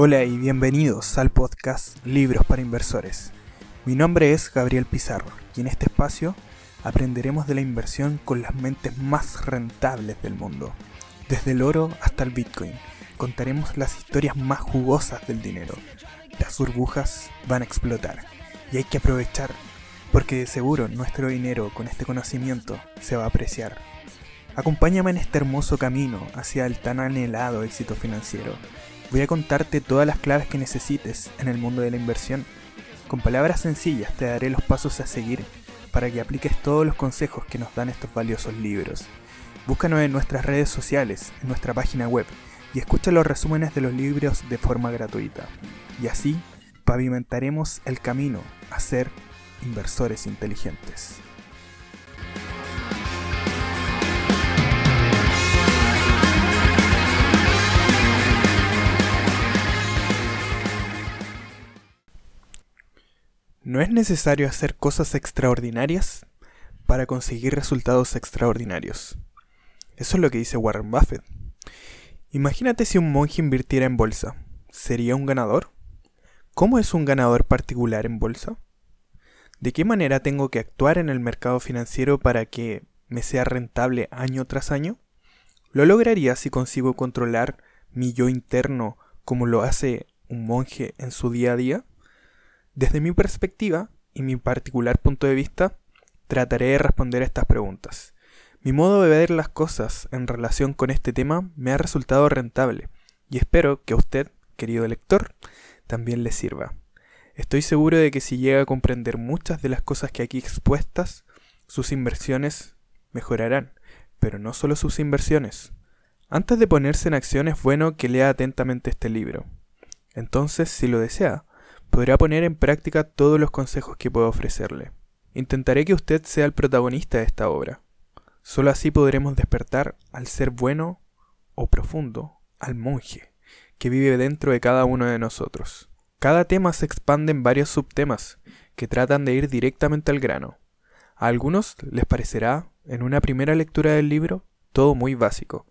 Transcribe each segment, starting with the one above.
Hola y bienvenidos al podcast Libros para Inversores. Mi nombre es Gabriel Pizarro y en este espacio aprenderemos de la inversión con las mentes más rentables del mundo. Desde el oro hasta el Bitcoin, contaremos las historias más jugosas del dinero. Las burbujas van a explotar y hay que aprovechar, porque de seguro nuestro dinero con este conocimiento se va a apreciar. Acompáñame en este hermoso camino hacia el tan anhelado éxito financiero. Voy a contarte todas las claves que necesites en el mundo de la inversión. Con palabras sencillas te daré los pasos a seguir para que apliques todos los consejos que nos dan estos valiosos libros. Búscanos en nuestras redes sociales, en nuestra página web y escucha los resúmenes de los libros de forma gratuita. Y así pavimentaremos el camino a ser inversores inteligentes. No es necesario hacer cosas extraordinarias para conseguir resultados extraordinarios. Eso es lo que dice Warren Buffett. Imagínate si un monje invirtiera en bolsa. ¿Sería un ganador? ¿Cómo es un ganador particular en bolsa? ¿De qué manera tengo que actuar en el mercado financiero para que me sea rentable año tras año? ¿Lo lograría si consigo controlar mi yo interno como lo hace un monje en su día a día? Desde mi perspectiva y mi particular punto de vista, trataré de responder a estas preguntas. Mi modo de ver las cosas en relación con este tema me ha resultado rentable y espero que a usted, querido lector, también le sirva. Estoy seguro de que si llega a comprender muchas de las cosas que aquí expuestas, sus inversiones mejorarán, pero no solo sus inversiones. Antes de ponerse en acción es bueno que lea atentamente este libro. Entonces, si lo desea, podrá poner en práctica todos los consejos que puedo ofrecerle. Intentaré que usted sea el protagonista de esta obra. Solo así podremos despertar al ser bueno o profundo, al monje, que vive dentro de cada uno de nosotros. Cada tema se expande en varios subtemas que tratan de ir directamente al grano. A algunos les parecerá, en una primera lectura del libro, todo muy básico.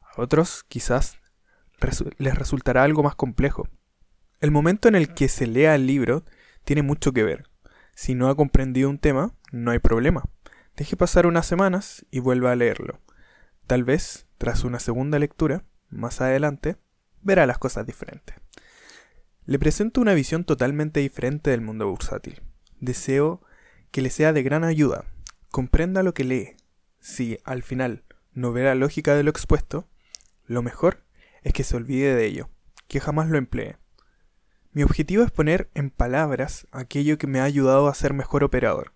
A otros, quizás, les resultará algo más complejo. El momento en el que se lea el libro tiene mucho que ver. Si no ha comprendido un tema, no hay problema. Deje pasar unas semanas y vuelva a leerlo. Tal vez, tras una segunda lectura, más adelante, verá las cosas diferentes. Le presento una visión totalmente diferente del mundo bursátil. Deseo que le sea de gran ayuda. Comprenda lo que lee. Si, al final, no ve la lógica de lo expuesto, lo mejor es que se olvide de ello, que jamás lo emplee. Mi objetivo es poner en palabras aquello que me ha ayudado a ser mejor operador.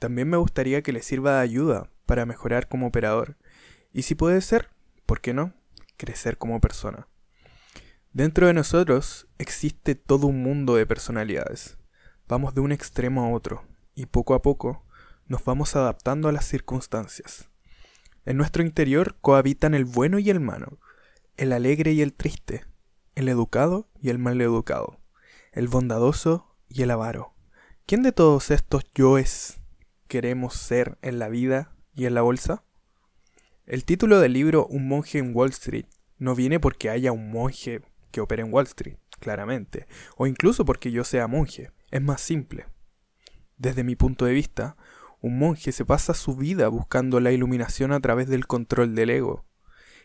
También me gustaría que le sirva de ayuda para mejorar como operador. Y si puede ser, ¿por qué no? Crecer como persona. Dentro de nosotros existe todo un mundo de personalidades. Vamos de un extremo a otro, y poco a poco nos vamos adaptando a las circunstancias. En nuestro interior cohabitan el bueno y el malo, el alegre y el triste, el educado y el mal educado el bondadoso y el avaro. ¿Quién de todos estos yoes queremos ser en la vida y en la bolsa? El título del libro Un monje en Wall Street no viene porque haya un monje que opere en Wall Street, claramente, o incluso porque yo sea monje, es más simple. Desde mi punto de vista, un monje se pasa su vida buscando la iluminación a través del control del ego,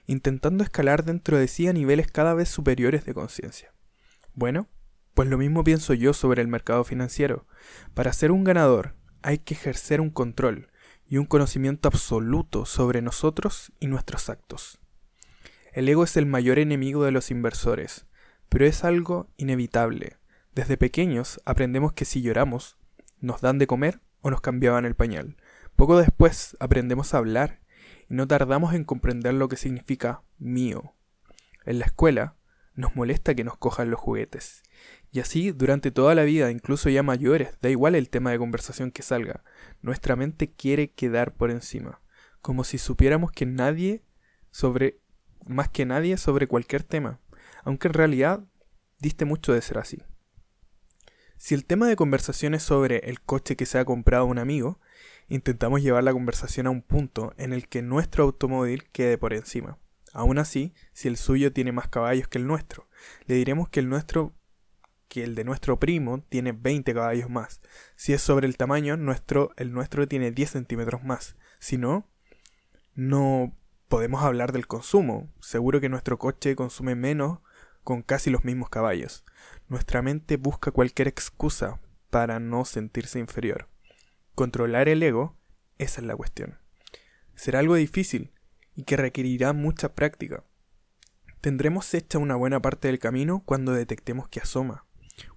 intentando escalar dentro de sí a niveles cada vez superiores de conciencia. Bueno, pues lo mismo pienso yo sobre el mercado financiero. Para ser un ganador hay que ejercer un control y un conocimiento absoluto sobre nosotros y nuestros actos. El ego es el mayor enemigo de los inversores, pero es algo inevitable. Desde pequeños aprendemos que si lloramos, nos dan de comer o nos cambiaban el pañal. Poco después aprendemos a hablar y no tardamos en comprender lo que significa mío. En la escuela nos molesta que nos cojan los juguetes y así durante toda la vida, incluso ya mayores, da igual el tema de conversación que salga, nuestra mente quiere quedar por encima, como si supiéramos que nadie sobre más que nadie sobre cualquier tema, aunque en realidad diste mucho de ser así. Si el tema de conversación es sobre el coche que se ha comprado un amigo, intentamos llevar la conversación a un punto en el que nuestro automóvil quede por encima. Aún así, si el suyo tiene más caballos que el nuestro, le diremos que el nuestro que el de nuestro primo tiene 20 caballos más. Si es sobre el tamaño, nuestro, el nuestro tiene 10 centímetros más. Si no, no podemos hablar del consumo. Seguro que nuestro coche consume menos con casi los mismos caballos. Nuestra mente busca cualquier excusa para no sentirse inferior. Controlar el ego, esa es la cuestión. Será algo difícil y que requerirá mucha práctica. Tendremos hecha una buena parte del camino cuando detectemos que asoma,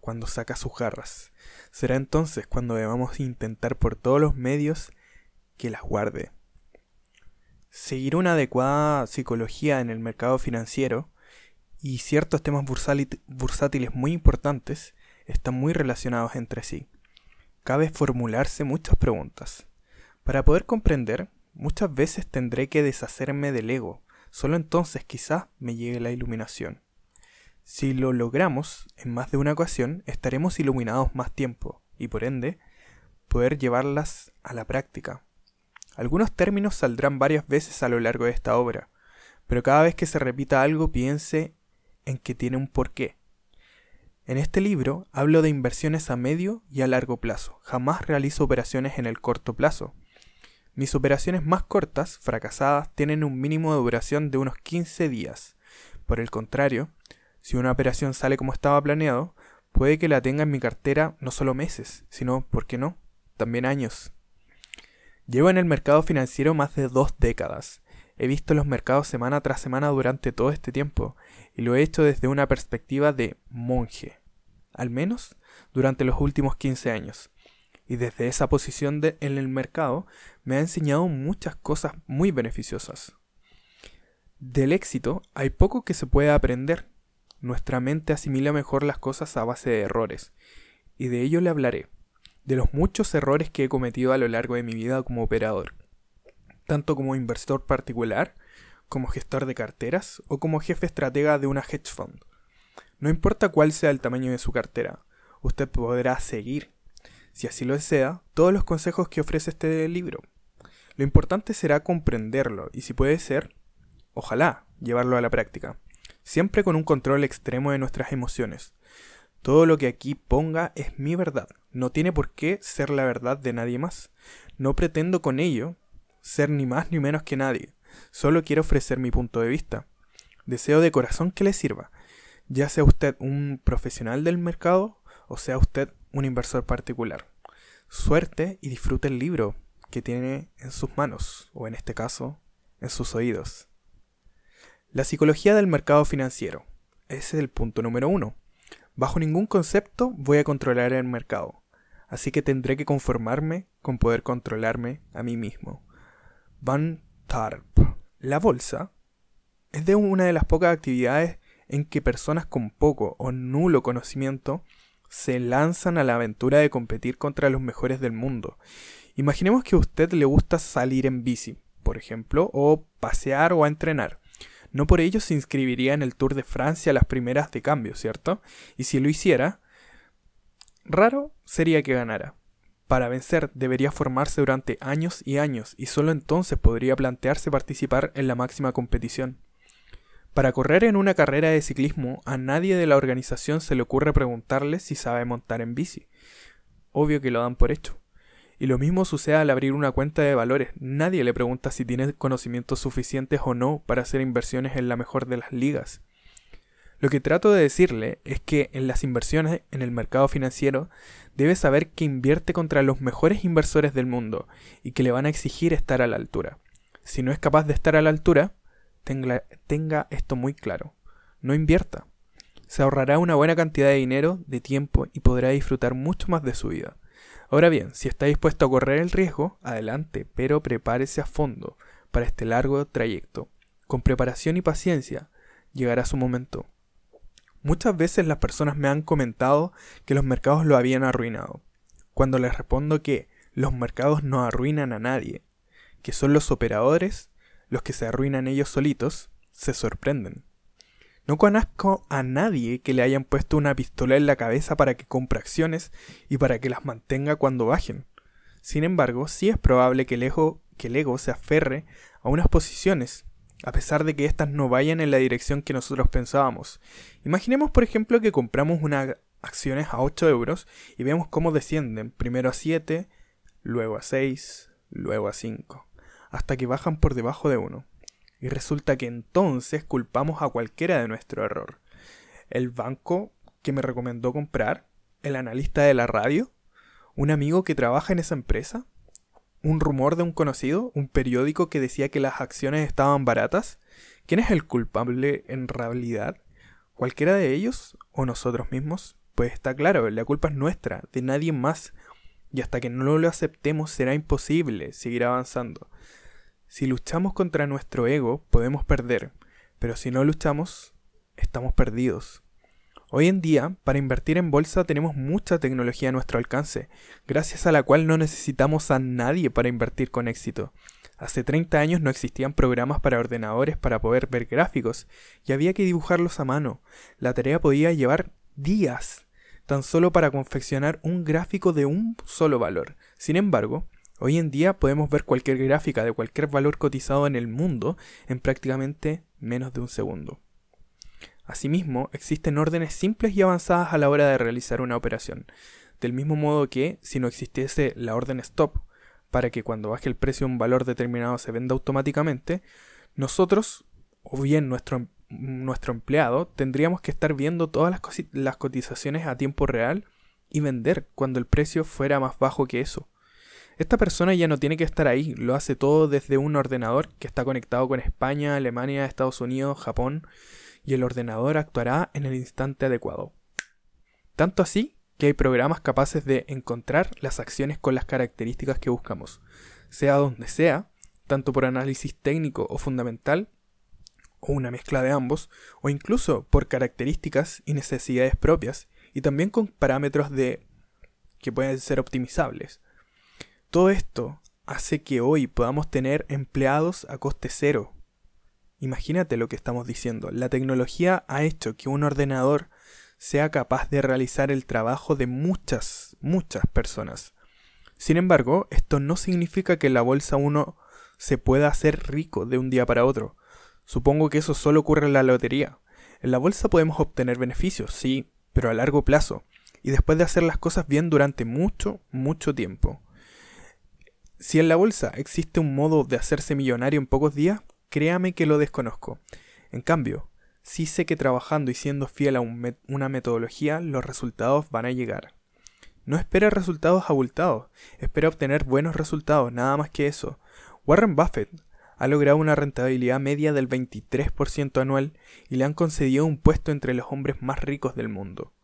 cuando saca sus garras. Será entonces cuando debamos intentar por todos los medios que las guarde. Seguir una adecuada psicología en el mercado financiero y ciertos temas bursátiles muy importantes están muy relacionados entre sí. Cabe formularse muchas preguntas. Para poder comprender, muchas veces tendré que deshacerme del ego, solo entonces quizás me llegue la iluminación. Si lo logramos en más de una ocasión, estaremos iluminados más tiempo y por ende poder llevarlas a la práctica. Algunos términos saldrán varias veces a lo largo de esta obra, pero cada vez que se repita algo piense en que tiene un porqué. En este libro hablo de inversiones a medio y a largo plazo. Jamás realizo operaciones en el corto plazo. Mis operaciones más cortas, fracasadas, tienen un mínimo de duración de unos 15 días. Por el contrario, si una operación sale como estaba planeado, puede que la tenga en mi cartera no solo meses, sino, ¿por qué no?, también años. Llevo en el mercado financiero más de dos décadas He visto los mercados semana tras semana durante todo este tiempo y lo he hecho desde una perspectiva de monje, al menos durante los últimos 15 años. Y desde esa posición de, en el mercado me ha enseñado muchas cosas muy beneficiosas. Del éxito hay poco que se pueda aprender. Nuestra mente asimila mejor las cosas a base de errores, y de ello le hablaré, de los muchos errores que he cometido a lo largo de mi vida como operador tanto como inversor particular, como gestor de carteras o como jefe estratega de una hedge fund. No importa cuál sea el tamaño de su cartera, usted podrá seguir, si así lo desea, todos los consejos que ofrece este libro. Lo importante será comprenderlo y si puede ser, ojalá, llevarlo a la práctica, siempre con un control extremo de nuestras emociones. Todo lo que aquí ponga es mi verdad, no tiene por qué ser la verdad de nadie más. No pretendo con ello ser ni más ni menos que nadie. Solo quiero ofrecer mi punto de vista. Deseo de corazón que le sirva, ya sea usted un profesional del mercado o sea usted un inversor particular. Suerte y disfrute el libro que tiene en sus manos, o en este caso, en sus oídos. La psicología del mercado financiero. Ese es el punto número uno. Bajo ningún concepto voy a controlar el mercado, así que tendré que conformarme con poder controlarme a mí mismo. Van Tarp. La bolsa es de una de las pocas actividades en que personas con poco o nulo conocimiento se lanzan a la aventura de competir contra los mejores del mundo. Imaginemos que a usted le gusta salir en bici, por ejemplo, o pasear o entrenar. No por ello se inscribiría en el Tour de Francia a las primeras de cambio, ¿cierto? Y si lo hiciera, raro sería que ganara. Para vencer debería formarse durante años y años y solo entonces podría plantearse participar en la máxima competición. Para correr en una carrera de ciclismo a nadie de la organización se le ocurre preguntarle si sabe montar en bici. Obvio que lo dan por hecho. Y lo mismo sucede al abrir una cuenta de valores. Nadie le pregunta si tiene conocimientos suficientes o no para hacer inversiones en la mejor de las ligas. Lo que trato de decirle es que en las inversiones en el mercado financiero debe saber que invierte contra los mejores inversores del mundo y que le van a exigir estar a la altura. Si no es capaz de estar a la altura, tenga, tenga esto muy claro. No invierta. Se ahorrará una buena cantidad de dinero, de tiempo y podrá disfrutar mucho más de su vida. Ahora bien, si está dispuesto a correr el riesgo, adelante, pero prepárese a fondo para este largo trayecto. Con preparación y paciencia, llegará su momento. Muchas veces las personas me han comentado que los mercados lo habían arruinado. Cuando les respondo que los mercados no arruinan a nadie, que son los operadores los que se arruinan ellos solitos, se sorprenden. No conozco a nadie que le hayan puesto una pistola en la cabeza para que compre acciones y para que las mantenga cuando bajen. Sin embargo, sí es probable que el ego, que se aferre a unas posiciones a pesar de que éstas no vayan en la dirección que nosotros pensábamos. Imaginemos, por ejemplo, que compramos unas acciones a 8 euros y vemos cómo descienden, primero a 7, luego a 6, luego a 5, hasta que bajan por debajo de 1. Y resulta que entonces culpamos a cualquiera de nuestro error. El banco que me recomendó comprar, el analista de la radio, un amigo que trabaja en esa empresa, un rumor de un conocido, un periódico que decía que las acciones estaban baratas. ¿Quién es el culpable en realidad? ¿Cualquiera de ellos o nosotros mismos? Pues está claro, la culpa es nuestra, de nadie más. Y hasta que no lo aceptemos será imposible seguir avanzando. Si luchamos contra nuestro ego, podemos perder, pero si no luchamos, estamos perdidos. Hoy en día, para invertir en bolsa tenemos mucha tecnología a nuestro alcance, gracias a la cual no necesitamos a nadie para invertir con éxito. Hace 30 años no existían programas para ordenadores para poder ver gráficos, y había que dibujarlos a mano. La tarea podía llevar días, tan solo para confeccionar un gráfico de un solo valor. Sin embargo, hoy en día podemos ver cualquier gráfica de cualquier valor cotizado en el mundo en prácticamente menos de un segundo. Asimismo, existen órdenes simples y avanzadas a la hora de realizar una operación, del mismo modo que si no existiese la orden stop, para que cuando baje el precio un valor determinado se venda automáticamente, nosotros, o bien nuestro, nuestro empleado, tendríamos que estar viendo todas las, las cotizaciones a tiempo real y vender cuando el precio fuera más bajo que eso. Esta persona ya no tiene que estar ahí, lo hace todo desde un ordenador que está conectado con España, Alemania, Estados Unidos, Japón, y el ordenador actuará en el instante adecuado. Tanto así que hay programas capaces de encontrar las acciones con las características que buscamos, sea donde sea, tanto por análisis técnico o fundamental, o una mezcla de ambos, o incluso por características y necesidades propias, y también con parámetros de que pueden ser optimizables. Todo esto hace que hoy podamos tener empleados a coste cero, Imagínate lo que estamos diciendo. La tecnología ha hecho que un ordenador sea capaz de realizar el trabajo de muchas, muchas personas. Sin embargo, esto no significa que en la bolsa uno se pueda hacer rico de un día para otro. Supongo que eso solo ocurre en la lotería. En la bolsa podemos obtener beneficios, sí, pero a largo plazo, y después de hacer las cosas bien durante mucho, mucho tiempo. Si en la bolsa existe un modo de hacerse millonario en pocos días, créame que lo desconozco. En cambio, sí sé que trabajando y siendo fiel a una metodología, los resultados van a llegar. No espera resultados abultados, espera obtener buenos resultados, nada más que eso. Warren Buffett ha logrado una rentabilidad media del 23% anual y le han concedido un puesto entre los hombres más ricos del mundo.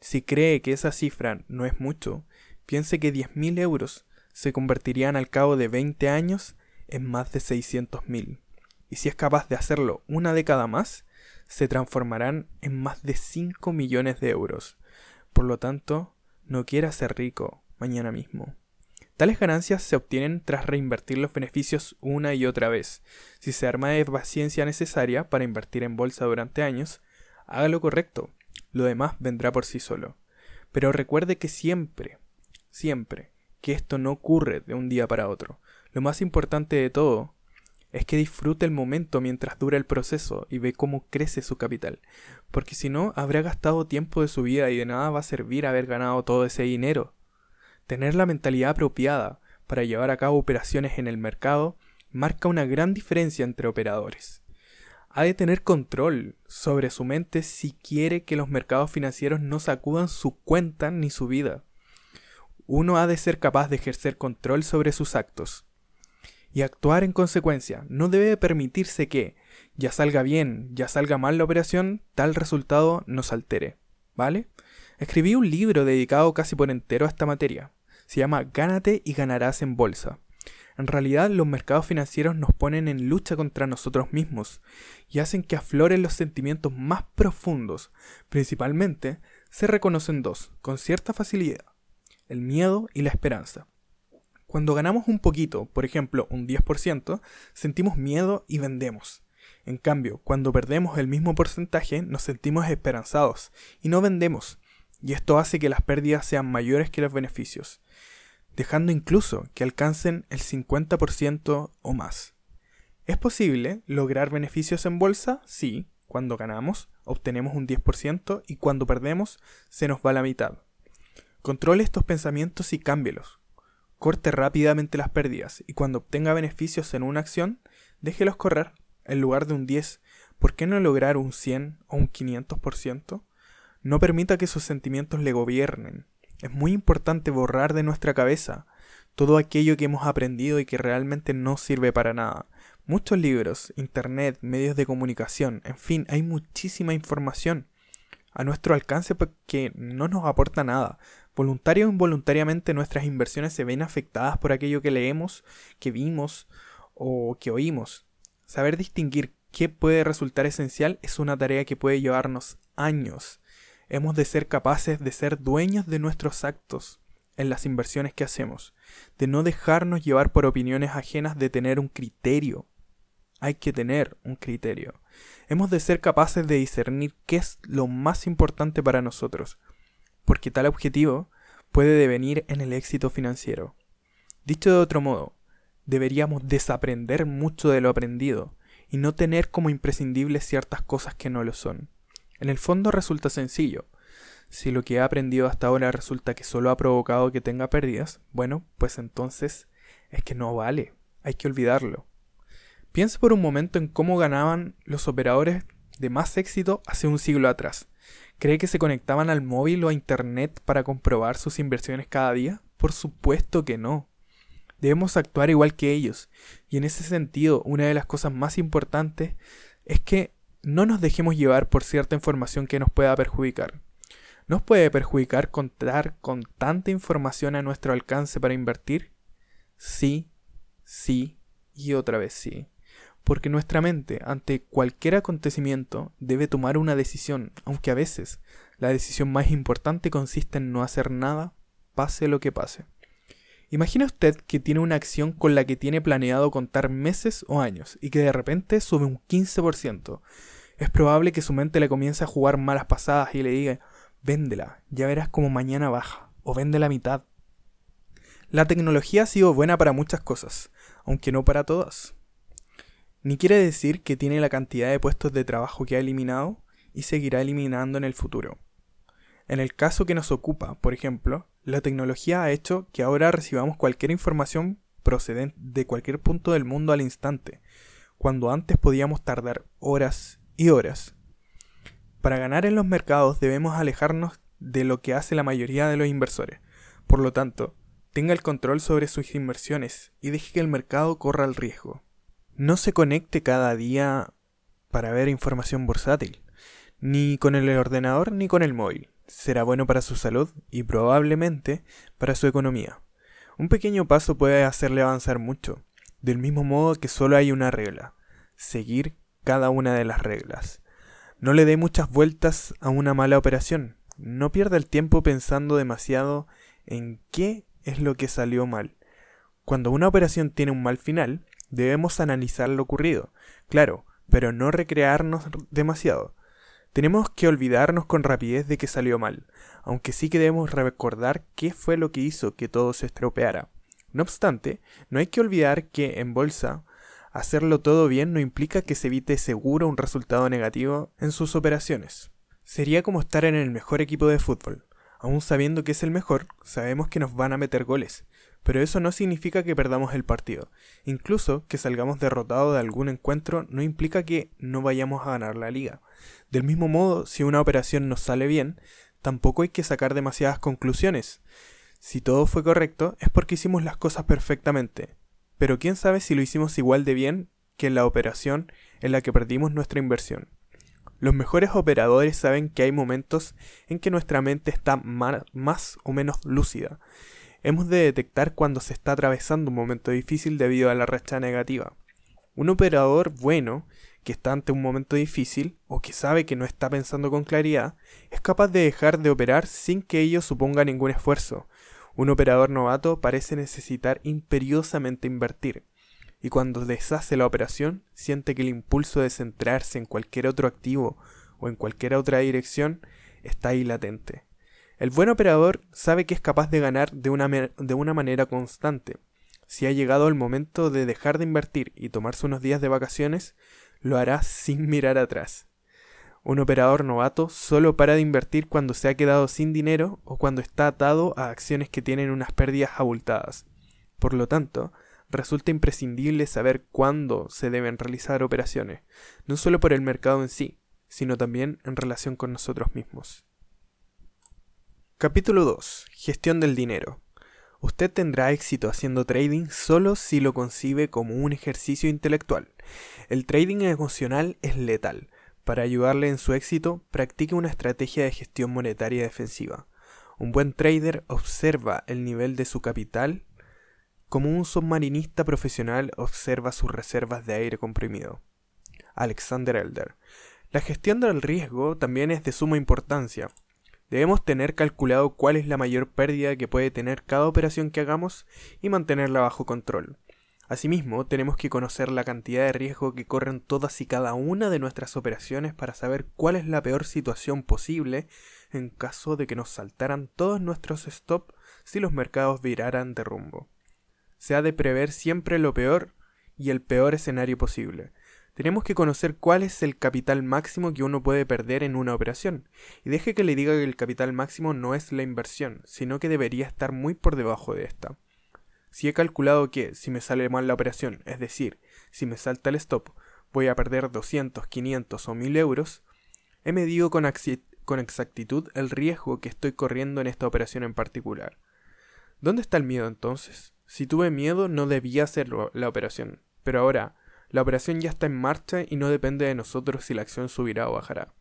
Si cree que esa cifra no es mucho, piense que 10.000 euros se convertirían al cabo de 20 años en más de 600.000. Y si es capaz de hacerlo una década más, se transformarán en más de 5 millones de euros. Por lo tanto, no quiera ser rico mañana mismo. Tales ganancias se obtienen tras reinvertir los beneficios una y otra vez. Si se arma de paciencia necesaria para invertir en bolsa durante años, haga lo correcto. Lo demás vendrá por sí solo. Pero recuerde que siempre, siempre, que esto no ocurre de un día para otro. Lo más importante de todo es que disfrute el momento mientras dura el proceso y ve cómo crece su capital, porque si no habrá gastado tiempo de su vida y de nada va a servir haber ganado todo ese dinero. Tener la mentalidad apropiada para llevar a cabo operaciones en el mercado marca una gran diferencia entre operadores. Ha de tener control sobre su mente si quiere que los mercados financieros no sacudan su cuenta ni su vida. Uno ha de ser capaz de ejercer control sobre sus actos y actuar en consecuencia. No debe permitirse que, ya salga bien, ya salga mal la operación, tal resultado nos altere. ¿Vale? Escribí un libro dedicado casi por entero a esta materia. Se llama Gánate y ganarás en bolsa. En realidad los mercados financieros nos ponen en lucha contra nosotros mismos y hacen que afloren los sentimientos más profundos. Principalmente se reconocen dos, con cierta facilidad, el miedo y la esperanza. Cuando ganamos un poquito, por ejemplo un 10%, sentimos miedo y vendemos. En cambio, cuando perdemos el mismo porcentaje, nos sentimos esperanzados y no vendemos, y esto hace que las pérdidas sean mayores que los beneficios, dejando incluso que alcancen el 50% o más. ¿Es posible lograr beneficios en bolsa? Sí, cuando ganamos obtenemos un 10% y cuando perdemos se nos va la mitad. Controle estos pensamientos y cámbielos. Corte rápidamente las pérdidas y cuando obtenga beneficios en una acción, déjelos correr. En lugar de un 10, ¿por qué no lograr un 100 o un 500%? No permita que sus sentimientos le gobiernen. Es muy importante borrar de nuestra cabeza todo aquello que hemos aprendido y que realmente no sirve para nada. Muchos libros, internet, medios de comunicación, en fin, hay muchísima información a nuestro alcance que no nos aporta nada. Voluntario o involuntariamente nuestras inversiones se ven afectadas por aquello que leemos, que vimos o que oímos. Saber distinguir qué puede resultar esencial es una tarea que puede llevarnos años. Hemos de ser capaces de ser dueños de nuestros actos en las inversiones que hacemos, de no dejarnos llevar por opiniones ajenas, de tener un criterio. Hay que tener un criterio. Hemos de ser capaces de discernir qué es lo más importante para nosotros, porque tal objetivo puede devenir en el éxito financiero. Dicho de otro modo, deberíamos desaprender mucho de lo aprendido y no tener como imprescindibles ciertas cosas que no lo son. En el fondo resulta sencillo. Si lo que he aprendido hasta ahora resulta que solo ha provocado que tenga pérdidas, bueno, pues entonces es que no vale, hay que olvidarlo. Piense por un momento en cómo ganaban los operadores de más éxito hace un siglo atrás. ¿Cree que se conectaban al móvil o a Internet para comprobar sus inversiones cada día? Por supuesto que no. Debemos actuar igual que ellos. Y en ese sentido, una de las cosas más importantes es que no nos dejemos llevar por cierta información que nos pueda perjudicar. ¿Nos puede perjudicar contar con tanta información a nuestro alcance para invertir? Sí, sí y otra vez sí. Porque nuestra mente, ante cualquier acontecimiento, debe tomar una decisión, aunque a veces la decisión más importante consiste en no hacer nada, pase lo que pase. Imagina usted que tiene una acción con la que tiene planeado contar meses o años y que de repente sube un 15% es probable que su mente le comience a jugar malas pasadas y le diga, véndela, ya verás como mañana baja, o vende la mitad. La tecnología ha sido buena para muchas cosas, aunque no para todas. Ni quiere decir que tiene la cantidad de puestos de trabajo que ha eliminado y seguirá eliminando en el futuro. En el caso que nos ocupa, por ejemplo, la tecnología ha hecho que ahora recibamos cualquier información procedente de cualquier punto del mundo al instante, cuando antes podíamos tardar horas y horas. Para ganar en los mercados debemos alejarnos de lo que hace la mayoría de los inversores. Por lo tanto, tenga el control sobre sus inversiones y deje que el mercado corra el riesgo. No se conecte cada día para ver información bursátil, ni con el ordenador ni con el móvil. Será bueno para su salud y probablemente para su economía. Un pequeño paso puede hacerle avanzar mucho, del mismo modo que solo hay una regla, seguir cada una de las reglas. No le dé muchas vueltas a una mala operación. No pierda el tiempo pensando demasiado en qué es lo que salió mal. Cuando una operación tiene un mal final, debemos analizar lo ocurrido, claro, pero no recrearnos demasiado. Tenemos que olvidarnos con rapidez de que salió mal, aunque sí que debemos recordar qué fue lo que hizo que todo se estropeara. No obstante, no hay que olvidar que en bolsa Hacerlo todo bien no implica que se evite seguro un resultado negativo en sus operaciones. Sería como estar en el mejor equipo de fútbol. Aún sabiendo que es el mejor, sabemos que nos van a meter goles, pero eso no significa que perdamos el partido. Incluso que salgamos derrotados de algún encuentro no implica que no vayamos a ganar la liga. Del mismo modo, si una operación nos sale bien, tampoco hay que sacar demasiadas conclusiones. Si todo fue correcto, es porque hicimos las cosas perfectamente, pero quién sabe si lo hicimos igual de bien que en la operación en la que perdimos nuestra inversión. Los mejores operadores saben que hay momentos en que nuestra mente está más o menos lúcida. Hemos de detectar cuando se está atravesando un momento difícil debido a la racha negativa. Un operador bueno, que está ante un momento difícil o que sabe que no está pensando con claridad, es capaz de dejar de operar sin que ello suponga ningún esfuerzo, un operador novato parece necesitar imperiosamente invertir, y cuando deshace la operación siente que el impulso de centrarse en cualquier otro activo o en cualquier otra dirección está ahí latente. El buen operador sabe que es capaz de ganar de una, de una manera constante, Si ha llegado el momento de dejar de invertir y tomarse unos días de vacaciones, lo hará sin mirar atrás. Un operador novato solo para de invertir cuando se ha quedado sin dinero o cuando está atado a acciones que tienen unas pérdidas abultadas. Por lo tanto, resulta imprescindible saber cuándo se deben realizar operaciones, no solo por el mercado en sí, sino también en relación con nosotros mismos. Capítulo 2. Gestión del dinero. Usted tendrá éxito haciendo trading solo si lo concibe como un ejercicio intelectual. El trading emocional es letal. Para ayudarle en su éxito, practique una estrategia de gestión monetaria defensiva. Un buen trader observa el nivel de su capital como un submarinista profesional observa sus reservas de aire comprimido. Alexander Elder. La gestión del riesgo también es de suma importancia. Debemos tener calculado cuál es la mayor pérdida que puede tener cada operación que hagamos y mantenerla bajo control. Asimismo, tenemos que conocer la cantidad de riesgo que corren todas y cada una de nuestras operaciones para saber cuál es la peor situación posible en caso de que nos saltaran todos nuestros stop si los mercados viraran de rumbo. Se ha de prever siempre lo peor y el peor escenario posible. Tenemos que conocer cuál es el capital máximo que uno puede perder en una operación. Y deje que le diga que el capital máximo no es la inversión, sino que debería estar muy por debajo de esta. Si he calculado que, si me sale mal la operación, es decir, si me salta el stop, voy a perder 200, 500 o 1000 euros, he medido con, con exactitud el riesgo que estoy corriendo en esta operación en particular. ¿Dónde está el miedo entonces? Si tuve miedo no debía hacer la operación, pero ahora la operación ya está en marcha y no depende de nosotros si la acción subirá o bajará.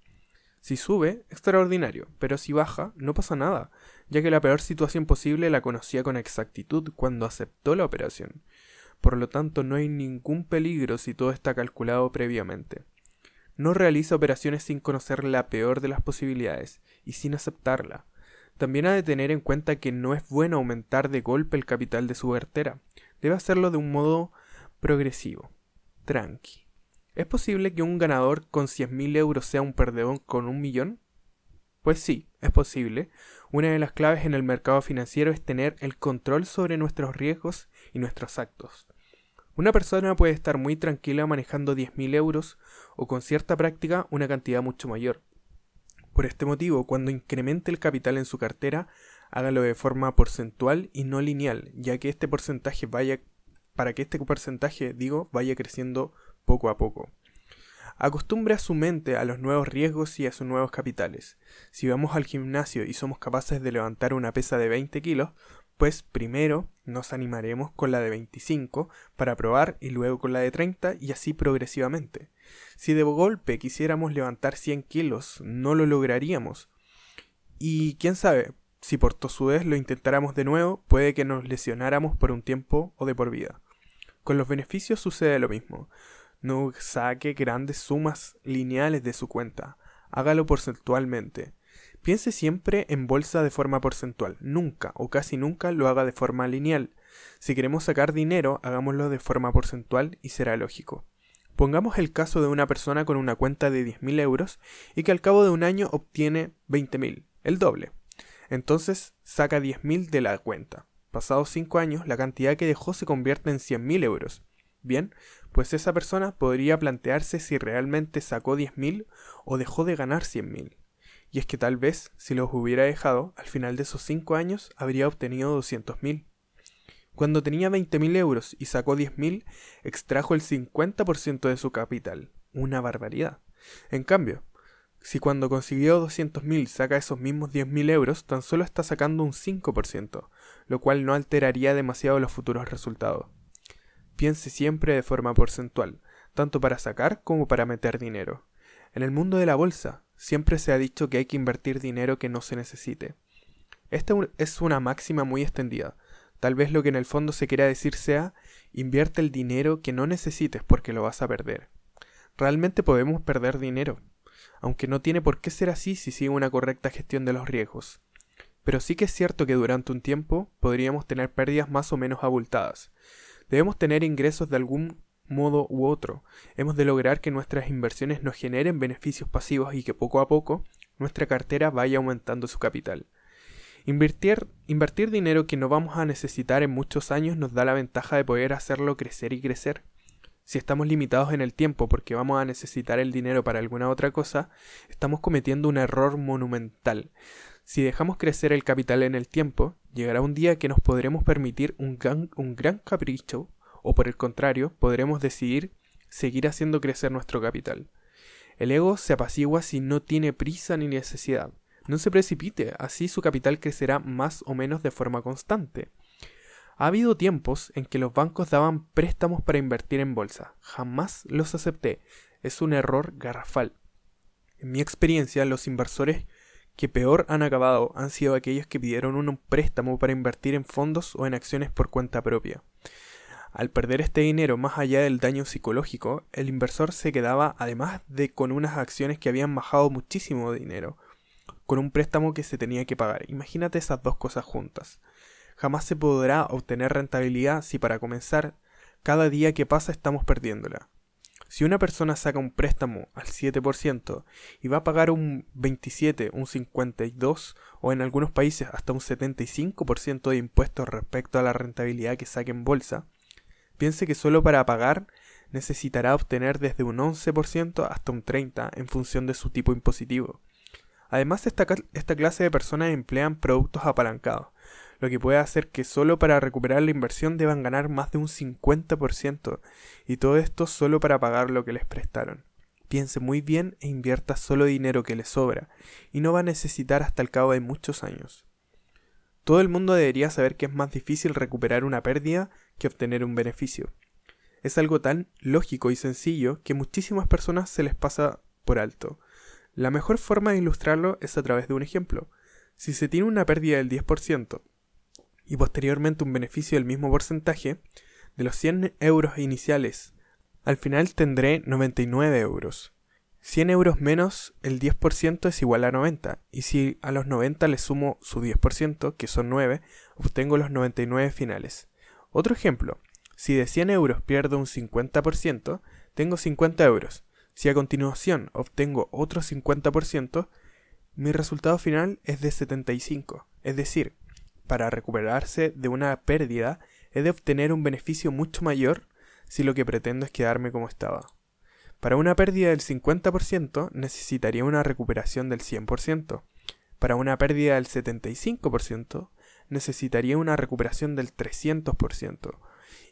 Si sube, extraordinario, pero si baja, no pasa nada, ya que la peor situación posible la conocía con exactitud cuando aceptó la operación. Por lo tanto, no hay ningún peligro si todo está calculado previamente. No realiza operaciones sin conocer la peor de las posibilidades y sin aceptarla. También ha de tener en cuenta que no es bueno aumentar de golpe el capital de su cartera. Debe hacerlo de un modo progresivo tranqui. ¿Es posible que un ganador con 100.000 euros sea un perdedor con un millón? Pues sí, es posible. Una de las claves en el mercado financiero es tener el control sobre nuestros riesgos y nuestros actos. Una persona puede estar muy tranquila manejando 10.000 euros o con cierta práctica una cantidad mucho mayor. Por este motivo, cuando incremente el capital en su cartera, hágalo de forma porcentual y no lineal, ya que este porcentaje vaya para que este porcentaje, digo, vaya creciendo poco a poco. Acostumbre a su mente a los nuevos riesgos y a sus nuevos capitales. Si vamos al gimnasio y somos capaces de levantar una pesa de 20 kilos, pues primero nos animaremos con la de 25 para probar y luego con la de 30 y así progresivamente. Si de golpe quisiéramos levantar 100 kilos, no lo lograríamos. Y quién sabe, si por tosudez lo intentáramos de nuevo, puede que nos lesionáramos por un tiempo o de por vida. Con los beneficios sucede lo mismo. No saque grandes sumas lineales de su cuenta. Hágalo porcentualmente. Piense siempre en bolsa de forma porcentual. Nunca o casi nunca lo haga de forma lineal. Si queremos sacar dinero, hagámoslo de forma porcentual y será lógico. Pongamos el caso de una persona con una cuenta de 10.000 euros y que al cabo de un año obtiene 20.000, el doble. Entonces saca 10.000 de la cuenta. Pasados 5 años, la cantidad que dejó se convierte en 100.000 euros. Bien, pues esa persona podría plantearse si realmente sacó 10.000 o dejó de ganar 100.000. Y es que tal vez, si los hubiera dejado, al final de esos 5 años habría obtenido 200.000. Cuando tenía 20.000 euros y sacó 10.000, extrajo el 50% de su capital. Una barbaridad. En cambio, si cuando consiguió 200.000 saca esos mismos 10.000 euros, tan solo está sacando un 5%, lo cual no alteraría demasiado los futuros resultados. Piense siempre de forma porcentual, tanto para sacar como para meter dinero. En el mundo de la bolsa, siempre se ha dicho que hay que invertir dinero que no se necesite. Esta es una máxima muy extendida. Tal vez lo que en el fondo se quiera decir sea, invierte el dinero que no necesites porque lo vas a perder. Realmente podemos perder dinero, aunque no tiene por qué ser así si sigue una correcta gestión de los riesgos. Pero sí que es cierto que durante un tiempo podríamos tener pérdidas más o menos abultadas. Debemos tener ingresos de algún modo u otro. Hemos de lograr que nuestras inversiones nos generen beneficios pasivos y que poco a poco nuestra cartera vaya aumentando su capital. Invertir, dinero que no vamos a necesitar en muchos años nos da la ventaja de poder hacerlo crecer y crecer. Si estamos limitados en el tiempo porque vamos a necesitar el dinero para alguna otra cosa, estamos cometiendo un error monumental. Si dejamos crecer el capital en el tiempo, llegará un día que nos podremos permitir un gran, un gran capricho, o por el contrario, podremos decidir seguir haciendo crecer nuestro capital. El ego se apacigua si no tiene prisa ni necesidad. No se precipite, así su capital crecerá más o menos de forma constante. Ha habido tiempos en que los bancos daban préstamos para invertir en bolsa. Jamás los acepté. Es un error garrafal. En mi experiencia, los inversores que peor han acabado han sido aquellos que pidieron un préstamo para invertir en fondos o en acciones por cuenta propia. Al perder este dinero más allá del daño psicológico, el inversor se quedaba además de con unas acciones que habían bajado muchísimo dinero, con un préstamo que se tenía que pagar. Imagínate esas dos cosas juntas. Jamás se podrá obtener rentabilidad si para comenzar, cada día que pasa estamos perdiéndola. Si una persona saca un préstamo al 7% y va a pagar un 27, un 52 o en algunos países hasta un 75% de impuestos respecto a la rentabilidad que saque en bolsa, piense que solo para pagar necesitará obtener desde un 11% hasta un 30% en función de su tipo impositivo. Además, esta, esta clase de personas emplean productos apalancados, lo que puede hacer que solo para recuperar la inversión deban ganar más de un 50%, y todo esto solo para pagar lo que les prestaron. Piense muy bien e invierta solo dinero que le sobra, y no va a necesitar hasta el cabo de muchos años. Todo el mundo debería saber que es más difícil recuperar una pérdida que obtener un beneficio. Es algo tan lógico y sencillo que muchísimas personas se les pasa por alto. La mejor forma de ilustrarlo es a través de un ejemplo. Si se tiene una pérdida del 10% y posteriormente un beneficio del mismo porcentaje, de los 100 euros iniciales, al final tendré 99 euros. 100 euros menos el 10% es igual a 90, y si a los 90 le sumo su 10%, que son 9, obtengo los 99 finales. Otro ejemplo, si de 100 euros pierdo un 50%, tengo 50 euros. Si a continuación obtengo otro 50%, mi resultado final es de 75. Es decir, para recuperarse de una pérdida, he de obtener un beneficio mucho mayor si lo que pretendo es quedarme como estaba. Para una pérdida del 50% necesitaría una recuperación del 100%. Para una pérdida del 75% necesitaría una recuperación del 300%.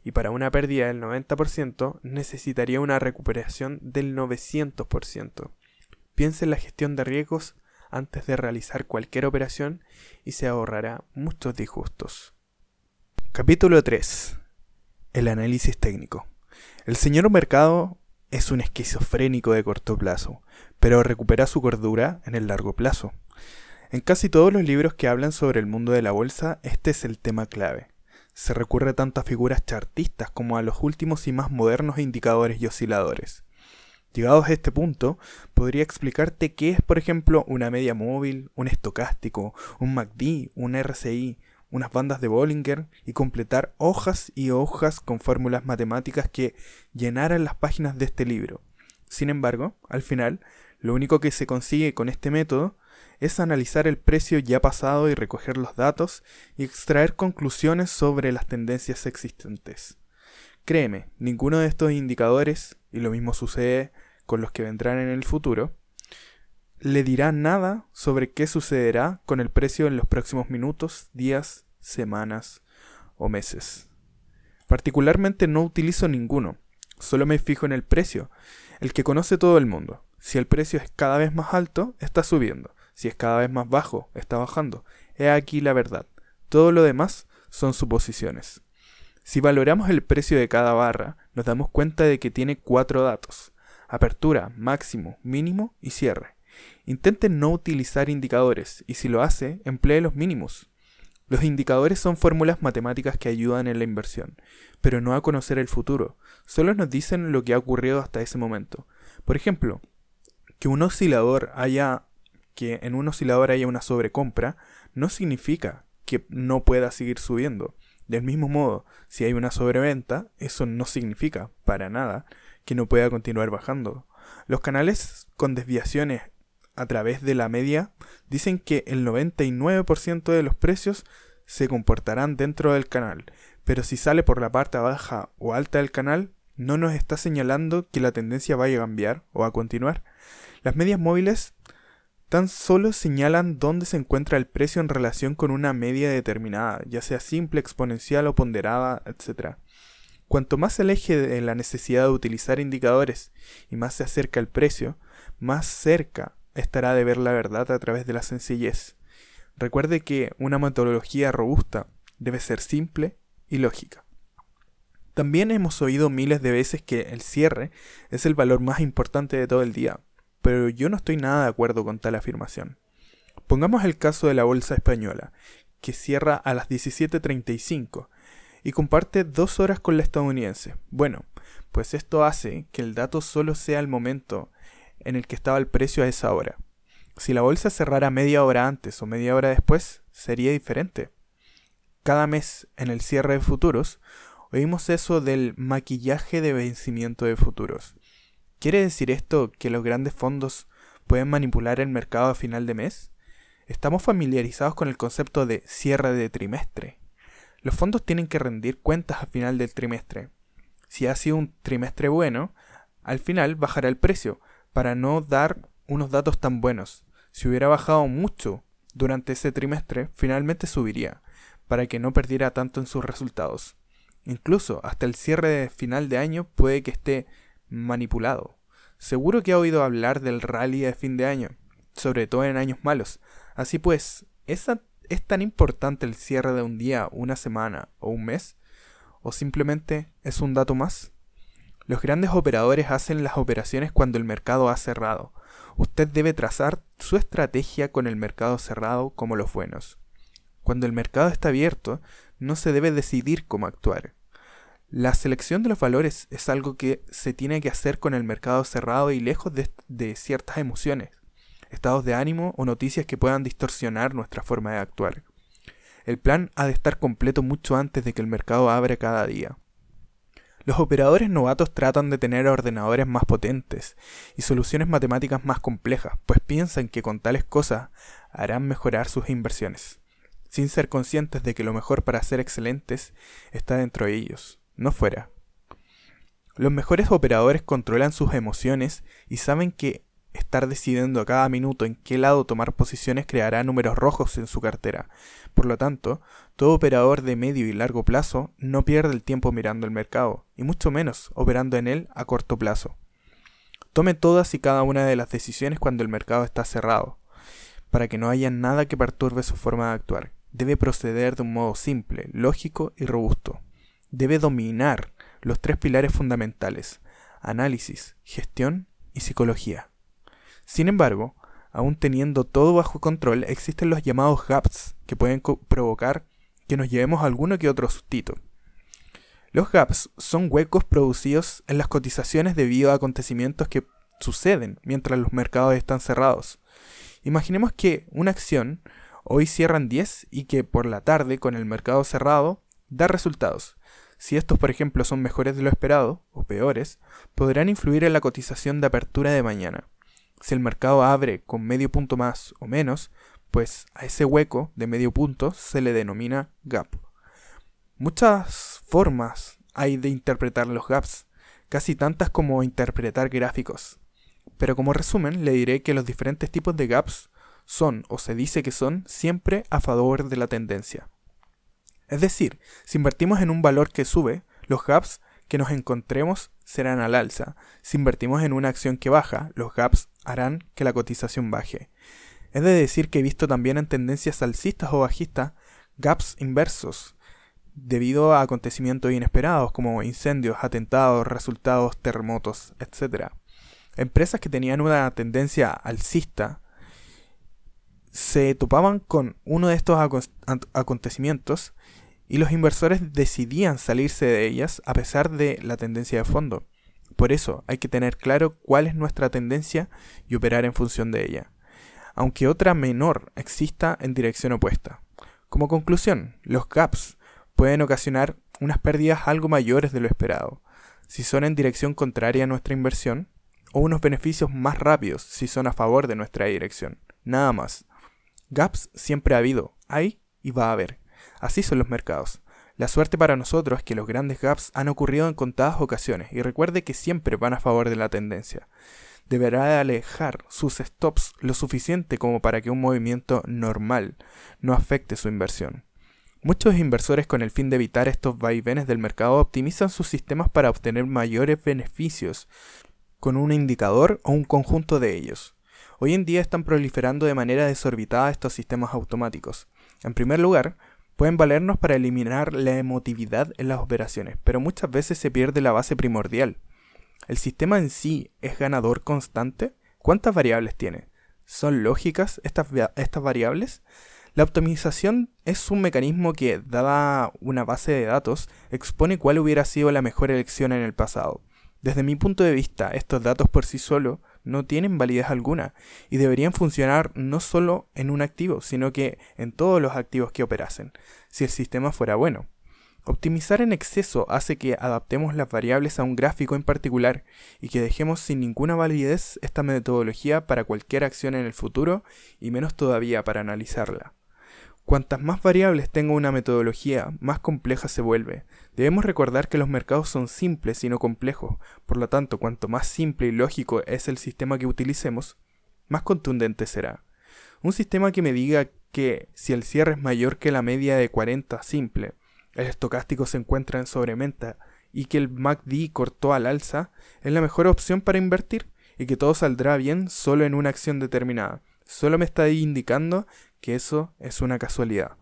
Y para una pérdida del 90% necesitaría una recuperación del 900%. Piense en la gestión de riesgos antes de realizar cualquier operación y se ahorrará muchos disgustos. Capítulo 3. El análisis técnico. El señor mercado es un esquizofrénico de corto plazo, pero recupera su cordura en el largo plazo. En casi todos los libros que hablan sobre el mundo de la bolsa, este es el tema clave. Se recurre tanto a figuras chartistas como a los últimos y más modernos indicadores y osciladores. Llegados a este punto, podría explicarte qué es, por ejemplo, una media móvil, un estocástico, un MACD, un RSI, unas bandas de Bollinger y completar hojas y hojas con fórmulas matemáticas que llenaran las páginas de este libro. Sin embargo, al final, lo único que se consigue con este método es analizar el precio ya pasado y recoger los datos y extraer conclusiones sobre las tendencias existentes. Créeme, ninguno de estos indicadores, y lo mismo sucede con los que vendrán en el futuro, le dirá nada sobre qué sucederá con el precio en los próximos minutos, días, semanas o meses. Particularmente no utilizo ninguno, solo me fijo en el precio, el que conoce todo el mundo. Si el precio es cada vez más alto, está subiendo. Si es cada vez más bajo, está bajando. He aquí la verdad. Todo lo demás son suposiciones. Si valoramos el precio de cada barra, nos damos cuenta de que tiene cuatro datos apertura, máximo, mínimo y cierre. Intente no utilizar indicadores y si lo hace, emplee los mínimos. Los indicadores son fórmulas matemáticas que ayudan en la inversión, pero no a conocer el futuro, solo nos dicen lo que ha ocurrido hasta ese momento. Por ejemplo, que un oscilador haya que en un oscilador haya una sobrecompra no significa que no pueda seguir subiendo. Del mismo modo, si hay una sobreventa, eso no significa, para nada, que no pueda continuar bajando. Los canales con desviaciones a través de la media dicen que el 99% de los precios se comportarán dentro del canal, pero si sale por la parte baja o alta del canal, no nos está señalando que la tendencia vaya a cambiar o a continuar. Las medias móviles tan solo señalan dónde se encuentra el precio en relación con una media determinada, ya sea simple, exponencial o ponderada, etc. Cuanto más se aleje de la necesidad de utilizar indicadores y más se acerca el precio, más cerca estará de ver la verdad a través de la sencillez. Recuerde que una metodología robusta debe ser simple y lógica. También hemos oído miles de veces que el cierre es el valor más importante de todo el día, pero yo no estoy nada de acuerdo con tal afirmación. Pongamos el caso de la bolsa española, que cierra a las 17.35 y comparte dos horas con la estadounidense. Bueno, pues esto hace que el dato solo sea el momento en el que estaba el precio a esa hora. Si la bolsa cerrara media hora antes o media hora después, sería diferente. Cada mes, en el cierre de futuros, oímos eso del maquillaje de vencimiento de futuros. ¿Quiere decir esto que los grandes fondos pueden manipular el mercado a final de mes? Estamos familiarizados con el concepto de cierre de trimestre. Los fondos tienen que rendir cuentas a final del trimestre. Si ha sido un trimestre bueno, al final bajará el precio, para no dar unos datos tan buenos. Si hubiera bajado mucho durante ese trimestre, finalmente subiría, para que no perdiera tanto en sus resultados. Incluso hasta el cierre de final de año puede que esté manipulado. Seguro que ha oído hablar del rally de fin de año, sobre todo en años malos. Así pues, ¿es, ¿es tan importante el cierre de un día, una semana o un mes? ¿O simplemente es un dato más? Los grandes operadores hacen las operaciones cuando el mercado ha cerrado. Usted debe trazar su estrategia con el mercado cerrado como los buenos. Cuando el mercado está abierto, no se debe decidir cómo actuar. La selección de los valores es algo que se tiene que hacer con el mercado cerrado y lejos de, ciertas emociones, estados de ánimo o noticias que puedan distorsionar nuestra forma de actuar. El plan ha de estar completo mucho antes de que el mercado abra cada día. Los operadores novatos tratan de tener ordenadores más potentes y soluciones matemáticas más complejas, pues piensan que con tales cosas harán mejorar sus inversiones, sin ser conscientes de que lo mejor para ser excelentes está dentro de ellos, no fuera. Los mejores operadores controlan sus emociones y saben que Estar decidiendo a cada minuto en qué lado tomar posiciones creará números rojos en su cartera. Por lo tanto, todo operador de medio y largo plazo no pierde el tiempo mirando el mercado, y mucho menos operando en él a corto plazo. Tome todas y cada una de las decisiones cuando el mercado está cerrado, para que no haya nada que perturbe su forma de actuar. Debe proceder de un modo simple, lógico y robusto. Debe dominar los tres pilares fundamentales, análisis, gestión y psicología. Sin embargo, aún teniendo todo bajo control, existen los llamados gaps que pueden provocar que nos llevemos alguno que otro sustito. Los gaps son huecos producidos en las cotizaciones debido a acontecimientos que suceden mientras los mercados están cerrados. Imaginemos que una acción hoy cierra en 10 y que por la tarde, con el mercado cerrado, da resultados. Si estos, por ejemplo, son mejores de lo esperado o peores, podrán influir en la cotización de apertura de mañana. Si el mercado abre con medio punto más o menos, pues a ese hueco de medio punto se le denomina gap. Muchas formas hay de interpretar los gaps, casi tantas como interpretar gráficos. Pero como resumen, le diré que los diferentes tipos de gaps son, o se dice que son, siempre a favor de la tendencia. Es decir, si invertimos en un valor que sube, los gaps que nos encontremos serán al alza. Si invertimos en una acción que baja, los gaps harán que la cotización baje. Es de decir que he visto también en tendencias alcistas o bajistas gaps inversos, debido a acontecimientos inesperados como incendios, atentados, resultados, terremotos, etc. Empresas que tenían una tendencia alcista se topaban con uno de estos acontecimientos y los inversores decidían salirse de ellas a pesar de la tendencia de fondo. Por eso hay que tener claro cuál es nuestra tendencia y operar en función de ella, aunque otra menor exista en dirección opuesta. Como conclusión, los gaps pueden ocasionar unas pérdidas algo mayores de lo esperado. Si son en dirección contraria a nuestra inversión, o unos beneficios más rápidos si son a favor de nuestra dirección. Nada más. Gaps siempre ha habido, hay y va a haber. Así son los mercados. La suerte para nosotros es que los grandes gaps han ocurrido en contadas ocasiones y recuerde que siempre van a favor de la tendencia. Deberá alejar sus stops lo suficiente como para que un movimiento normal no afecte su inversión. Muchos inversores con el fin de evitar estos vaivenes del mercado optimizan sus sistemas para obtener mayores beneficios con un indicador o un conjunto de ellos. Hoy en día están proliferando de manera desorbitada estos sistemas automáticos. En primer lugar, pueden valernos para eliminar la emotividad en las operaciones, pero muchas veces se pierde la base primordial. ¿El sistema en sí es ganador constante? ¿Cuántas variables tiene? ¿Son lógicas estas, estas variables? La optimización es un mecanismo que, dada una base de datos, expone cuál hubiera sido la mejor elección en el pasado. Desde mi punto de vista, estos datos por sí solos no tienen validez alguna y deberían funcionar no solo en un activo, sino que en todos los activos que operasen, si el sistema fuera bueno. Optimizar en exceso hace que adaptemos las variables a un gráfico en particular y que dejemos sin ninguna validez esta metodología para cualquier acción en el futuro y menos todavía para analizarla. Cuantas más variables tenga una metodología, más compleja se vuelve. Debemos recordar que los mercados son simples y no complejos, por lo tanto, cuanto más simple y lógico es el sistema que utilicemos, más contundente será. Un sistema que me diga que si el cierre es mayor que la media de 40 simple, el estocástico se encuentra en sobrementa y que el MACD cortó al alza, es la mejor opción para invertir y que todo saldrá bien solo en una acción determinada. Solo me está indicando que eso es una casualidad.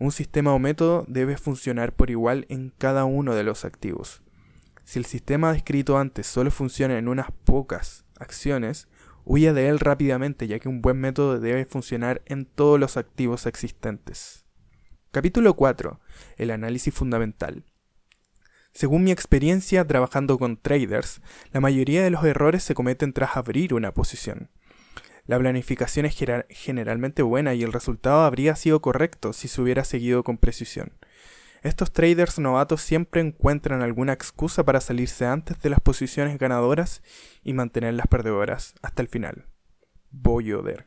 Un sistema o método debe funcionar por igual en cada uno de los activos. Si el sistema descrito antes solo funciona en unas pocas acciones, huya de él rápidamente ya que un buen método debe funcionar en todos los activos existentes. Capítulo 4. El análisis fundamental. Según mi experiencia trabajando con traders, la mayoría de los errores se cometen tras abrir una posición. La planificación es generalmente buena y el resultado habría sido correcto si se hubiera seguido con precisión. Estos traders novatos siempre encuentran alguna excusa para salirse antes de las posiciones ganadoras y mantenerlas perdedoras hasta el final. Boyoder.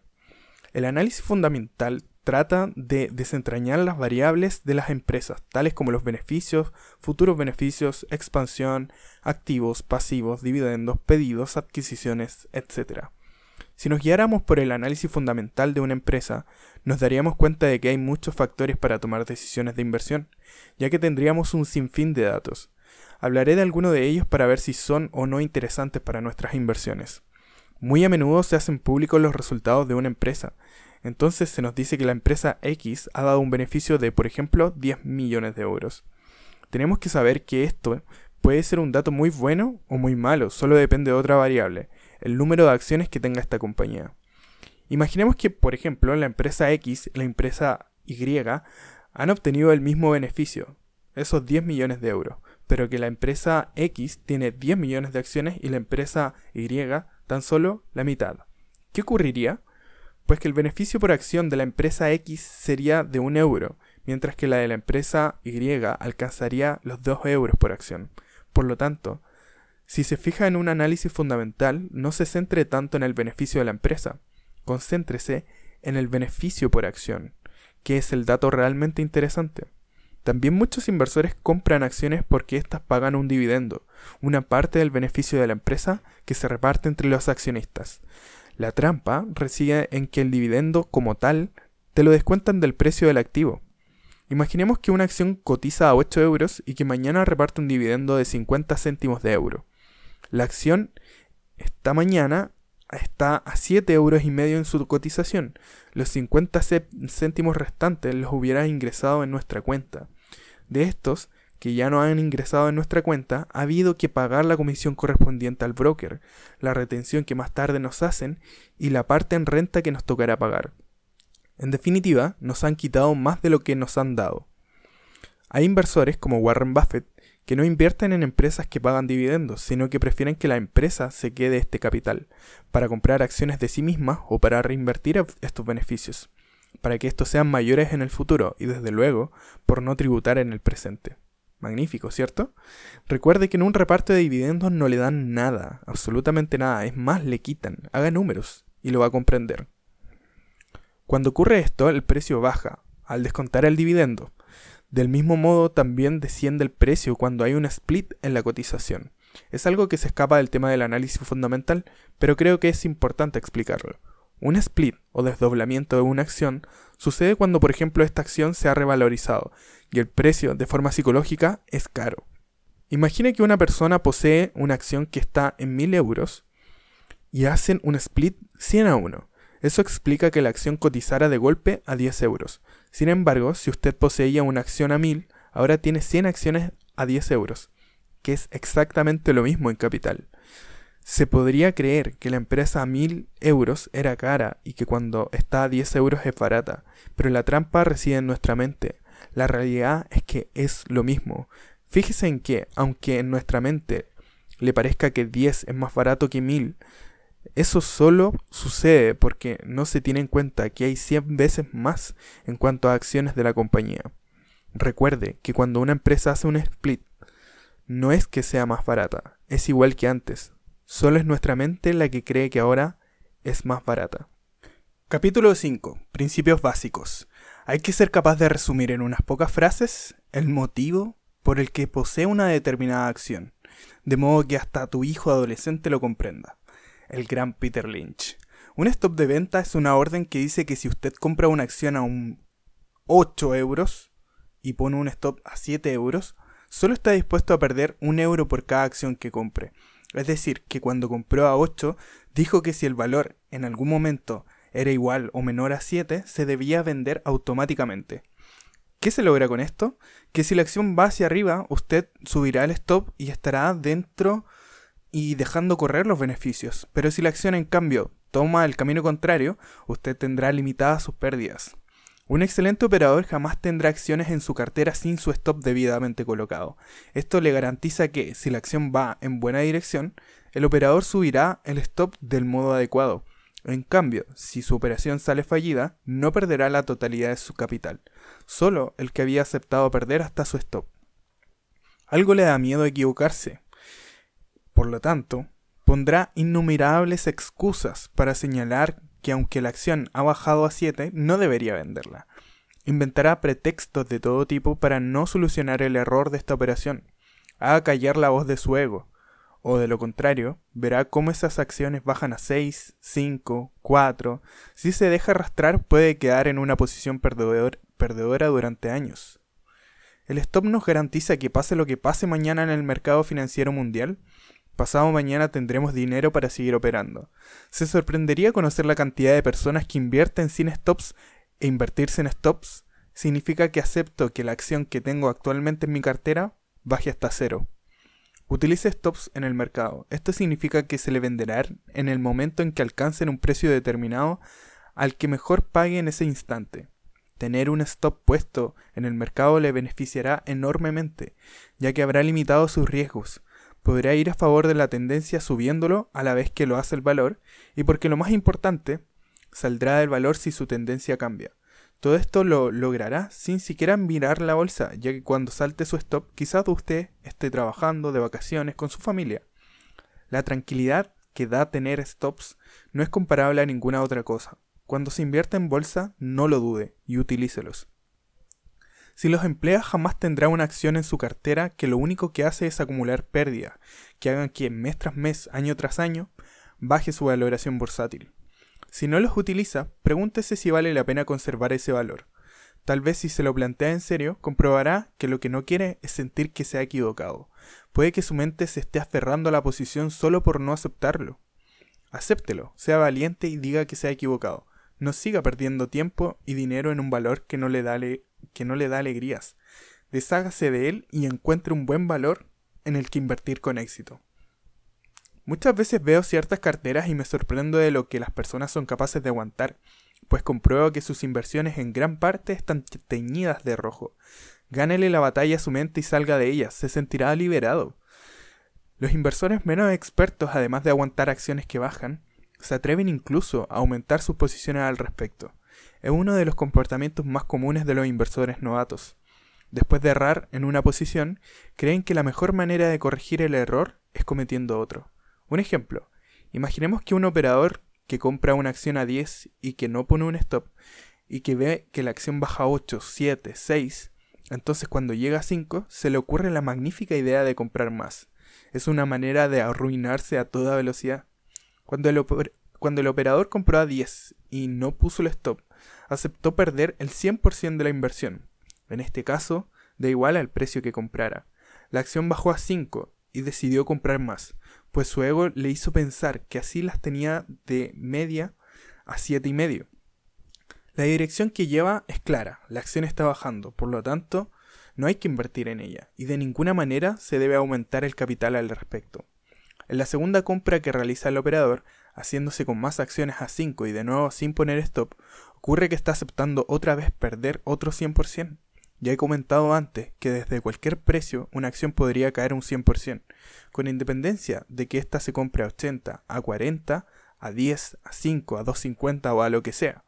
El análisis fundamental trata de desentrañar las variables de las empresas, tales como los beneficios, futuros beneficios, expansión, activos, pasivos, dividendos, pedidos, adquisiciones, etc. Si nos guiáramos por el análisis fundamental de una empresa, nos daríamos cuenta de que hay muchos factores para tomar decisiones de inversión, ya que tendríamos un sinfín de datos. Hablaré de algunos de ellos para ver si son o no interesantes para nuestras inversiones. Muy a menudo se hacen públicos los resultados de una empresa, entonces se nos dice que la empresa X ha dado un beneficio de, por ejemplo, 10 millones de euros. Tenemos que saber que esto puede ser un dato muy bueno o muy malo, solo depende de otra variable, el número de acciones que tenga esta compañía. Imaginemos que, por ejemplo, la empresa X la empresa Y han obtenido el mismo beneficio, esos 10 millones de euros, pero que la empresa X tiene 10 millones de acciones y la empresa Y tan solo la mitad. ¿Qué ocurriría? Pues que el beneficio por acción de la empresa X sería de un euro, mientras que la de la empresa Y alcanzaría los 2 euros por acción. Por lo tanto, si se fija en un análisis fundamental, no se centre tanto en el beneficio de la empresa, concéntrese en el beneficio por acción, que es el dato realmente interesante. También muchos inversores compran acciones porque éstas pagan un dividendo, una parte del beneficio de la empresa que se reparte entre los accionistas. La trampa reside en que el dividendo como tal te lo descuentan del precio del activo. Imaginemos que una acción cotiza a 8 euros y que mañana reparte un dividendo de 50 céntimos de euro. La acción esta mañana está a 7 euros y medio en su cotización. Los 50 céntimos restantes los hubiera ingresado en nuestra cuenta. De estos, que ya no han ingresado en nuestra cuenta, ha habido que pagar la comisión correspondiente al broker, la retención que más tarde nos hacen y la parte en renta que nos tocará pagar. En definitiva, nos han quitado más de lo que nos han dado. Hay inversores como Warren Buffett que no invierten en empresas que pagan dividendos, sino que prefieren que la empresa se quede este capital, para comprar acciones de sí misma o para reinvertir estos beneficios, para que estos sean mayores en el futuro y desde luego por no tributar en el presente. Magnífico, ¿cierto? Recuerde que en un reparto de dividendos no le dan nada, absolutamente nada, es más, le quitan. Haga números y lo va a comprender. Cuando ocurre esto, el precio baja, al descontar el dividendo. Del mismo modo, también desciende el precio cuando hay un split en la cotización. Es algo que se escapa del tema del análisis fundamental, pero creo que es importante explicarlo. Un split o desdoblamiento de una acción sucede cuando, por ejemplo, esta acción se ha revalorizado y el precio, de forma psicológica, es caro. Imagine que una persona posee una acción que está en 1000 euros y hacen un split 100 a 1. Eso explica que la acción cotizara de golpe a 10 euros. Sin embargo, si usted poseía una acción a 1000, ahora tiene 100 acciones a 10 euros, que es exactamente lo mismo en capital. Se podría creer que la empresa a 1000 euros era cara y que cuando está a 10 euros es barata, pero la trampa reside en nuestra mente. La realidad es que es lo mismo. Fíjese en que, aunque en nuestra mente le parezca que 10 es más barato que 1000, eso solo sucede porque no se tiene en cuenta que hay 100 veces más en cuanto a acciones de la compañía. Recuerde que cuando una empresa hace un split, no es que sea más barata, es igual que antes. Solo es nuestra mente la que cree que ahora es más barata. Capítulo 5. Principios básicos. Hay que ser capaz de resumir en unas pocas frases el motivo por el que posee una determinada acción, de modo que hasta tu hijo adolescente lo comprenda. El gran Peter Lynch. Un stop de venta es una orden que dice que si usted compra una acción a un 8 euros y pone un stop a 7 euros, solo está dispuesto a perder un euro por cada acción que compre. Es decir, que cuando compró a 8, dijo que si el valor en algún momento era igual o menor a 7, se debía vender automáticamente. ¿Qué se logra con esto? Que si la acción va hacia arriba, usted subirá el stop y estará dentro y dejando correr los beneficios. Pero si la acción en cambio toma el camino contrario, usted tendrá limitadas sus pérdidas. Un excelente operador jamás tendrá acciones en su cartera sin su stop debidamente colocado. Esto le garantiza que, si la acción va en buena dirección, el operador subirá el stop del modo adecuado, en cambio, si su operación sale fallida, no perderá la totalidad de su capital, solo el que había aceptado perder hasta su stop. Algo le da miedo equivocarse. Por lo tanto, pondrá innumerables excusas para señalar que aunque la acción ha bajado a 7, no debería venderla. Inventará pretextos de todo tipo para no solucionar el error de esta operación. Haga callar la voz de su ego, o de lo contrario, verá cómo esas acciones bajan a 6, 5, 4. Si se deja arrastrar puede quedar en una posición perdedora durante años. El stop nos garantiza que pase lo que pase mañana en el mercado financiero mundial, pasado mañana tendremos dinero para seguir operando. Se sorprendería conocer la cantidad de personas que invierten sin stops e invertirse en stops significa que acepto que la acción que tengo actualmente en mi cartera baje hasta cero. Utilice stops en el mercado. Esto significa que se le venderá en el momento en que alcancen un precio determinado al que mejor pague en ese instante. Tener un stop puesto en el mercado le beneficiará enormemente, ya que habrá limitado sus riesgos. Podrá ir a favor de la tendencia subiéndolo a la vez que lo hace el valor, y porque lo más importante, saldrá del valor si su tendencia cambia. Todo esto lo logrará sin siquiera mirar la bolsa, ya que cuando salte su stop, quizás usted esté trabajando de vacaciones con su familia. La tranquilidad que da tener stops no es comparable a ninguna otra cosa. Cuando se invierte en bolsa, no lo dude y utilícelos. Si los emplea, jamás tendrá una acción en su cartera que lo único que hace es acumular pérdidas, que hagan que mes tras mes, año tras año, baje su valoración bursátil. Si no los utiliza, pregúntese si vale la pena conservar ese valor. Tal vez si se lo plantea en serio, comprobará que lo que no quiere es sentir que se ha equivocado. Puede que su mente se esté aferrando a la posición solo por no aceptarlo. Acéptelo, sea valiente y diga que se ha equivocado. No siga perdiendo tiempo y dinero en un valor que no le da, que no le da alegrías. Deshágase de él y encuentre un buen valor en el que invertir con éxito. Muchas veces veo ciertas carteras y me sorprendo de lo que las personas son capaces de aguantar, pues compruebo que sus inversiones en gran parte están teñidas de rojo. Gánele la batalla a su mente y salga de ella, se sentirá liberado. Los inversores menos expertos, además de aguantar acciones que bajan, se atreven incluso a aumentar sus posiciones al respecto. Es uno de los comportamientos más comunes de los inversores novatos. después de errar en una posición, creen que la mejor manera de corregir el error es cometiendo otro. Un ejemplo, imaginemos que un operador que compra una acción a 10 y que no pone un stop y que ve que la acción baja a 8, 7, 6, entonces cuando llega a 5 se le ocurre la magnífica idea de comprar más. Es una manera de arruinarse a toda velocidad. Cuando el, cuando el operador compró a 10 y no puso el stop, aceptó perder el 100% de la inversión. En este caso, da igual al precio que comprara. La acción bajó a 5 y decidió comprar más, pues su ego le hizo pensar que así las tenía de media a siete y medio. La dirección que lleva es clara, la acción está bajando, por lo tanto, no hay que invertir en ella, y de ninguna manera se debe aumentar el capital al respecto. En la segunda compra que realiza el operador, haciéndose con más acciones a 5 y de nuevo sin poner stop, ocurre que está aceptando otra vez perder otro 100%. Ya he comentado antes que desde cualquier precio una acción podría caer un 100%, con independencia de que ésta se compre a 80, a 40, a 10, a 5, a 250 o a lo que sea.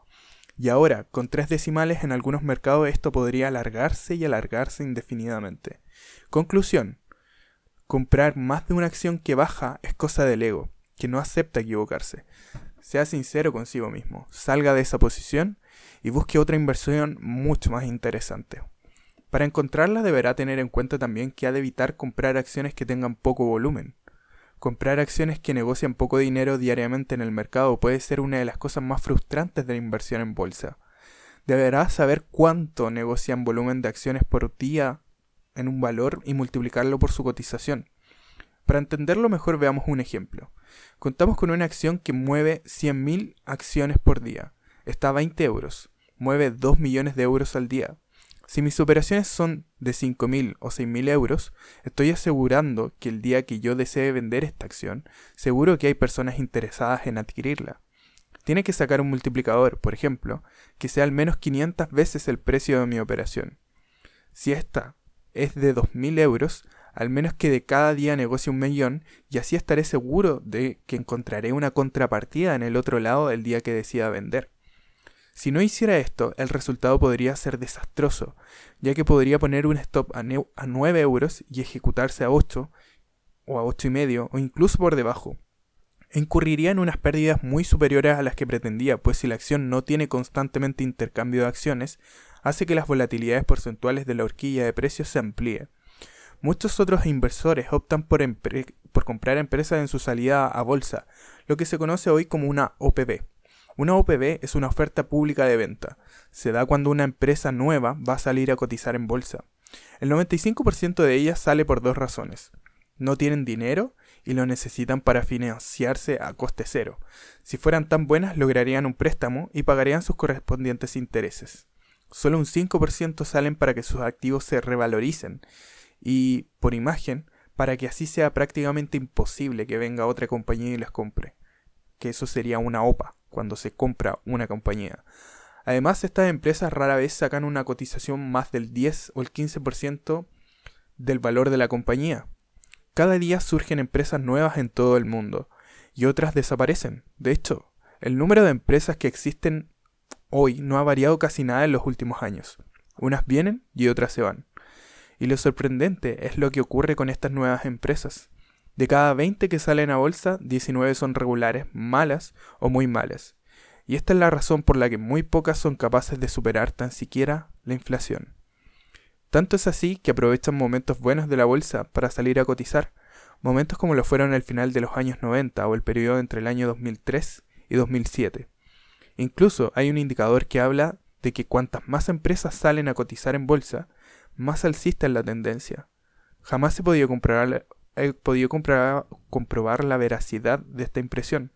Y ahora, con tres decimales en algunos mercados esto podría alargarse y alargarse indefinidamente. Conclusión. Comprar más de una acción que baja es cosa del ego, que no acepta equivocarse. Sea sincero consigo mismo, salga de esa posición y busque otra inversión mucho más interesante. Para encontrarla deberá tener en cuenta también que ha de evitar comprar acciones que tengan poco volumen. Comprar acciones que negocian poco dinero diariamente en el mercado puede ser una de las cosas más frustrantes de la inversión en bolsa. Deberá saber cuánto negocian volumen de acciones por día en un valor y multiplicarlo por su cotización. Para entenderlo mejor veamos un ejemplo. Contamos con una acción que mueve 100.000 acciones por día. Está a 20 euros. Mueve 2 millones de euros al día. Si mis operaciones son de 5.000 o 6.000 euros, estoy asegurando que el día que yo desee vender esta acción, seguro que hay personas interesadas en adquirirla. Tiene que sacar un multiplicador, por ejemplo, que sea al menos 500 veces el precio de mi operación. Si esta es de 2.000 euros, al menos que de cada día negocie un millón, y así estaré seguro de que encontraré una contrapartida en el otro lado el día que decida vender. Si no hiciera esto, el resultado podría ser desastroso, ya que podría poner un stop a, 9 euros y ejecutarse a 8 o a 8 y medio o incluso por debajo. incurriría en unas pérdidas muy superiores a las que pretendía, pues si la acción no tiene constantemente intercambio de acciones, hace que las volatilidades porcentuales de la horquilla de precios se amplíe. Muchos otros inversores optan por, comprar empresas en su salida a bolsa, lo que se conoce hoy como una OPB. Una OPB es una oferta pública de venta. Se da cuando una empresa nueva va a salir a cotizar en bolsa. El 95% de ellas sale por dos razones. No tienen dinero y lo necesitan para financiarse a coste cero. Si fueran tan buenas lograrían un préstamo y pagarían sus correspondientes intereses. Solo un 5% salen para que sus activos se revaloricen y, por imagen, para que así sea prácticamente imposible que venga otra compañía y las compre. Que eso sería una OPA cuando se compra una compañía. Además, estas empresas rara vez sacan una cotización más del 10 o el 15% del valor de la compañía. Cada día surgen empresas nuevas en todo el mundo y otras desaparecen. De hecho, el número de empresas que existen hoy no ha variado casi nada en los últimos años. Unas vienen y otras se van. Y lo sorprendente es lo que ocurre con estas nuevas empresas. De cada 20 que salen a bolsa, 19 son regulares, malas o muy malas. Y esta es la razón por la que muy pocas son capaces de superar tan siquiera la inflación. Tanto es así que aprovechan momentos buenos de la bolsa para salir a cotizar, momentos como lo fueron el final de los años 90 o el periodo entre el año 2003 y 2007. Incluso hay un indicador que habla de que cuantas más empresas salen a cotizar en bolsa, más alcista es la tendencia. Jamás comprobar, he podido comprobar la veracidad de esta impresión,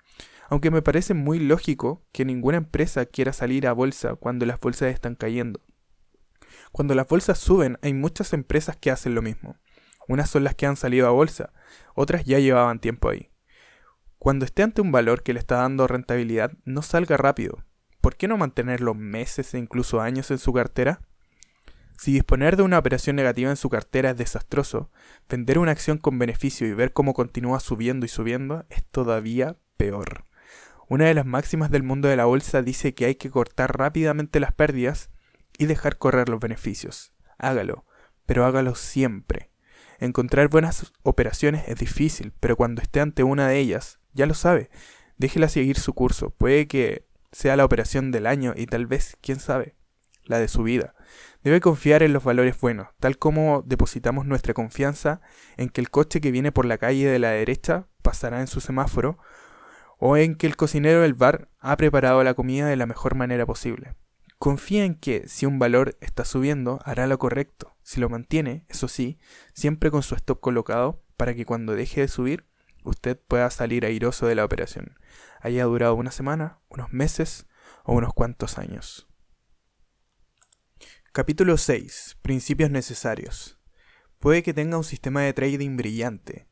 aunque me parece muy lógico que ninguna empresa quiera salir a bolsa cuando las bolsas están cayendo. Cuando las bolsas suben hay muchas empresas que hacen lo mismo. Unas son las que han salido a bolsa, otras ya llevaban tiempo ahí. Cuando esté ante un valor que le está dando rentabilidad, no salga rápido. ¿Por qué no mantenerlo meses e incluso años en su cartera? Si disponer de una operación negativa en su cartera es desastroso, vender una acción con beneficio y ver cómo continúa subiendo y subiendo es todavía peor. Una de las máximas del mundo de la bolsa dice que hay que cortar rápidamente las pérdidas y dejar correr los beneficios. Hágalo, pero hágalo siempre. Encontrar buenas operaciones es difícil, pero cuando esté ante una de ellas, ya lo sabe, déjela seguir su curso. Puede que sea la operación del año y tal vez, quién sabe, la de su vida. Debe confiar en los valores buenos, tal como depositamos nuestra confianza en que el coche que viene por la calle de la derecha pasará en su semáforo, o en que el cocinero del bar ha preparado la comida de la mejor manera posible. Confía en que, si un valor está subiendo, hará lo correcto. Si lo mantiene, eso sí, siempre con su stop colocado, para que cuando deje de subir, usted pueda salir airoso de la operación, haya durado una semana, unos meses o unos cuantos años. Capítulo 6. Principios necesarios. Puede que tenga un sistema de trading brillante,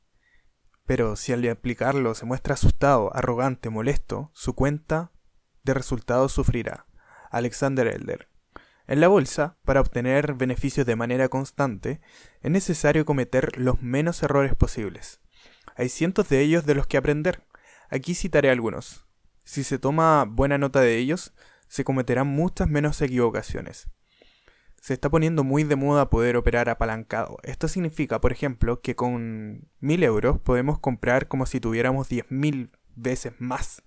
pero si al aplicarlo se muestra asustado, arrogante, molesto, su cuenta de resultados sufrirá. Alexander Elder. En la bolsa, para obtener beneficios de manera constante, es necesario cometer los menos errores posibles. Hay cientos de ellos de los que aprender. Aquí citaré algunos. Si se toma buena nota de ellos, se cometerán muchas menos equivocaciones. Se está poniendo muy de moda poder operar apalancado. Esto significa, por ejemplo, que con 1000 euros podemos comprar como si tuviéramos 10.000 veces más.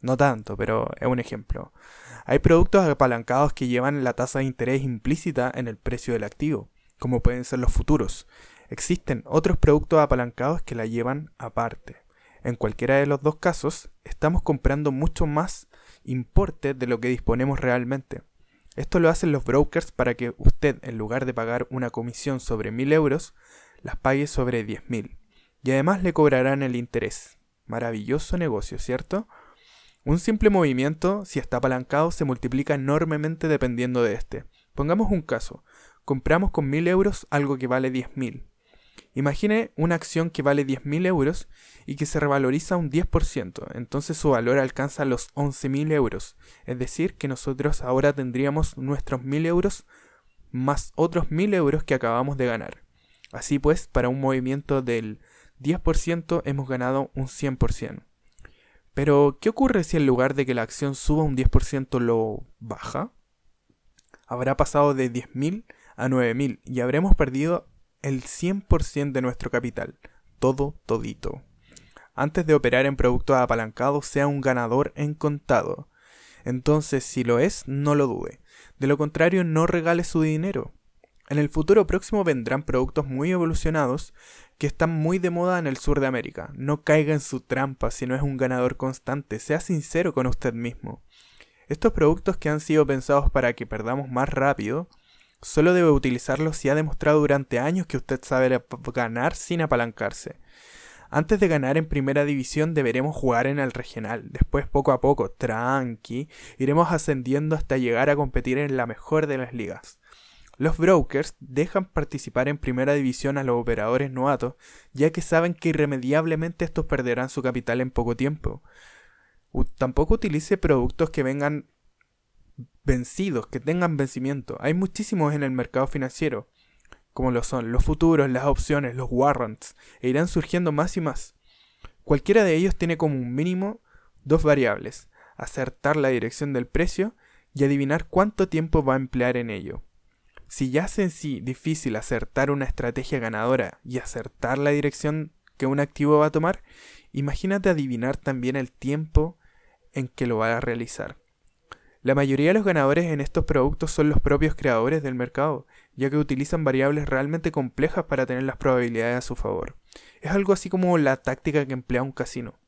No tanto, pero es un ejemplo. Hay productos apalancados que llevan la tasa de interés implícita en el precio del activo, como pueden ser los futuros. Existen otros productos apalancados que la llevan aparte. En cualquiera de los dos casos, estamos comprando mucho más importe de lo que disponemos realmente. Esto lo hacen los brokers para que usted, en lugar de pagar una comisión sobre 1000 euros, las pague sobre 10.000. Y además le cobrarán el interés. Maravilloso negocio, ¿cierto? Un simple movimiento, si está apalancado, se multiplica enormemente dependiendo de este. Pongamos un caso. Compramos con 1000 euros algo que vale 10.000. Imagine una acción que vale 10.000 euros y que se revaloriza un 10%, entonces su valor alcanza los 11.000 euros. Es decir, que nosotros ahora tendríamos nuestros 1.000 euros más otros 1.000 euros que acabamos de ganar. Así pues, para un movimiento del 10% hemos ganado un 100%. Pero, ¿qué ocurre si en lugar de que la acción suba un 10% lo baja? Habrá pasado de 10.000 a 9.000 y habremos perdido el 100% de nuestro capital, todo todito. Antes de operar en productos apalancados, sea un ganador en contado. Entonces, si lo es, no lo dude. De lo contrario, no regale su dinero. En el futuro próximo vendrán productos muy evolucionados que están muy de moda en el sur de América. No caiga en su trampa si no es un ganador constante, sea sincero con usted mismo. Estos productos que han sido pensados para que perdamos más rápido Solo debe utilizarlo si ha demostrado durante años que usted sabe ganar sin apalancarse. Antes de ganar en primera división deberemos jugar en el regional, después poco a poco, tranqui, iremos ascendiendo hasta llegar a competir en la mejor de las ligas. Los brokers dejan participar en primera división a los operadores novatos, ya que saben que irremediablemente estos perderán su capital en poco tiempo. tampoco utilice productos que vengan vencidos, que tengan vencimiento. Hay muchísimos en el mercado financiero, como lo son los futuros, las opciones, los warrants, e irán surgiendo más y más. Cualquiera de ellos tiene como un mínimo dos variables, acertar la dirección del precio y adivinar cuánto tiempo va a emplear en ello. Si ya es en sí difícil acertar una estrategia ganadora y acertar la dirección que un activo va a tomar, imagínate adivinar también el tiempo en que lo va a realizar. La mayoría de los ganadores en estos productos son los propios creadores del mercado, ya que utilizan variables realmente complejas para tener las probabilidades a su favor. Es algo así como la táctica que emplea un casino.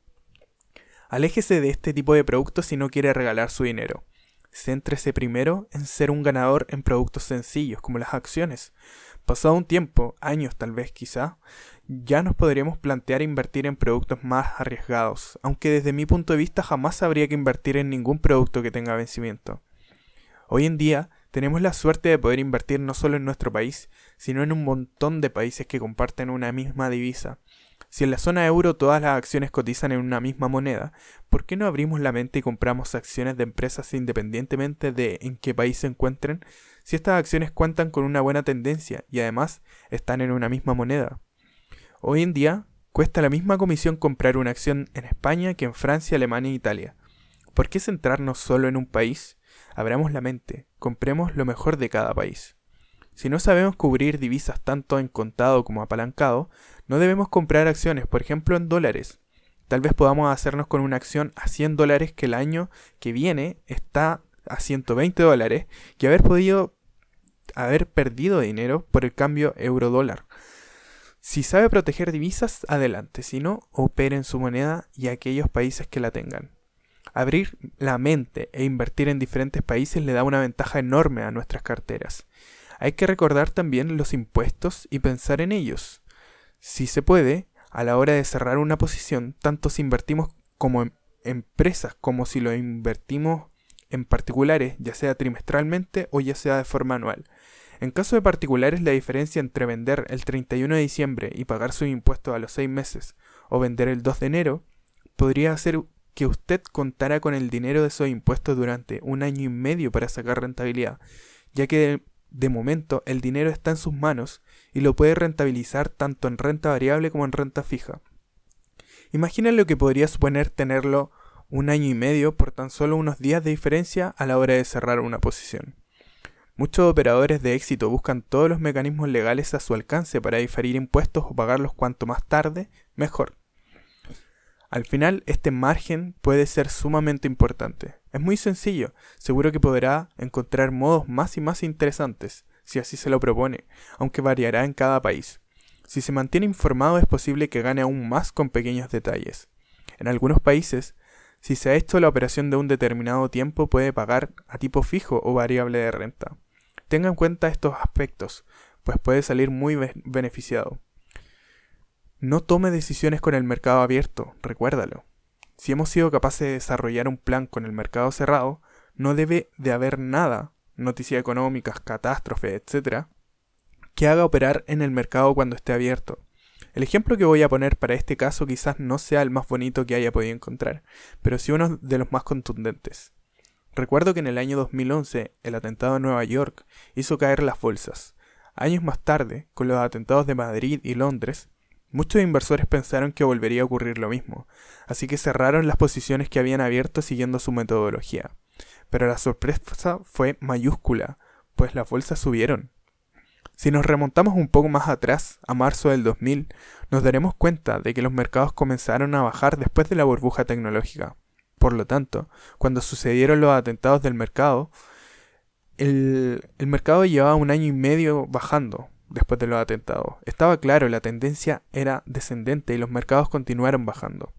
Aléjese de este tipo de productos si no quiere regalar su dinero. Céntrese primero en ser un ganador en productos sencillos como las acciones. Pasado un tiempo, años tal vez quizá, ya nos podríamos plantear invertir en productos más arriesgados, aunque desde mi punto de vista jamás habría que invertir en ningún producto que tenga vencimiento. Hoy en día tenemos la suerte de poder invertir no solo en nuestro país, sino en un montón de países que comparten una misma divisa. Si en la zona euro todas las acciones cotizan en una misma moneda, ¿por qué no abrimos la mente y compramos acciones de empresas independientemente de en qué país se encuentren, si estas acciones cuentan con una buena tendencia y además están en una misma moneda? Hoy en día cuesta la misma comisión comprar una acción en España que en Francia, Alemania e Italia. ¿Por qué centrarnos solo en un país? Abramos la mente, compremos lo mejor de cada país. Si no sabemos cubrir divisas tanto en contado como apalancado, no debemos comprar acciones, por ejemplo, en dólares. Tal vez podamos hacernos con una acción a 100 dólares que el año que viene está a 120 dólares y haber podido haber perdido dinero por el cambio euro-dólar. Si sabe proteger divisas, adelante. Si no, opere en su moneda y aquellos países que la tengan. Abrir la mente e invertir en diferentes países le da una ventaja enorme a nuestras carteras. Hay que recordar también los impuestos y pensar en ellos. Si se puede, a la hora de cerrar una posición, tanto si invertimos como en empresas como si lo invertimos en particulares, ya sea trimestralmente o ya sea de forma anual. En caso de particulares, la diferencia entre vender el 31 de diciembre y pagar su impuesto a los 6 meses o vender el 2 de enero podría hacer que usted contara con el dinero de esos impuestos durante un año y medio para sacar rentabilidad, ya que de, momento el dinero está en sus manos y lo puede rentabilizar tanto en renta variable como en renta fija. Imagina lo que podría suponer tenerlo un año y medio por tan solo unos días de diferencia a la hora de cerrar una posición. Muchos operadores de éxito buscan todos los mecanismos legales a su alcance para diferir impuestos o pagarlos cuanto más tarde, mejor. Al final, este margen puede ser sumamente importante. Es muy sencillo, seguro que podrá encontrar modos más y más interesantes, si así se lo propone, aunque variará en cada país. Si se mantiene informado es posible que gane aún más con pequeños detalles. En algunos países, si se ha hecho la operación de un determinado tiempo puede pagar a tipo fijo o variable de renta. Tenga en cuenta estos aspectos, pues puede salir muy beneficiado. No tome decisiones con el mercado abierto, recuérdalo. Si hemos sido capaces de desarrollar un plan con el mercado cerrado, no debe de haber nada, noticias económicas, catástrofes, etc., que haga operar en el mercado cuando esté abierto. El ejemplo que voy a poner para este caso quizás no sea el más bonito que haya podido encontrar, pero sí uno de los más contundentes. Recuerdo que en el año 2011 el atentado en Nueva York hizo caer las bolsas. Años más tarde, con los atentados de Madrid y Londres, Muchos inversores pensaron que volvería a ocurrir lo mismo, así que cerraron las posiciones que habían abierto siguiendo su metodología. Pero la sorpresa fue mayúscula, pues las bolsas subieron. Si nos remontamos un poco más atrás, a marzo del 2000, nos daremos cuenta de que los mercados comenzaron a bajar después de la burbuja tecnológica. Por lo tanto, cuando sucedieron los atentados del mercado, el, el mercado llevaba un año y medio bajando, después de los atentados. Estaba claro, la tendencia era descendente y los mercados continuaron bajando.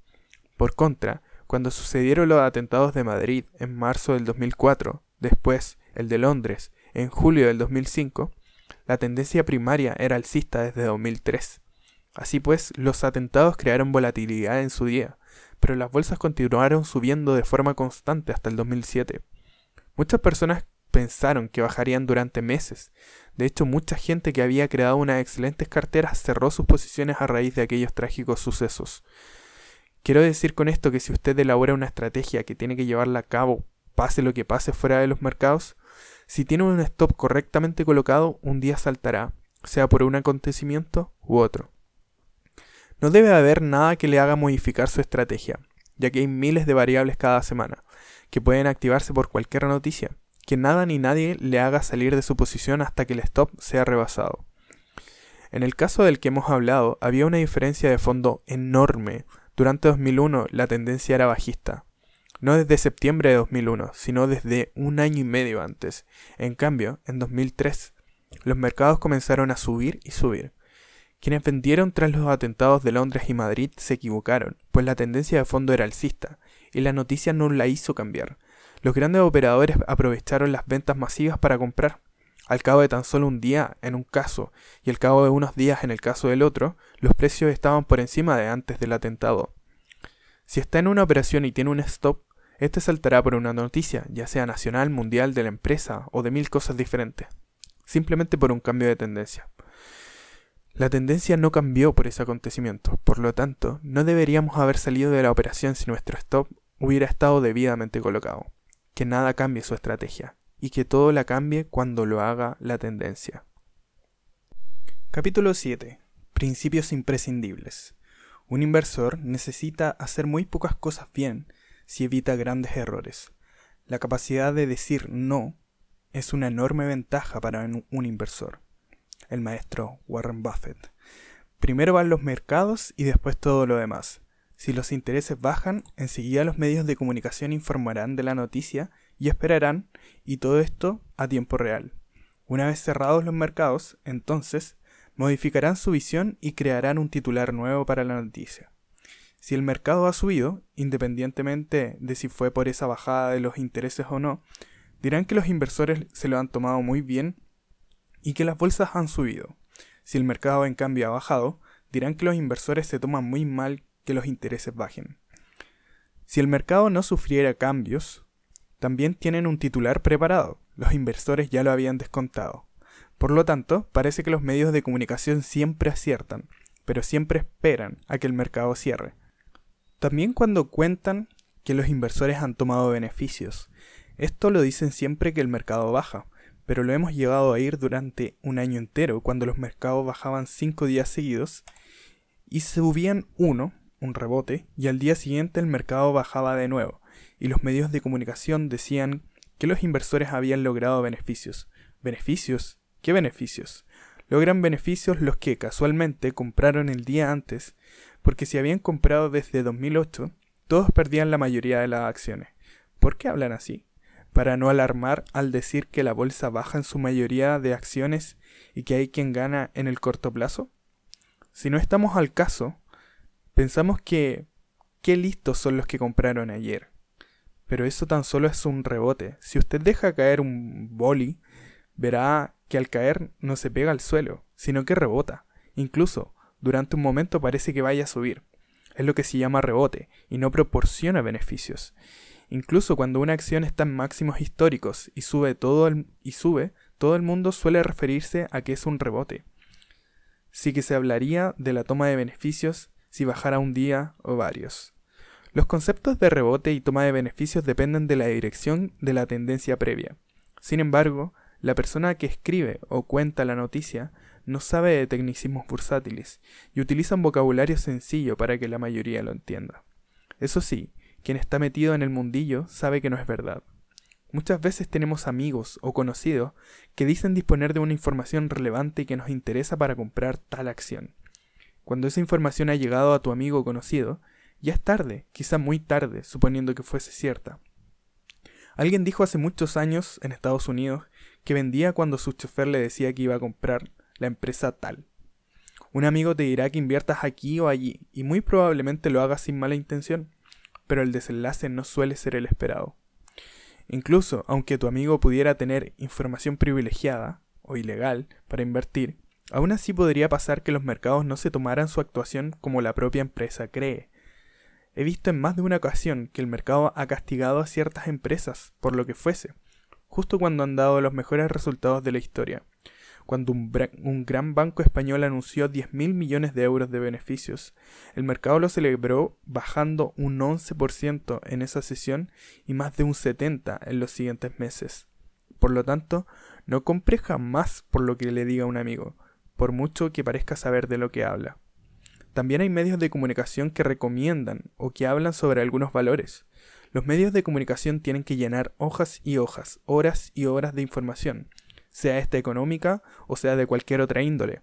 Por contra, cuando sucedieron los atentados de Madrid en marzo del 2004, después el de Londres en julio del 2005, la tendencia primaria era alcista desde 2003. Así pues, los atentados crearon volatilidad en su día, pero las bolsas continuaron subiendo de forma constante hasta el 2007. Muchas personas pensaron que bajarían durante meses. De hecho, mucha gente que había creado unas excelentes carteras cerró sus posiciones a raíz de aquellos trágicos sucesos. Quiero decir con esto que si usted elabora una estrategia que tiene que llevarla a cabo, pase lo que pase fuera de los mercados, si tiene un stop correctamente colocado, un día saltará, sea por un acontecimiento u otro. No debe haber nada que le haga modificar su estrategia, ya que hay miles de variables cada semana, que pueden activarse por cualquier noticia que nada ni nadie le haga salir de su posición hasta que el stop sea rebasado. En el caso del que hemos hablado, había una diferencia de fondo enorme. Durante 2001 la tendencia era bajista. No desde septiembre de 2001, sino desde un año y medio antes. En cambio, en 2003, los mercados comenzaron a subir y subir. Quienes vendieron tras los atentados de Londres y Madrid se equivocaron, pues la tendencia de fondo era alcista, y la noticia no la hizo cambiar. Los grandes operadores aprovecharon las ventas masivas para comprar. Al cabo de tan solo un día en un caso y al cabo de unos días en el caso del otro, los precios estaban por encima de antes del atentado. Si está en una operación y tiene un stop, este saltará por una noticia, ya sea nacional, mundial, de la empresa o de mil cosas diferentes, simplemente por un cambio de tendencia. La tendencia no cambió por ese acontecimiento, por lo tanto, no deberíamos haber salido de la operación si nuestro stop hubiera estado debidamente colocado que nada cambie su estrategia y que todo la cambie cuando lo haga la tendencia. Capítulo 7. Principios imprescindibles. Un inversor necesita hacer muy pocas cosas bien si evita grandes errores. La capacidad de decir no es una enorme ventaja para un inversor. El maestro Warren Buffett. Primero van los mercados y después todo lo demás. Si los intereses bajan, enseguida los medios de comunicación informarán de la noticia y esperarán, y todo esto a tiempo real. Una vez cerrados los mercados, entonces, modificarán su visión y crearán un titular nuevo para la noticia. Si el mercado ha subido, independientemente de si fue por esa bajada de los intereses o no, dirán que los inversores se lo han tomado muy bien y que las bolsas han subido. Si el mercado en cambio ha bajado, dirán que los inversores se toman muy mal que los intereses bajen. Si el mercado no sufriera cambios, también tienen un titular preparado, los inversores ya lo habían descontado. Por lo tanto, parece que los medios de comunicación siempre aciertan, pero siempre esperan a que el mercado cierre. También cuando cuentan que los inversores han tomado beneficios. Esto lo dicen siempre que el mercado baja, pero lo hemos llegado a ir durante un año entero, cuando los mercados bajaban cinco días seguidos y subían uno, un rebote, y al día siguiente el mercado bajaba de nuevo, y los medios de comunicación decían que los inversores habían logrado beneficios. ¿Beneficios? ¿Qué beneficios? Logran beneficios los que casualmente compraron el día antes, porque si habían comprado desde 2008, todos perdían la mayoría de las acciones. ¿Por qué hablan así? Para no alarmar al decir que la bolsa baja en su mayoría de acciones y que hay quien gana en el corto plazo? Si no estamos al caso, pensamos que qué listos son los que compraron ayer. Pero eso tan solo es un rebote. Si usted deja caer un boli, verá que al caer no se pega al suelo, sino que rebota. Incluso, durante un momento parece que vaya a subir. Es lo que se llama rebote, y no proporciona beneficios. Incluso cuando una acción está en máximos históricos y sube todo el, y sube, todo el mundo suele referirse a que es un rebote. Sí que se hablaría de la toma de beneficios si bajara un día o varios. Los conceptos de rebote y toma de beneficios dependen de la dirección de la tendencia previa. Sin embargo, la persona que escribe o cuenta la noticia no sabe de tecnicismos bursátiles y utiliza un vocabulario sencillo para que la mayoría lo entienda. Eso sí, quien está metido en el mundillo sabe que no es verdad. Muchas veces tenemos amigos o conocidos que dicen disponer de una información relevante y que nos interesa para comprar tal acción. Cuando esa información ha llegado a tu amigo o conocido, ya es tarde, quizá muy tarde, suponiendo que fuese cierta. Alguien dijo hace muchos años en Estados Unidos que vendía cuando su chofer le decía que iba a comprar la empresa tal. Un amigo te dirá que inviertas aquí o allí, y muy probablemente lo hagas sin mala intención pero el desenlace no suele ser el esperado. Incluso, aunque tu amigo pudiera tener información privilegiada o ilegal para invertir, aún así podría pasar que los mercados no se tomaran su actuación como la propia empresa cree. He visto en más de una ocasión que el mercado ha castigado a ciertas empresas por lo que fuese, justo cuando han dado los mejores resultados de la historia, cuando un, gran banco español anunció 10.000 millones de euros de beneficios. El mercado lo celebró bajando un 11% en esa sesión y más de un 70% en los siguientes meses. Por lo tanto, no compre jamás por lo que le diga un amigo, por mucho que parezca saber de lo que habla. También hay medios de comunicación que recomiendan o que hablan sobre algunos valores. Los medios de comunicación tienen que llenar hojas y hojas, horas y horas de información, sea esta económica o sea de cualquier otra índole.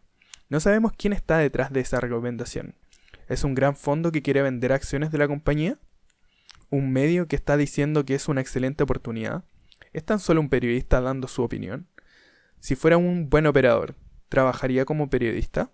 No sabemos quién está detrás de esa recomendación. ¿Es un gran fondo que quiere vender acciones de la compañía? ¿Un medio que está diciendo que es una excelente oportunidad? ¿Es tan solo un periodista dando su opinión? Si fuera un buen operador, ¿trabajaría como periodista?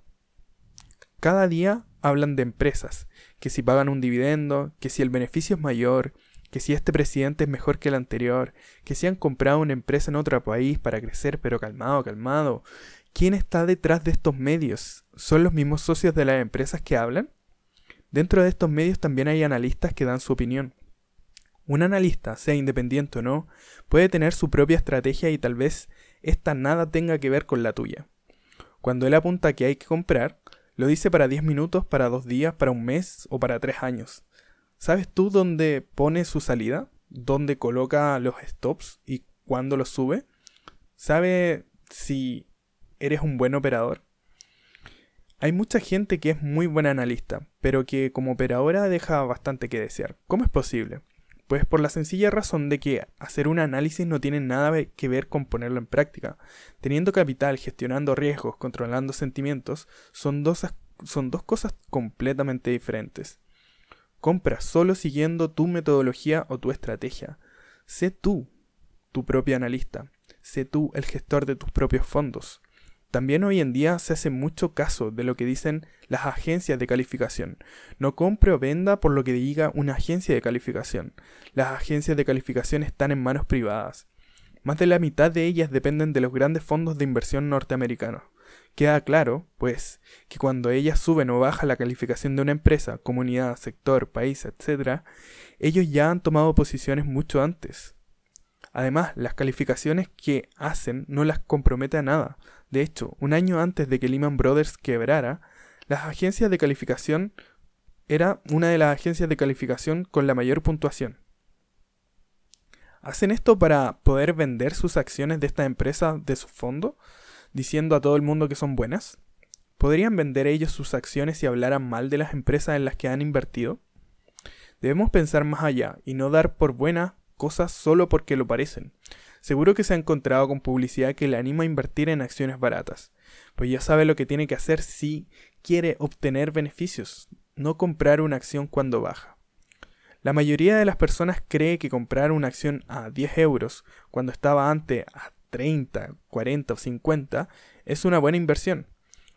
Cada día hablan de empresas, que si pagan un dividendo, que si el beneficio es mayor, que si este presidente es mejor que el anterior, que si han comprado una empresa en otro país para crecer, pero calmado, calmado. ¿Quién está detrás de estos medios? ¿Son los mismos socios de las empresas que hablan? Dentro de estos medios también hay analistas que dan su opinión. Un analista, sea independiente o no, puede tener su propia estrategia y tal vez esta nada tenga que ver con la tuya. Cuando él apunta que hay que comprar, lo dice para 10 minutos, para 2 días, para un mes o para 3 años. ¿Sabes tú dónde pone su salida? ¿Dónde coloca los stops y cuándo los sube? ¿Sabe si eres un buen operador? Hay mucha gente que es muy buena analista, pero que como operadora deja bastante que desear. ¿Cómo es posible? Pues por la sencilla razón de que hacer un análisis no tiene nada que ver con ponerlo en práctica. Teniendo capital, gestionando riesgos, controlando sentimientos, son dos, son dos cosas completamente diferentes. Compra solo siguiendo tu metodología o tu estrategia. Sé tú tu propio analista. Sé tú el gestor de tus propios fondos. También hoy en día se hace mucho caso de lo que dicen las agencias de calificación. No compre o venda por lo que diga una agencia de calificación. Las agencias de calificación están en manos privadas. Más de la mitad de ellas dependen de los grandes fondos de inversión norteamericanos. Queda claro, pues, que cuando ellas suben o bajan la calificación de una empresa, comunidad, sector, país, etc., ellos ya han tomado posiciones mucho antes. Además, las calificaciones que hacen no las compromete a nada, de hecho, un año antes de que Lehman Brothers quebrara, las agencias de calificación era una de las agencias de calificación con la mayor puntuación. ¿Hacen esto para poder vender sus acciones de esta empresa de su fondo, diciendo a todo el mundo que son buenas? ¿Podrían vender ellos sus acciones si hablaran mal de las empresas en las que han invertido? Debemos pensar más allá y no dar por buenas cosas solo porque lo parecen. Seguro que se ha encontrado con publicidad que le anima a invertir en acciones baratas, pues ya sabe lo que tiene que hacer si quiere obtener beneficios, no comprar una acción cuando baja. La mayoría de las personas cree que comprar una acción a 10 euros cuando estaba antes a 30, 40 o 50 es una buena inversión.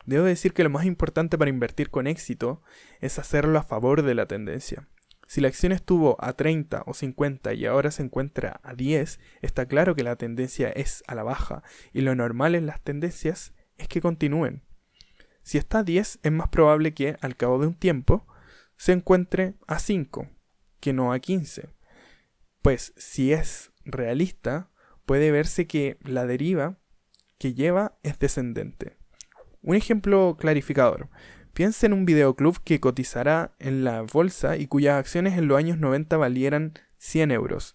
Debo decir que lo más importante para invertir con éxito es hacerlo a favor de la tendencia. Si la acción estuvo a 30 o 50 y ahora se encuentra a 10, está claro que la tendencia es a la baja y lo normal en las tendencias es que continúen. Si está a 10 es más probable que al cabo de un tiempo se encuentre a 5 que no a 15. Pues si es realista, puede verse que la deriva que lleva es descendente. Un ejemplo clarificador. Piensa en un videoclub que cotizará en la bolsa y cuyas acciones en los años 90 valieran 100 euros.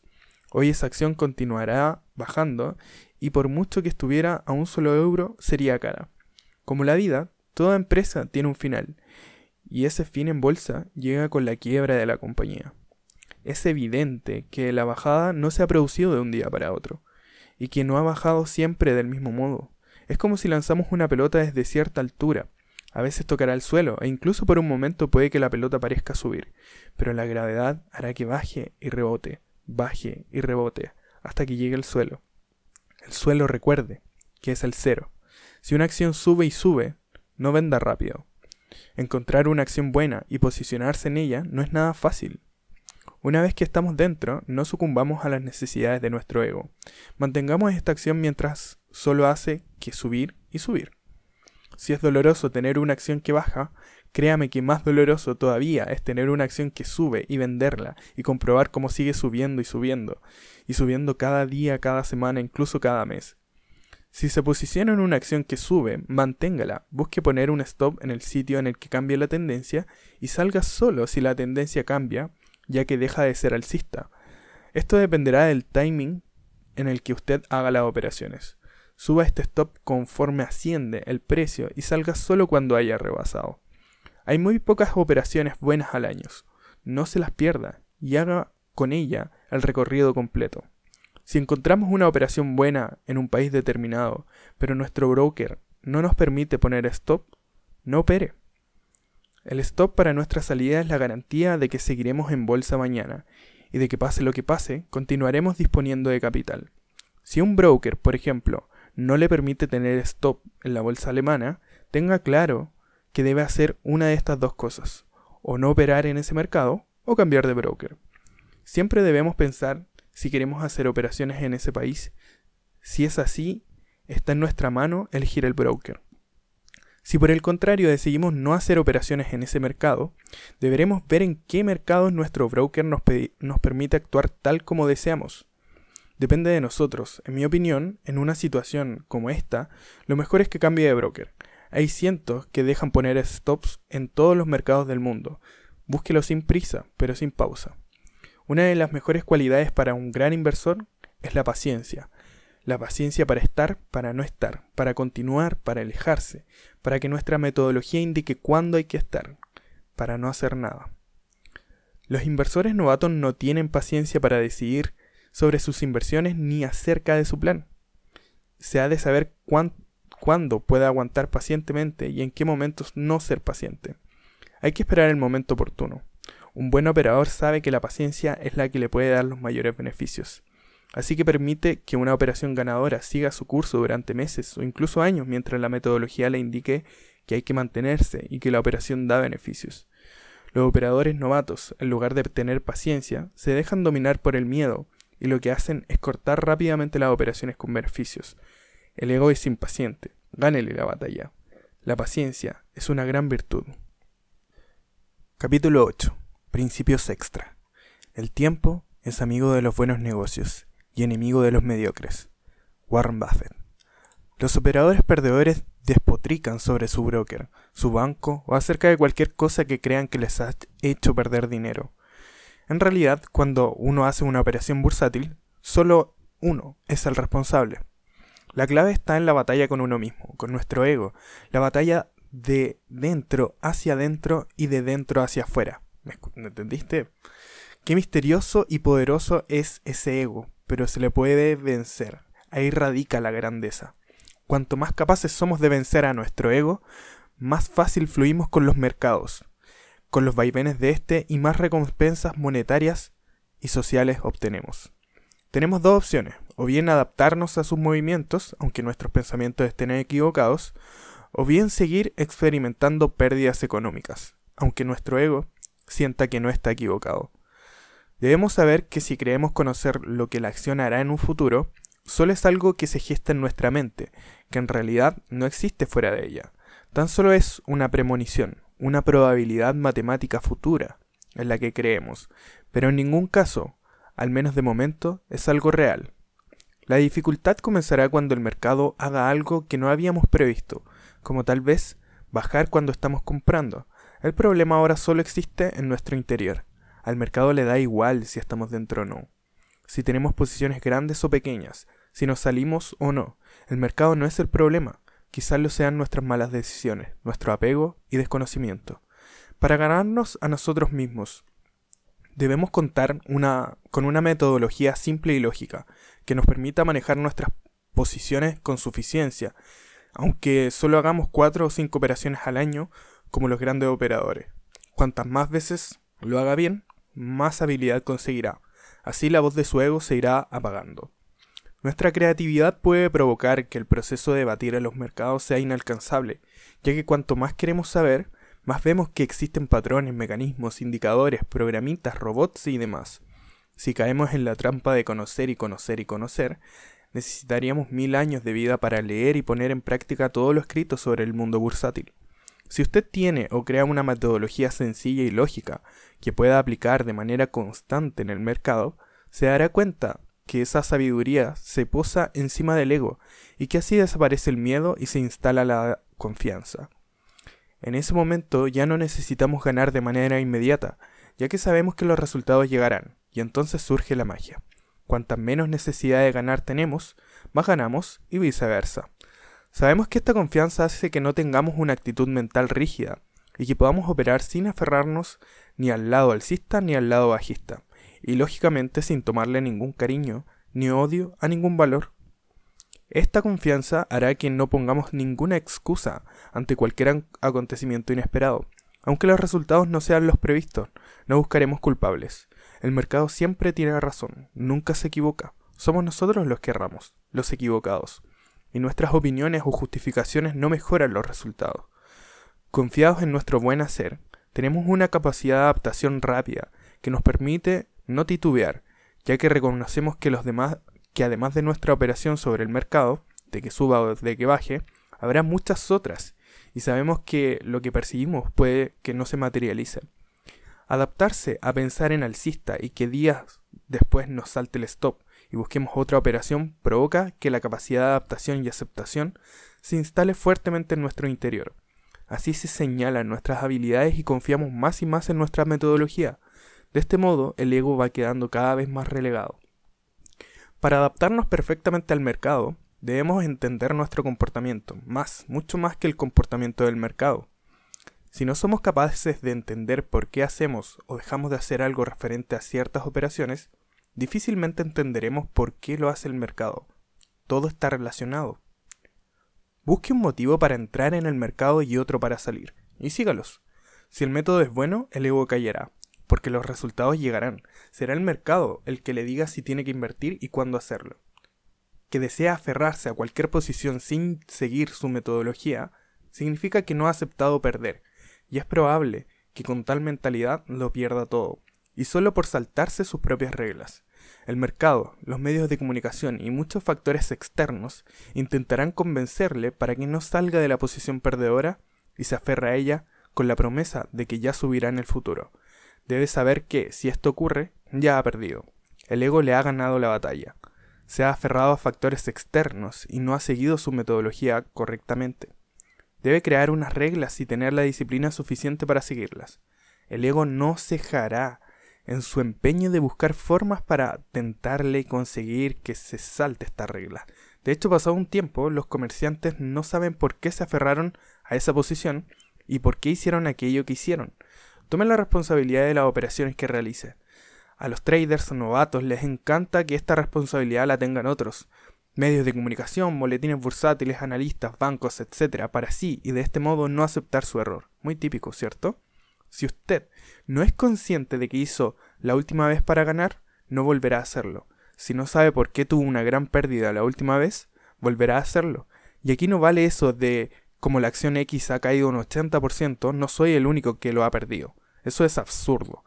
Hoy esa acción continuará bajando y por mucho que estuviera a un solo euro sería cara. Como la vida, toda empresa tiene un final y ese fin en bolsa llega con la quiebra de la compañía. Es evidente que la bajada no se ha producido de un día para otro y que no ha bajado siempre del mismo modo. Es como si lanzamos una pelota desde cierta altura a veces tocará el suelo e incluso por un momento puede que la pelota parezca subir, pero la gravedad hará que baje y rebote, baje y rebote, hasta que llegue al suelo. El suelo recuerde que es el cero. Si una acción sube y sube, no venda rápido. Encontrar una acción buena y posicionarse en ella no es nada fácil. Una vez que estamos dentro, no sucumbamos a las necesidades de nuestro ego. Mantengamos esta acción mientras solo hace que subir y subir. Si es doloroso tener una acción que baja, créame que más doloroso todavía es tener una acción que sube y venderla y comprobar cómo sigue subiendo y subiendo, y subiendo cada día, cada semana, incluso cada mes. Si se posiciona en una acción que sube, manténgala, busque poner un stop en el sitio en el que cambie la tendencia y salga solo si la tendencia cambia, ya que deja de ser alcista. Esto dependerá del timing en el que usted haga las operaciones suba este stop conforme asciende el precio y salga solo cuando haya rebasado. Hay muy pocas operaciones buenas al año. No se las pierda y haga con ella el recorrido completo. Si encontramos una operación buena en un país determinado, pero nuestro broker no nos permite poner stop, no opere. El stop para nuestra salida es la garantía de que seguiremos en bolsa mañana y de que pase lo que pase, continuaremos disponiendo de capital. Si un broker, por ejemplo, no le permite tener stop en la bolsa alemana, tenga claro que debe hacer una de estas dos cosas, o no operar en ese mercado o cambiar de broker. Siempre debemos pensar si queremos hacer operaciones en ese país. Si es así, está en nuestra mano elegir el broker. Si por el contrario decidimos no hacer operaciones en ese mercado, deberemos ver en qué mercados nuestro broker nos, permite actuar tal como deseamos. Depende de nosotros. En mi opinión, en una situación como esta, lo mejor es que cambie de broker. Hay cientos que dejan poner stops en todos los mercados del mundo. Búsquelo sin prisa, pero sin pausa. Una de las mejores cualidades para un gran inversor es la paciencia. La paciencia para estar, para no estar, para continuar, para alejarse, para que nuestra metodología indique cuándo hay que estar, para no hacer nada. Los inversores novatos no tienen paciencia para decidir sobre sus inversiones ni acerca de su plan. Se ha de saber cuándo puede aguantar pacientemente y en qué momentos no ser paciente. Hay que esperar el momento oportuno. Un buen operador sabe que la paciencia es la que le puede dar los mayores beneficios. Así que permite que una operación ganadora siga su curso durante meses o incluso años mientras la metodología le indique que hay que mantenerse y que la operación da beneficios. Los operadores novatos, en lugar de tener paciencia, se dejan dominar por el miedo y lo que hacen es cortar rápidamente las operaciones con beneficios. El ego es impaciente, gánele la batalla. La paciencia es una gran virtud. Capítulo 8. Principios extra. El tiempo es amigo de los buenos negocios y enemigo de los mediocres. Warren Buffett. Los operadores perdedores despotrican sobre su broker, su banco o acerca de cualquier cosa que crean que les ha hecho perder dinero. En realidad, cuando uno hace una operación bursátil, solo uno es el responsable. La clave está en la batalla con uno mismo, con nuestro ego, la batalla de dentro hacia adentro y de dentro hacia afuera. ¿Me entendiste? Qué misterioso y poderoso es ese ego, pero se le puede vencer. Ahí radica la grandeza. Cuanto más capaces somos de vencer a nuestro ego, más fácil fluimos con los mercados, con los vaivenes de este y más recompensas monetarias y sociales obtenemos. Tenemos dos opciones, o bien adaptarnos a sus movimientos, aunque nuestros pensamientos estén equivocados, o bien seguir experimentando pérdidas económicas, aunque nuestro ego sienta que no está equivocado. Debemos saber que si creemos conocer lo que la acción hará en un futuro, solo es algo que se gesta en nuestra mente, que en realidad no existe fuera de ella. Tan solo es una premonición, una probabilidad matemática futura en la que creemos, pero en ningún caso, al menos de momento, es algo real. La dificultad comenzará cuando el mercado haga algo que no habíamos previsto, como tal vez bajar cuando estamos comprando, el problema ahora solo existe en nuestro interior. Al mercado le da igual si estamos dentro o no. Si tenemos posiciones grandes o pequeñas, si nos salimos o no. El mercado no es el problema. Quizás lo sean nuestras malas decisiones, nuestro apego y desconocimiento. Para ganarnos a nosotros mismos, debemos contar una, con una metodología simple y lógica que nos permita manejar nuestras posiciones con suficiencia. Aunque solo hagamos cuatro o cinco operaciones al año, como los grandes operadores. Cuantas más veces lo haga bien, más habilidad conseguirá. Así la voz de su ego se irá apagando. Nuestra creatividad puede provocar que el proceso de batir en los mercados sea inalcanzable, ya que cuanto más queremos saber, más vemos que existen patrones, mecanismos, indicadores, programitas, robots y demás. Si caemos en la trampa de conocer y conocer y conocer, necesitaríamos mil años de vida para leer y poner en práctica todo lo escrito sobre el mundo bursátil. Si usted tiene o crea una metodología sencilla y lógica que pueda aplicar de manera constante en el mercado, se dará cuenta que esa sabiduría se posa encima del ego y que así desaparece el miedo y se instala la confianza. En ese momento ya no necesitamos ganar de manera inmediata, ya que sabemos que los resultados llegarán, y entonces surge la magia. Cuanta menos necesidad de ganar tenemos, más ganamos y viceversa. Sabemos que esta confianza hace que no tengamos una actitud mental rígida y que podamos operar sin aferrarnos ni al lado alcista ni al lado bajista, y lógicamente sin tomarle ningún cariño ni odio a ningún valor. Esta confianza hará que no pongamos ninguna excusa ante cualquier acontecimiento inesperado. Aunque los resultados no sean los previstos, no buscaremos culpables. El mercado siempre tiene razón, nunca se equivoca. Somos nosotros los que erramos, los equivocados y nuestras opiniones o justificaciones no mejoran los resultados. Confiados en nuestro buen hacer, tenemos una capacidad de adaptación rápida que nos permite no titubear, ya que reconocemos que los demás que además de nuestra operación sobre el mercado, de que suba o de que baje, habrá muchas otras, y sabemos que lo que percibimos puede que no se materialice. Adaptarse a pensar en alcista y que días después nos salte el stop y busquemos otra operación provoca que la capacidad de adaptación y aceptación se instale fuertemente en nuestro interior. Así se señalan nuestras habilidades y confiamos más y más en nuestra metodología. De este modo, el ego va quedando cada vez más relegado. Para adaptarnos perfectamente al mercado, debemos entender nuestro comportamiento, más, mucho más que el comportamiento del mercado. Si no somos capaces de entender por qué hacemos o dejamos de hacer algo referente a ciertas operaciones, difícilmente entenderemos por qué lo hace el mercado. Todo está relacionado. Busque un motivo para entrar en el mercado y otro para salir, y sígalos. Si el método es bueno, el ego callará, porque los resultados llegarán. Será el mercado el que le diga si tiene que invertir y cuándo hacerlo. Que desea aferrarse a cualquier posición sin seguir su metodología, significa que no ha aceptado perder, y es probable que con tal mentalidad lo pierda todo, y solo por saltarse sus propias reglas. El mercado, los medios de comunicación y muchos factores externos intentarán convencerle para que no salga de la posición perdedora y se aferre a ella con la promesa de que ya subirá en el futuro. Debe saber que, si esto ocurre, ya ha perdido. El ego le ha ganado la batalla. Se ha aferrado a factores externos y no ha seguido su metodología correctamente. Debe crear unas reglas y tener la disciplina suficiente para seguirlas. El ego no cejará en su empeño de buscar formas para tentarle y conseguir que se salte esta regla. De hecho, pasado un tiempo, los comerciantes no saben por qué se aferraron a esa posición y por qué hicieron aquello que hicieron. Tomen la responsabilidad de las operaciones que realice. A los traders novatos les encanta que esta responsabilidad la tengan otros. Medios de comunicación, boletines bursátiles, analistas, bancos, etc. para sí y de este modo no aceptar su error. Muy típico, ¿cierto? Si usted no es consciente de que hizo la última vez para ganar, no volverá a hacerlo. Si no sabe por qué tuvo una gran pérdida la última vez, volverá a hacerlo. Y aquí no vale eso de como la acción X ha caído un 80%, no soy el único que lo ha perdido. Eso es absurdo.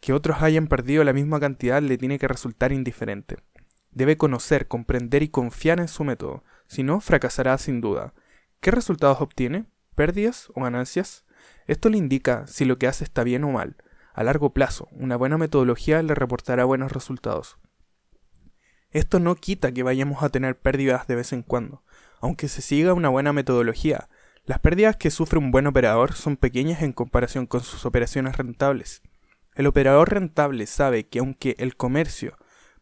Que otros hayan perdido la misma cantidad le tiene que resultar indiferente. Debe conocer, comprender y confiar en su método, si no, fracasará sin duda. ¿Qué resultados obtiene? ¿Pérdidas o ganancias? Esto le indica si lo que hace está bien o mal. A largo plazo, una buena metodología le reportará buenos resultados. Esto no quita que vayamos a tener pérdidas de vez en cuando. Aunque se siga una buena metodología, las pérdidas que sufre un buen operador son pequeñas en comparación con sus operaciones rentables. El operador rentable sabe que aunque el comercio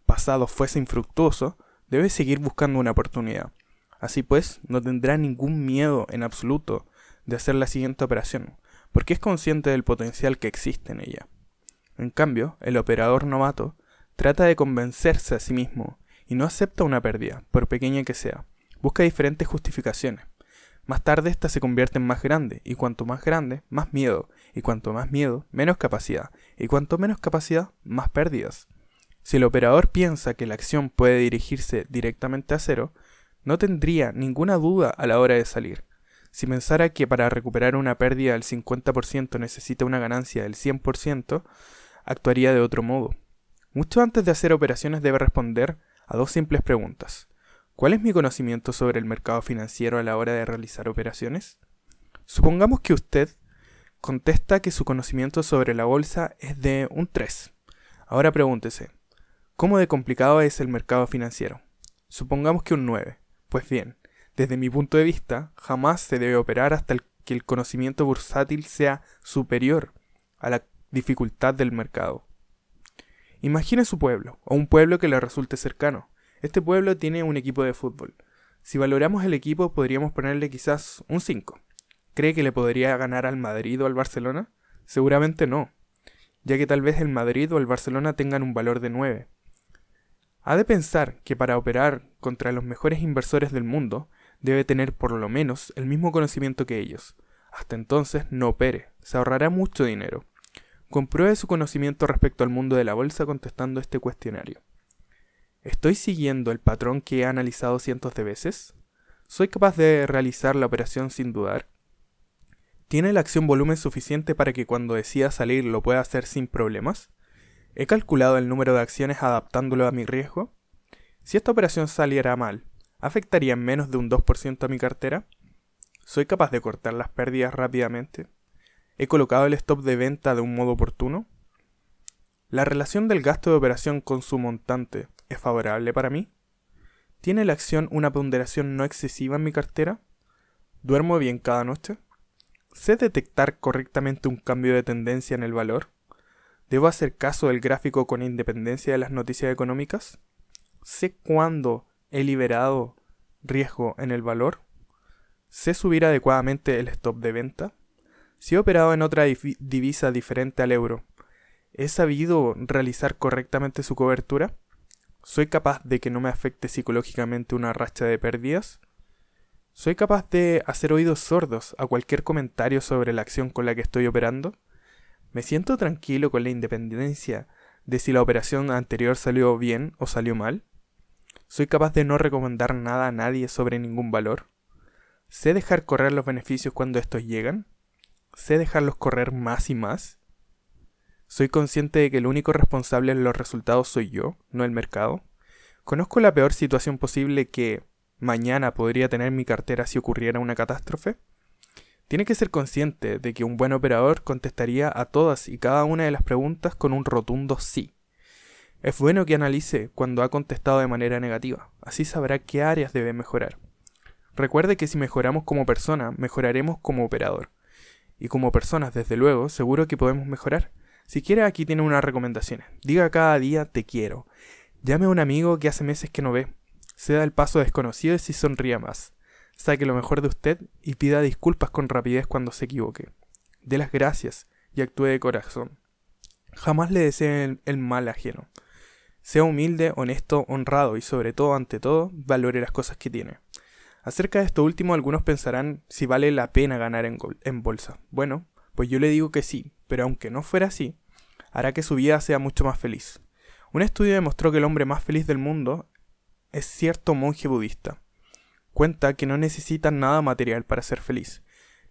pasado fuese infructuoso, debe seguir buscando una oportunidad. Así pues, no tendrá ningún miedo en absoluto de hacer la siguiente operación, porque es consciente del potencial que existe en ella. En cambio, el operador novato trata de convencerse a sí mismo y no acepta una pérdida, por pequeña que sea. Busca diferentes justificaciones. Más tarde ésta se convierte en más grande, y cuanto más grande, más miedo, y cuanto más miedo, menos capacidad, y cuanto menos capacidad, más pérdidas. Si el operador piensa que la acción puede dirigirse directamente a cero, no tendría ninguna duda a la hora de salir. Si pensara que para recuperar una pérdida del 50% necesita una ganancia del 100%, actuaría de otro modo. Mucho antes de hacer operaciones debe responder a dos simples preguntas. ¿Cuál es mi conocimiento sobre el mercado financiero a la hora de realizar operaciones? Supongamos que usted contesta que su conocimiento sobre la bolsa es de un 3. Ahora pregúntese, ¿cómo de complicado es el mercado financiero? Supongamos que un 9. Pues bien, desde mi punto de vista, jamás se debe operar hasta que el conocimiento bursátil sea superior a la dificultad del mercado. Imagine su pueblo, o un pueblo que le resulte cercano. Este pueblo tiene un equipo de fútbol. Si valoramos el equipo, podríamos ponerle quizás un 5. ¿Cree que le podría ganar al Madrid o al Barcelona? Seguramente no, ya que tal vez el Madrid o el Barcelona tengan un valor de 9. Ha de pensar que para operar contra los mejores inversores del mundo, debe tener por lo menos el mismo conocimiento que ellos. Hasta entonces no opere, se ahorrará mucho dinero. Compruebe su conocimiento respecto al mundo de la bolsa contestando este cuestionario. ¿Estoy siguiendo el patrón que he analizado cientos de veces? ¿Soy capaz de realizar la operación sin dudar? ¿Tiene la acción volumen suficiente para que cuando decida salir lo pueda hacer sin problemas? ¿He calculado el número de acciones adaptándolo a mi riesgo? Si esta operación saliera mal, ¿Afectaría menos de un 2% a mi cartera? ¿Soy capaz de cortar las pérdidas rápidamente? ¿He colocado el stop de venta de un modo oportuno? ¿La relación del gasto de operación con su montante es favorable para mí? ¿Tiene la acción una ponderación no excesiva en mi cartera? ¿Duermo bien cada noche? ¿Sé detectar correctamente un cambio de tendencia en el valor? ¿Debo hacer caso del gráfico con independencia de las noticias económicas? ¿Sé cuándo ¿He liberado riesgo en el valor? ¿Sé subir adecuadamente el stop de venta? Si he operado en otra divisa diferente al euro, ¿he sabido realizar correctamente su cobertura? ¿Soy capaz de que no me afecte psicológicamente una racha de pérdidas? ¿Soy capaz de hacer oídos sordos a cualquier comentario sobre la acción con la que estoy operando? ¿Me siento tranquilo con la independencia de si la operación anterior salió bien o salió mal? ¿Soy capaz de no recomendar nada a nadie sobre ningún valor? ¿Sé dejar correr los beneficios cuando estos llegan? ¿Sé dejarlos correr más y más? ¿Soy consciente de que el único responsable de los resultados soy yo, no el mercado? ¿Conozco la peor situación posible que, mañana podría tener mi cartera si ocurriera una catástrofe? Tiene que ser consciente de que un buen operador contestaría a todas y cada una de las preguntas con un rotundo sí. Es bueno que analice cuando ha contestado de manera negativa, así sabrá qué áreas debe mejorar. Recuerde que si mejoramos como persona, mejoraremos como operador. Y como personas, desde luego, seguro que podemos mejorar. Si quiere, aquí tiene unas recomendaciones. Diga cada día te quiero. Llame a un amigo que hace meses que no ve da el paso desconocido y si sonría más. Saque lo mejor de usted y pida disculpas con rapidez cuando se equivoque. Dé las gracias y actúe de corazón. Jamás le desee el, mal ajeno. Sea humilde, honesto, honrado y sobre todo, ante todo, valore las cosas que tiene. Acerca de esto último, algunos pensarán si vale la pena ganar en, en bolsa. Bueno, pues yo le digo que sí, pero aunque no fuera así, hará que su vida sea mucho más feliz. Un estudio demostró que el hombre más feliz del mundo es cierto monje budista. Cuenta que no necesita nada material para ser feliz,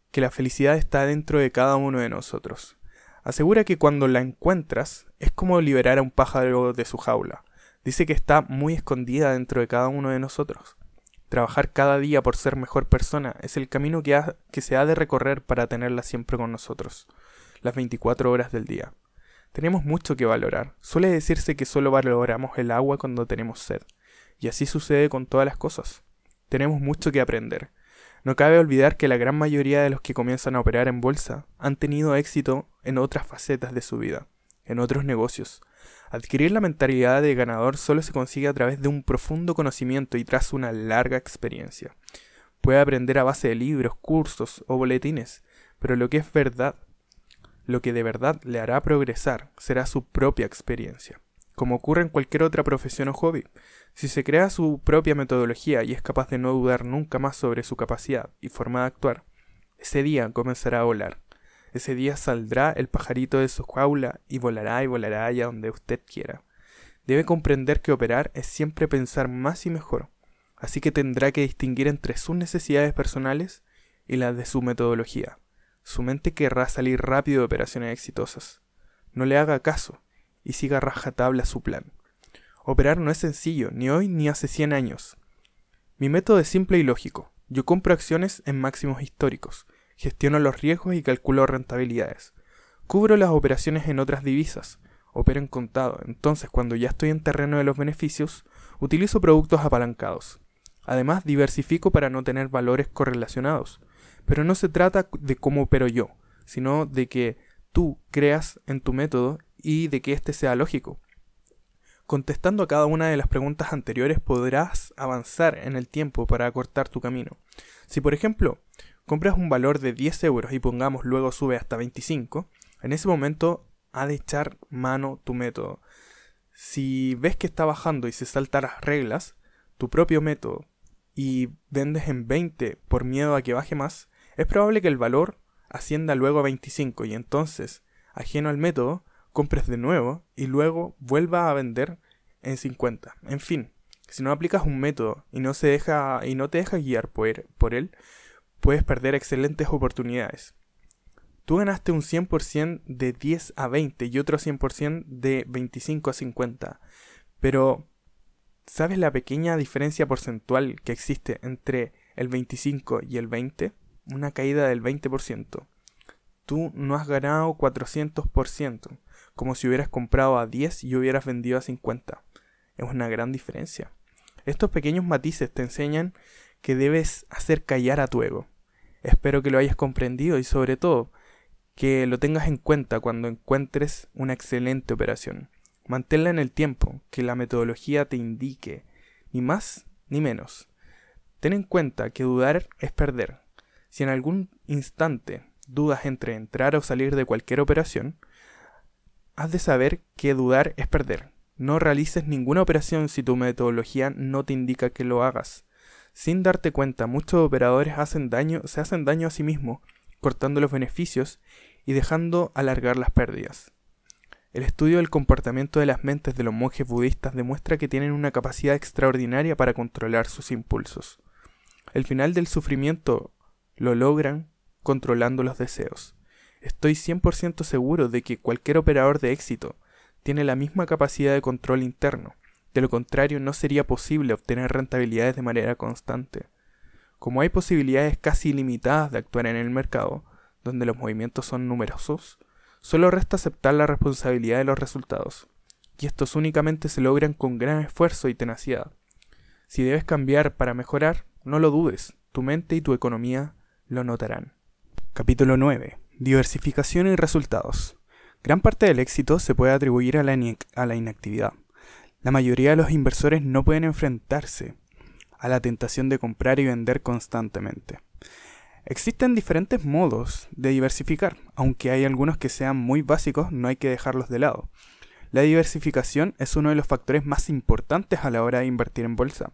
que la felicidad está dentro de cada uno de nosotros. Asegura que cuando la encuentras es como liberar a un pájaro de su jaula. Dice que está muy escondida dentro de cada uno de nosotros. Trabajar cada día por ser mejor persona es el camino que, que se ha de recorrer para tenerla siempre con nosotros, las 24 horas del día. Tenemos mucho que valorar. Suele decirse que solo valoramos el agua cuando tenemos sed. Y así sucede con todas las cosas. Tenemos mucho que aprender. No cabe olvidar que la gran mayoría de los que comienzan a operar en bolsa han tenido éxito en otras facetas de su vida, en otros negocios. Adquirir la mentalidad de ganador solo se consigue a través de un profundo conocimiento y tras una larga experiencia. Puede aprender a base de libros, cursos o boletines, pero lo que es verdad, lo que de verdad le hará progresar, será su propia experiencia como ocurre en cualquier otra profesión o hobby. Si se crea su propia metodología y es capaz de no dudar nunca más sobre su capacidad y forma de actuar, ese día comenzará a volar. Ese día saldrá el pajarito de su jaula y volará y volará allá donde usted quiera. Debe comprender que operar es siempre pensar más y mejor, así que tendrá que distinguir entre sus necesidades personales y las de su metodología. Su mente querrá salir rápido de operaciones exitosas. No le haga caso, y siga rajatabla su plan. Operar no es sencillo, ni hoy ni hace 100 años. Mi método es simple y lógico. Yo compro acciones en máximos históricos, gestiono los riesgos y calculo rentabilidades. Cubro las operaciones en otras divisas, opero en contado, entonces cuando ya estoy en terreno de los beneficios, utilizo productos apalancados. Además, diversifico para no tener valores correlacionados. Pero no se trata de cómo opero yo, sino de que tú creas en tu método y de que éste sea lógico. Contestando a cada una de las preguntas anteriores podrás avanzar en el tiempo para acortar tu camino. Si por ejemplo compras un valor de 10 euros y pongamos luego sube hasta 25, en ese momento ha de echar mano tu método. Si ves que está bajando y se salta las reglas, tu propio método, y vendes en 20 por miedo a que baje más, es probable que el valor ascienda luego a 25 y entonces, ajeno al método, compres de nuevo y luego vuelva a vender en 50. En fin, si no aplicas un método y no, se deja, y no te dejas guiar por él, puedes perder excelentes oportunidades. Tú ganaste un 100% de 10 a 20 y otro 100% de 25 a 50. Pero, ¿sabes la pequeña diferencia porcentual que existe entre el 25 y el 20? Una caída del 20%. Tú no has ganado 400% como si hubieras comprado a 10 y hubieras vendido a 50. Es una gran diferencia. Estos pequeños matices te enseñan que debes hacer callar a tu ego. Espero que lo hayas comprendido y sobre todo que lo tengas en cuenta cuando encuentres una excelente operación. Manténla en el tiempo, que la metodología te indique, ni más ni menos. Ten en cuenta que dudar es perder. Si en algún instante dudas entre entrar o salir de cualquier operación, has de saber que dudar es perder. No realices ninguna operación si tu metodología no te indica que lo hagas. Sin darte cuenta, muchos operadores hacen daño, se hacen daño a sí mismos, cortando los beneficios y dejando alargar las pérdidas. El estudio del comportamiento de las mentes de los monjes budistas demuestra que tienen una capacidad extraordinaria para controlar sus impulsos. El final del sufrimiento lo logran controlando los deseos. Estoy 100% seguro de que cualquier operador de éxito tiene la misma capacidad de control interno. De lo contrario, no sería posible obtener rentabilidades de manera constante. Como hay posibilidades casi ilimitadas de actuar en el mercado, donde los movimientos son numerosos, solo resta aceptar la responsabilidad de los resultados. Y estos únicamente se logran con gran esfuerzo y tenacidad. Si debes cambiar para mejorar, no lo dudes, tu mente y tu economía lo notarán. Capítulo 9. Diversificación y resultados. Gran parte del éxito se puede atribuir a la, a la inactividad. La mayoría de los inversores no pueden enfrentarse a la tentación de comprar y vender constantemente. Existen diferentes modos de diversificar, aunque hay algunos que sean muy básicos, no hay que dejarlos de lado. La diversificación es uno de los factores más importantes a la hora de invertir en bolsa.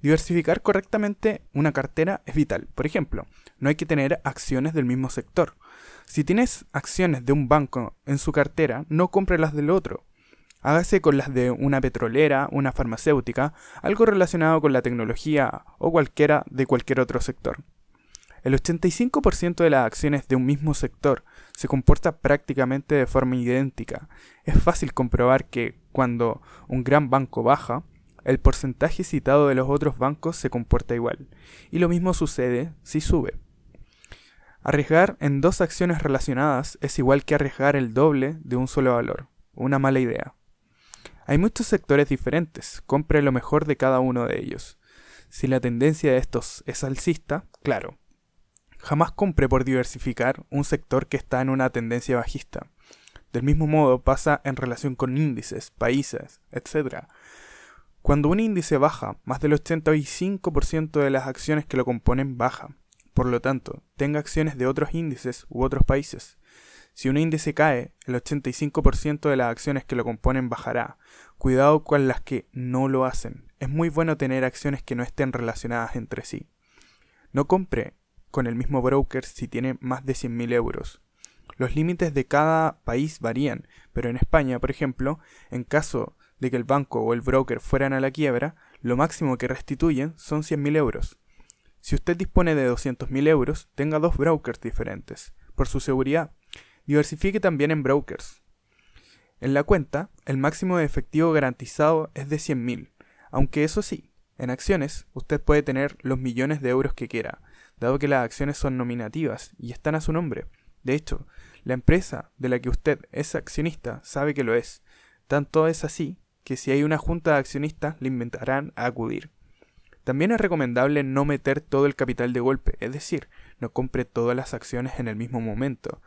Diversificar correctamente una cartera es vital. Por ejemplo, no hay que tener acciones del mismo sector. Si tienes acciones de un banco en su cartera, no compre las del otro. Hágase con las de una petrolera, una farmacéutica, algo relacionado con la tecnología o cualquiera de cualquier otro sector. El 85% de las acciones de un mismo sector se comporta prácticamente de forma idéntica. Es fácil comprobar que cuando un gran banco baja, el porcentaje citado de los otros bancos se comporta igual. Y lo mismo sucede si sube. Arriesgar en dos acciones relacionadas es igual que arriesgar el doble de un solo valor. Una mala idea. Hay muchos sectores diferentes, compre lo mejor de cada uno de ellos. Si la tendencia de estos es alcista, claro. Jamás compre por diversificar un sector que está en una tendencia bajista. Del mismo modo pasa en relación con índices, países, etc. Cuando un índice baja, más del 85% de las acciones que lo componen baja. Por lo tanto, tenga acciones de otros índices u otros países. Si un índice cae, el 85% de las acciones que lo componen bajará. Cuidado con las que no lo hacen. Es muy bueno tener acciones que no estén relacionadas entre sí. No compre con el mismo broker si tiene más de 100.000 euros. Los límites de cada país varían, pero en España, por ejemplo, en caso de que el banco o el broker fueran a la quiebra, lo máximo que restituyen son 100.000 euros. Si usted dispone de 200.000 euros, tenga dos brokers diferentes, por su seguridad, Diversifique también en brokers. En la cuenta, el máximo de efectivo garantizado es de 100.000, aunque eso sí, en acciones usted puede tener los millones de euros que quiera, dado que las acciones son nominativas y están a su nombre. De hecho, la empresa de la que usted es accionista sabe que lo es. Tanto es así que si hay una junta de accionistas le inventarán a acudir. También es recomendable no meter todo el capital de golpe, es decir, no compre todas las acciones en el mismo momento.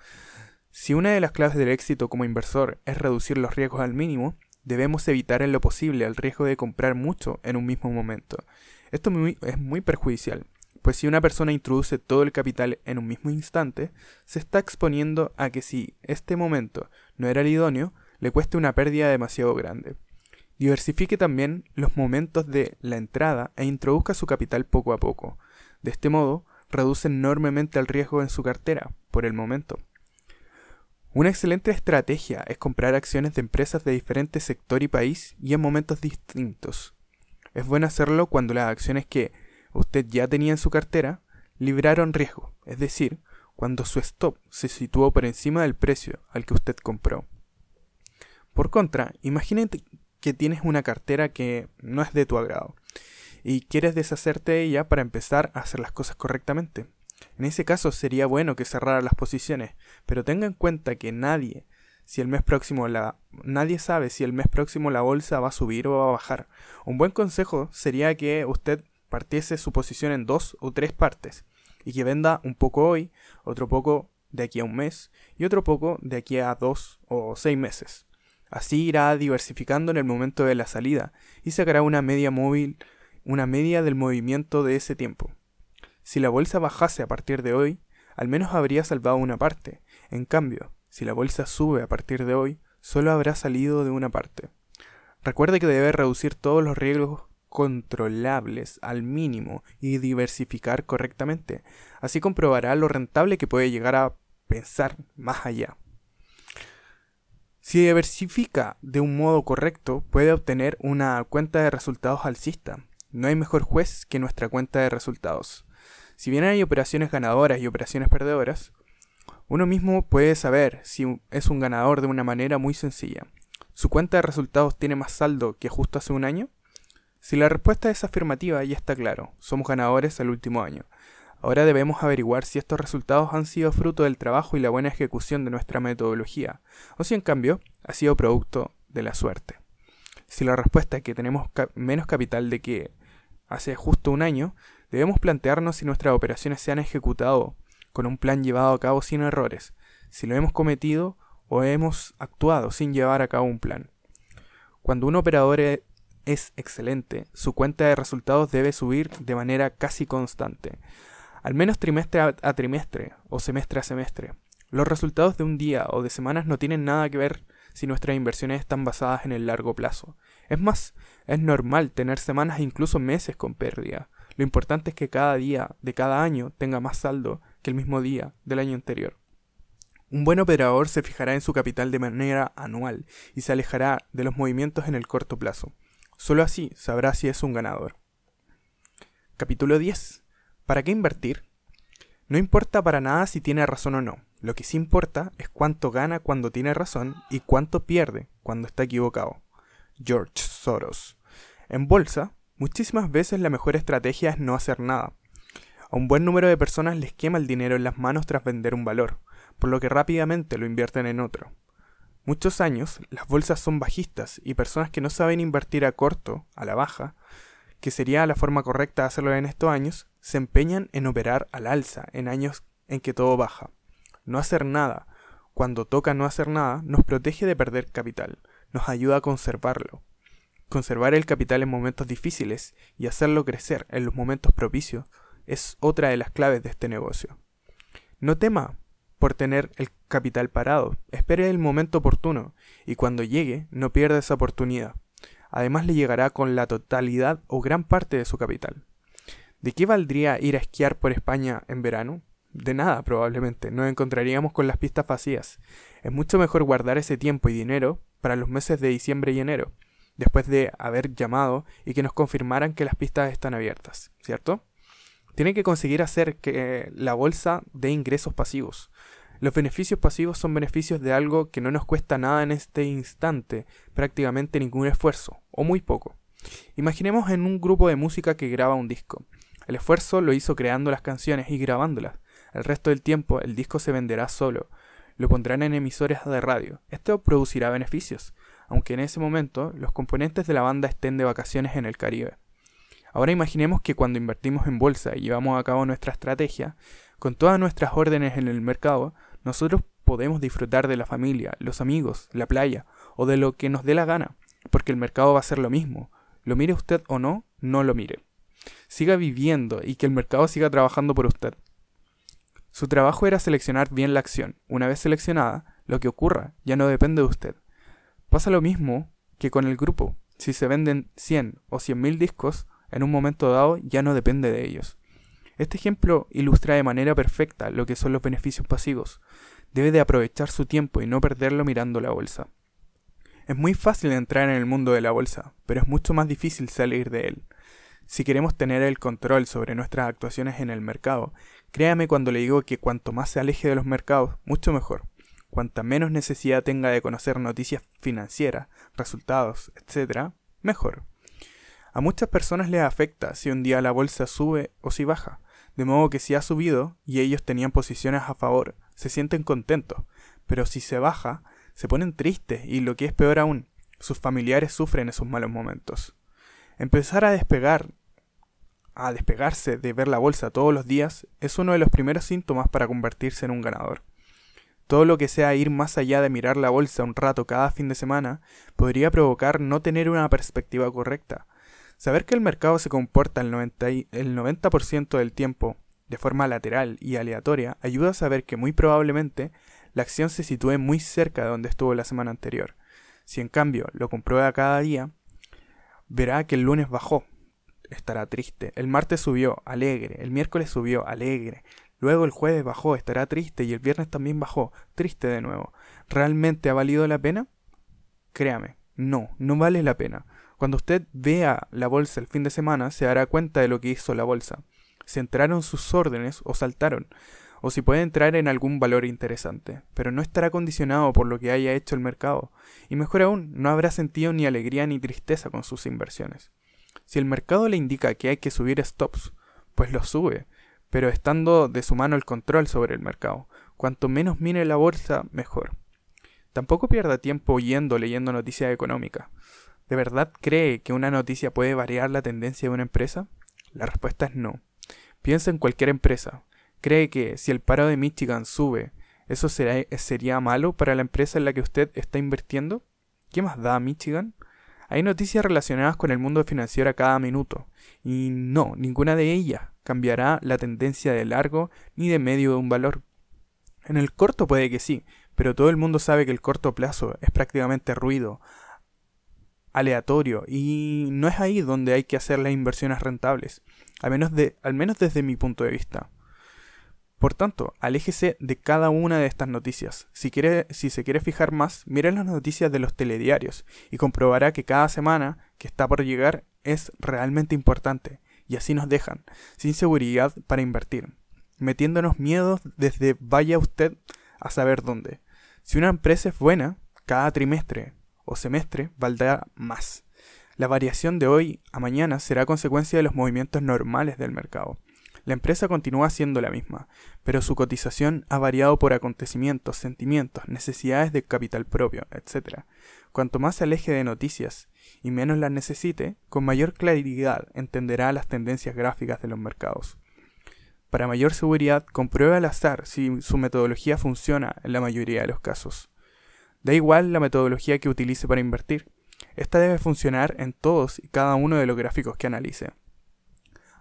Si una de las claves del éxito como inversor es reducir los riesgos al mínimo, debemos evitar en lo posible el riesgo de comprar mucho en un mismo momento. Esto es muy perjudicial, pues si una persona introduce todo el capital en un mismo instante, se está exponiendo a que si este momento no era el idóneo, le cueste una pérdida demasiado grande. Diversifique también los momentos de la entrada e introduzca su capital poco a poco. De este modo, reduce enormemente el riesgo en su cartera, por el momento. Una excelente estrategia es comprar acciones de empresas de diferente sector y país y en momentos distintos. Es bueno hacerlo cuando las acciones que usted ya tenía en su cartera libraron riesgo, es decir, cuando su stop se situó por encima del precio al que usted compró. Por contra, imagínate que tienes una cartera que no es de tu agrado y quieres deshacerte de ella para empezar a hacer las cosas correctamente. En ese caso sería bueno que cerrara las posiciones, pero tenga en cuenta que nadie, si el mes próximo la nadie sabe si el mes próximo la bolsa va a subir o va a bajar. Un buen consejo sería que usted partiese su posición en dos o tres partes y que venda un poco hoy, otro poco de aquí a un mes y otro poco de aquí a dos o seis meses. Así irá diversificando en el momento de la salida y sacará una media móvil, una media del movimiento de ese tiempo. Si la bolsa bajase a partir de hoy, al menos habría salvado una parte. En cambio, si la bolsa sube a partir de hoy, solo habrá salido de una parte. Recuerde que debe reducir todos los riesgos controlables al mínimo y diversificar correctamente. Así comprobará lo rentable que puede llegar a pensar más allá. Si diversifica de un modo correcto, puede obtener una cuenta de resultados alcista. No hay mejor juez que nuestra cuenta de resultados. Si bien hay operaciones ganadoras y operaciones perdedoras, uno mismo puede saber si es un ganador de una manera muy sencilla. ¿Su cuenta de resultados tiene más saldo que justo hace un año? Si la respuesta es afirmativa, ya está claro, somos ganadores el último año. Ahora debemos averiguar si estos resultados han sido fruto del trabajo y la buena ejecución de nuestra metodología, o si en cambio ha sido producto de la suerte. Si la respuesta es que tenemos menos capital de que hace justo un año, debemos plantearnos si nuestras operaciones se han ejecutado con un plan llevado a cabo sin errores, si lo hemos cometido o hemos actuado sin llevar a cabo un plan. Cuando un operador e-, es excelente, su cuenta de resultados debe subir de manera casi constante, al menos trimestre a, trimestre o semestre a semestre. Los resultados de un día o de semanas no tienen nada que ver si nuestras inversiones están basadas en el largo plazo. Es más, es normal tener semanas e incluso meses con pérdida. Lo importante es que cada día de cada año tenga más saldo que el mismo día del año anterior. Un buen operador se fijará en su capital de manera anual y se alejará de los movimientos en el corto plazo. Solo así sabrá si es un ganador. Capítulo 10. ¿Para qué invertir? No importa para nada si tiene razón o no. Lo que sí importa es cuánto gana cuando tiene razón y cuánto pierde cuando está equivocado. George Soros. En bolsa, muchísimas veces la mejor estrategia es no hacer nada. A un buen número de personas les quema el dinero en las manos tras vender un valor por lo que rápidamente lo invierten en otro. Muchos años, las bolsas son bajistas y personas que no saben invertir a corto, a la baja, que sería la forma correcta de hacerlo en estos años, se empeñan en operar al alza en años en que todo baja. No hacer nada, cuando toca no hacer nada, nos protege de perder capital, nos ayuda a conservarlo. Conservar el capital en momentos difíciles y hacerlo crecer en los momentos propicios es otra de las claves de este negocio. No tema por tener el capital parado. Espere el momento oportuno y cuando llegue no pierda esa oportunidad. Además le llegará con la totalidad o gran parte de su capital. ¿De qué valdría ir a esquiar por España en verano? De nada, probablemente. Nos encontraríamos con las pistas vacías. Es mucho mejor guardar ese tiempo y dinero para los meses de diciembre y enero, después de haber llamado y que nos confirmaran que las pistas están abiertas, ¿cierto? Tiene que conseguir hacer que la bolsa dé ingresos pasivos. Los beneficios pasivos son beneficios de algo que no nos cuesta nada en este instante, prácticamente ningún esfuerzo, o muy poco. Imaginemos en un grupo de música que graba un disco. El esfuerzo lo hizo creando las canciones y grabándolas. El resto del tiempo el disco se venderá solo. Lo pondrán en emisores de radio. Esto producirá beneficios, aunque en ese momento los componentes de la banda estén de vacaciones en el Caribe. Ahora imaginemos que cuando invertimos en bolsa y llevamos a cabo nuestra estrategia, con todas nuestras órdenes en el mercado, nosotros podemos disfrutar de la familia, los amigos, la playa o de lo que nos dé la gana, porque el mercado va a ser lo mismo. Lo mire usted o no, no lo mire. Siga viviendo y que el mercado siga trabajando por usted. Su trabajo era seleccionar bien la acción. Una vez seleccionada, lo que ocurra ya no depende de usted. Pasa lo mismo que con el grupo. Si se venden 100 o 100 mil discos, en un momento dado ya no depende de ellos. Este ejemplo ilustra de manera perfecta lo que son los beneficios pasivos. Debe de aprovechar su tiempo y no perderlo mirando la bolsa. Es muy fácil entrar en el mundo de la bolsa, pero es mucho más difícil salir de él. Si queremos tener el control sobre nuestras actuaciones en el mercado, créame cuando le digo que cuanto más se aleje de los mercados, mucho mejor. Cuanta menos necesidad tenga de conocer noticias financieras, resultados, etc., mejor. A muchas personas les afecta si un día la bolsa sube o si baja, de modo que si ha subido y ellos tenían posiciones a favor, se sienten contentos, pero si se baja, se ponen tristes y lo que es peor aún, sus familiares sufren esos malos momentos. Empezar a despegar, a despegarse de ver la bolsa todos los días es uno de los primeros síntomas para convertirse en un ganador. Todo lo que sea ir más allá de mirar la bolsa un rato cada fin de semana podría provocar no tener una perspectiva correcta, Saber que el mercado se comporta el 90%, el 90 del tiempo de forma lateral y aleatoria, ayuda a saber que muy probablemente la acción se sitúe muy cerca de donde estuvo la semana anterior. Si en cambio lo comprueba cada día, verá que el lunes bajó, estará triste, el martes subió, alegre, el miércoles subió, alegre, luego el jueves bajó, estará triste y el viernes también bajó, triste de nuevo. ¿Realmente ha valido la pena? Créame, no, no vale la pena. Cuando usted vea la bolsa el fin de semana, se dará cuenta de lo que hizo la bolsa. Se entraron sus órdenes o saltaron, o si puede entrar en algún valor interesante, pero no estará condicionado por lo que haya hecho el mercado, y mejor aún, no habrá sentido ni alegría ni tristeza con sus inversiones. Si el mercado le indica que hay que subir stops, pues los sube, pero estando de su mano el control sobre el mercado. Cuanto menos mire la bolsa, mejor. Tampoco pierda tiempo oyendo leyendo noticias económicas. ¿De verdad cree que una noticia puede variar la tendencia de una empresa? La respuesta es no. Piensa en cualquier empresa. ¿Cree que si el paro de Michigan sube, eso sería malo para la empresa en la que usted está invirtiendo? ¿Qué más da Michigan? Hay noticias relacionadas con el mundo financiero a cada minuto, y no, ninguna de ellas cambiará la tendencia de largo ni de medio de un valor. En el corto puede que sí, pero todo el mundo sabe que el corto plazo es prácticamente ruido, aleatorio, y no es ahí donde hay que hacer las inversiones rentables, al menos, de, al menos desde mi punto de vista. Por tanto, aléjese de cada una de estas noticias. Si, quiere, si se quiere fijar más, mire las noticias de los telediarios y comprobará que cada semana que está por llegar es realmente importante. Y así nos dejan, sin seguridad para invertir, metiéndonos miedos desde vaya usted a saber dónde. Si una empresa es buena, cada trimestre o semestre valdrá más. La variación de hoy a mañana será consecuencia de los movimientos normales del mercado. La empresa continúa siendo la misma, pero su cotización ha variado por acontecimientos, sentimientos, necesidades de capital propio, etc. Cuanto más se aleje de noticias y menos las necesite, con mayor claridad entenderá las tendencias gráficas de los mercados. Para mayor seguridad, compruebe al azar si su metodología funciona en la mayoría de los casos. Da igual la metodología que utilice para invertir. Esta debe funcionar en todos y cada uno de los gráficos que analice.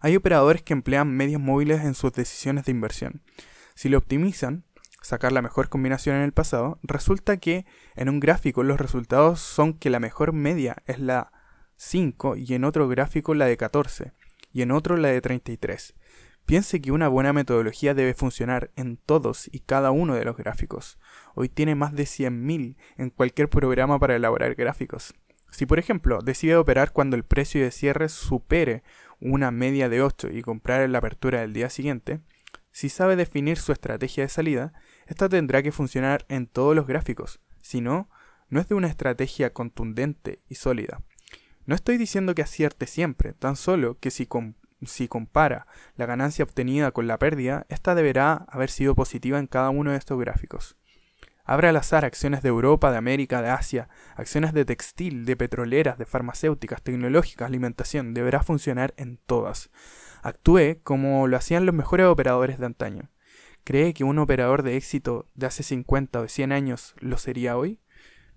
Hay operadores que emplean medios móviles en sus decisiones de inversión. Si lo optimizan, sacar la mejor combinación en el pasado, resulta que en un gráfico los resultados son que la mejor media es la 5 y en otro gráfico la de 14 y en otro la de 33. Piense que una buena metodología debe funcionar en todos y cada uno de los gráficos. Hoy tiene más de 100.000 en cualquier programa para elaborar gráficos. Si por ejemplo decide operar cuando el precio de cierre supere una media de 8 y comprar en la apertura del día siguiente, si sabe definir su estrategia de salida, esta tendrá que funcionar en todos los gráficos, si no, no es de una estrategia contundente y sólida. No estoy diciendo que acierte siempre, tan solo que si, si compara la ganancia obtenida con la pérdida, esta deberá haber sido positiva en cada uno de estos gráficos. Abra al azar acciones de Europa, de América, de Asia, acciones de textil, de petroleras, de farmacéuticas, tecnológicas, alimentación, deberá funcionar en todas. Actúe como lo hacían los mejores operadores de antaño. ¿Cree que un operador de éxito de hace 50 o de 100 años lo sería hoy?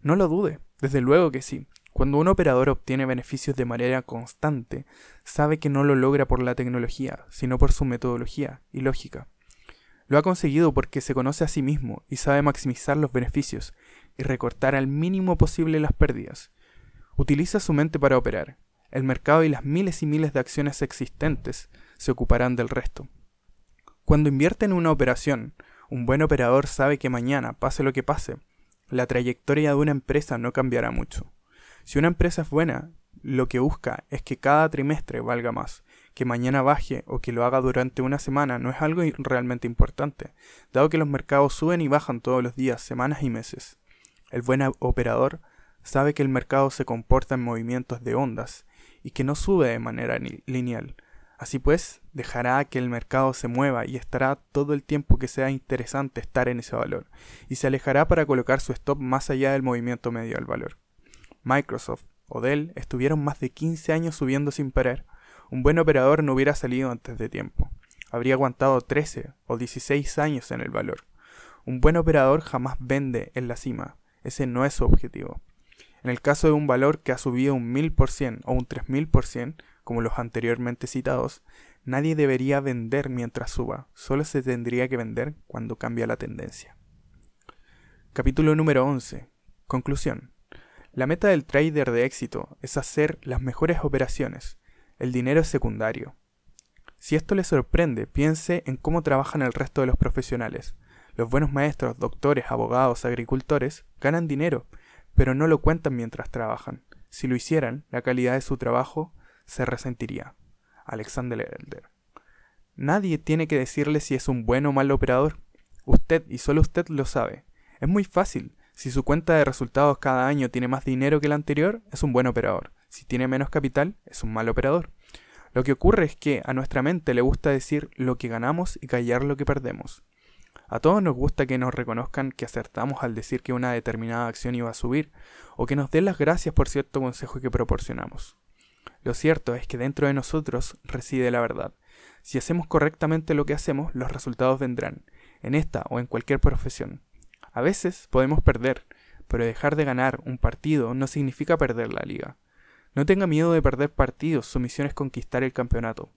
No lo dude, desde luego que sí. Cuando un operador obtiene beneficios de manera constante, sabe que no lo logra por la tecnología, sino por su metodología y lógica. Lo ha conseguido porque se conoce a sí mismo y sabe maximizar los beneficios y recortar al mínimo posible las pérdidas. Utiliza su mente para operar. El mercado y las miles y miles de acciones existentes se ocuparán del resto. Cuando invierte en una operación, un buen operador sabe que mañana, pase lo que pase, la trayectoria de una empresa no cambiará mucho. Si una empresa es buena, lo que busca es que cada trimestre valga más, que mañana baje o que lo haga durante una semana no es algo realmente importante, dado que los mercados suben y bajan todos los días, semanas y meses. El buen operador sabe que el mercado se comporta en movimientos de ondas y que no sube de manera lineal. Así pues, dejará que el mercado se mueva y estará todo el tiempo que sea interesante estar en ese valor, y se alejará para colocar su stop más allá del movimiento medio del valor. Microsoft o Dell estuvieron más de 15 años subiendo sin parar, un buen operador no hubiera salido antes de tiempo. Habría aguantado 13 o 16 años en el valor. Un buen operador jamás vende en la cima. Ese no es su objetivo. En el caso de un valor que ha subido un 1000% o un 3000%, como los anteriormente citados, Nadie debería vender mientras suba, solo se tendría que vender cuando cambia la tendencia. Capítulo número 11. Conclusión. La meta del trader de éxito es hacer las mejores operaciones. El dinero es secundario. Si esto le sorprende, piense en cómo trabajan el resto de los profesionales. Los buenos maestros, doctores, abogados, agricultores ganan dinero, pero no lo cuentan mientras trabajan. Si lo hicieran, la calidad de su trabajo se resentiría. Alexander Elder. Nadie tiene que decirle si es un buen o mal operador. Usted y solo usted lo sabe. Es muy fácil. Si su cuenta de resultados cada año tiene más dinero que la anterior, es un buen operador. Si tiene menos capital, es un mal operador. Lo que ocurre es que a nuestra mente le gusta decir lo que ganamos y callar lo que perdemos. A todos nos gusta que nos reconozcan que acertamos al decir que una determinada acción iba a subir, o que nos den las gracias por cierto consejo que proporcionamos. Lo cierto es que dentro de nosotros reside la verdad. Si hacemos correctamente lo que hacemos, los resultados vendrán, en esta o en cualquier profesión. A veces podemos perder, pero dejar de ganar un partido no significa perder la liga. No tenga miedo de perder partidos, su misión es conquistar el campeonato.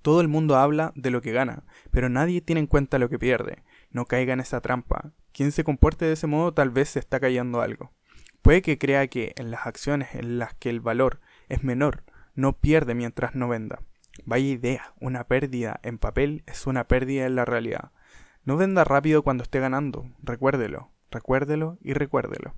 Todo el mundo habla de lo que gana, pero nadie tiene en cuenta lo que pierde. No caiga en esa trampa. Quien se comporte de ese modo tal vez se está callando algo. Puede que crea que en las acciones en las que el valor es menor, no pierde mientras no venda. Vaya idea, una pérdida en papel es una pérdida en la realidad. No venda rápido cuando esté ganando, recuérdelo, recuérdelo y recuérdelo.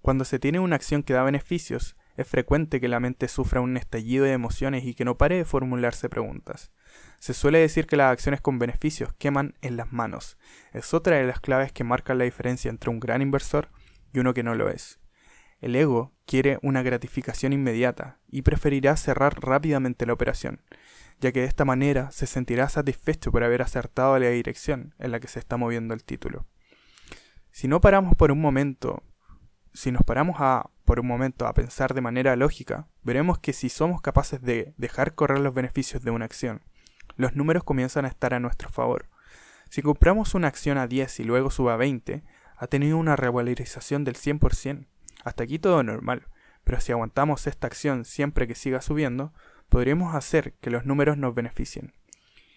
Cuando se tiene una acción que da beneficios, es frecuente que la mente sufra un estallido de emociones y que no pare de formularse preguntas. Se suele decir que las acciones con beneficios queman en las manos. Es otra de las claves que marcan la diferencia entre un gran inversor y uno que no lo es. El ego quiere una gratificación inmediata y preferirá cerrar rápidamente la operación, ya que de esta manera se sentirá satisfecho por haber acertado la dirección en la que se está moviendo el título. Si no paramos por un momento, si nos paramos a por un momento a pensar de manera lógica, veremos que si somos capaces de dejar correr los beneficios de una acción, los números comienzan a estar a nuestro favor. Si compramos una acción a 10 y luego suba a 20, ha tenido una revalorización del 100%. Hasta aquí todo normal, pero si aguantamos esta acción siempre que siga subiendo, podríamos hacer que los números nos beneficien.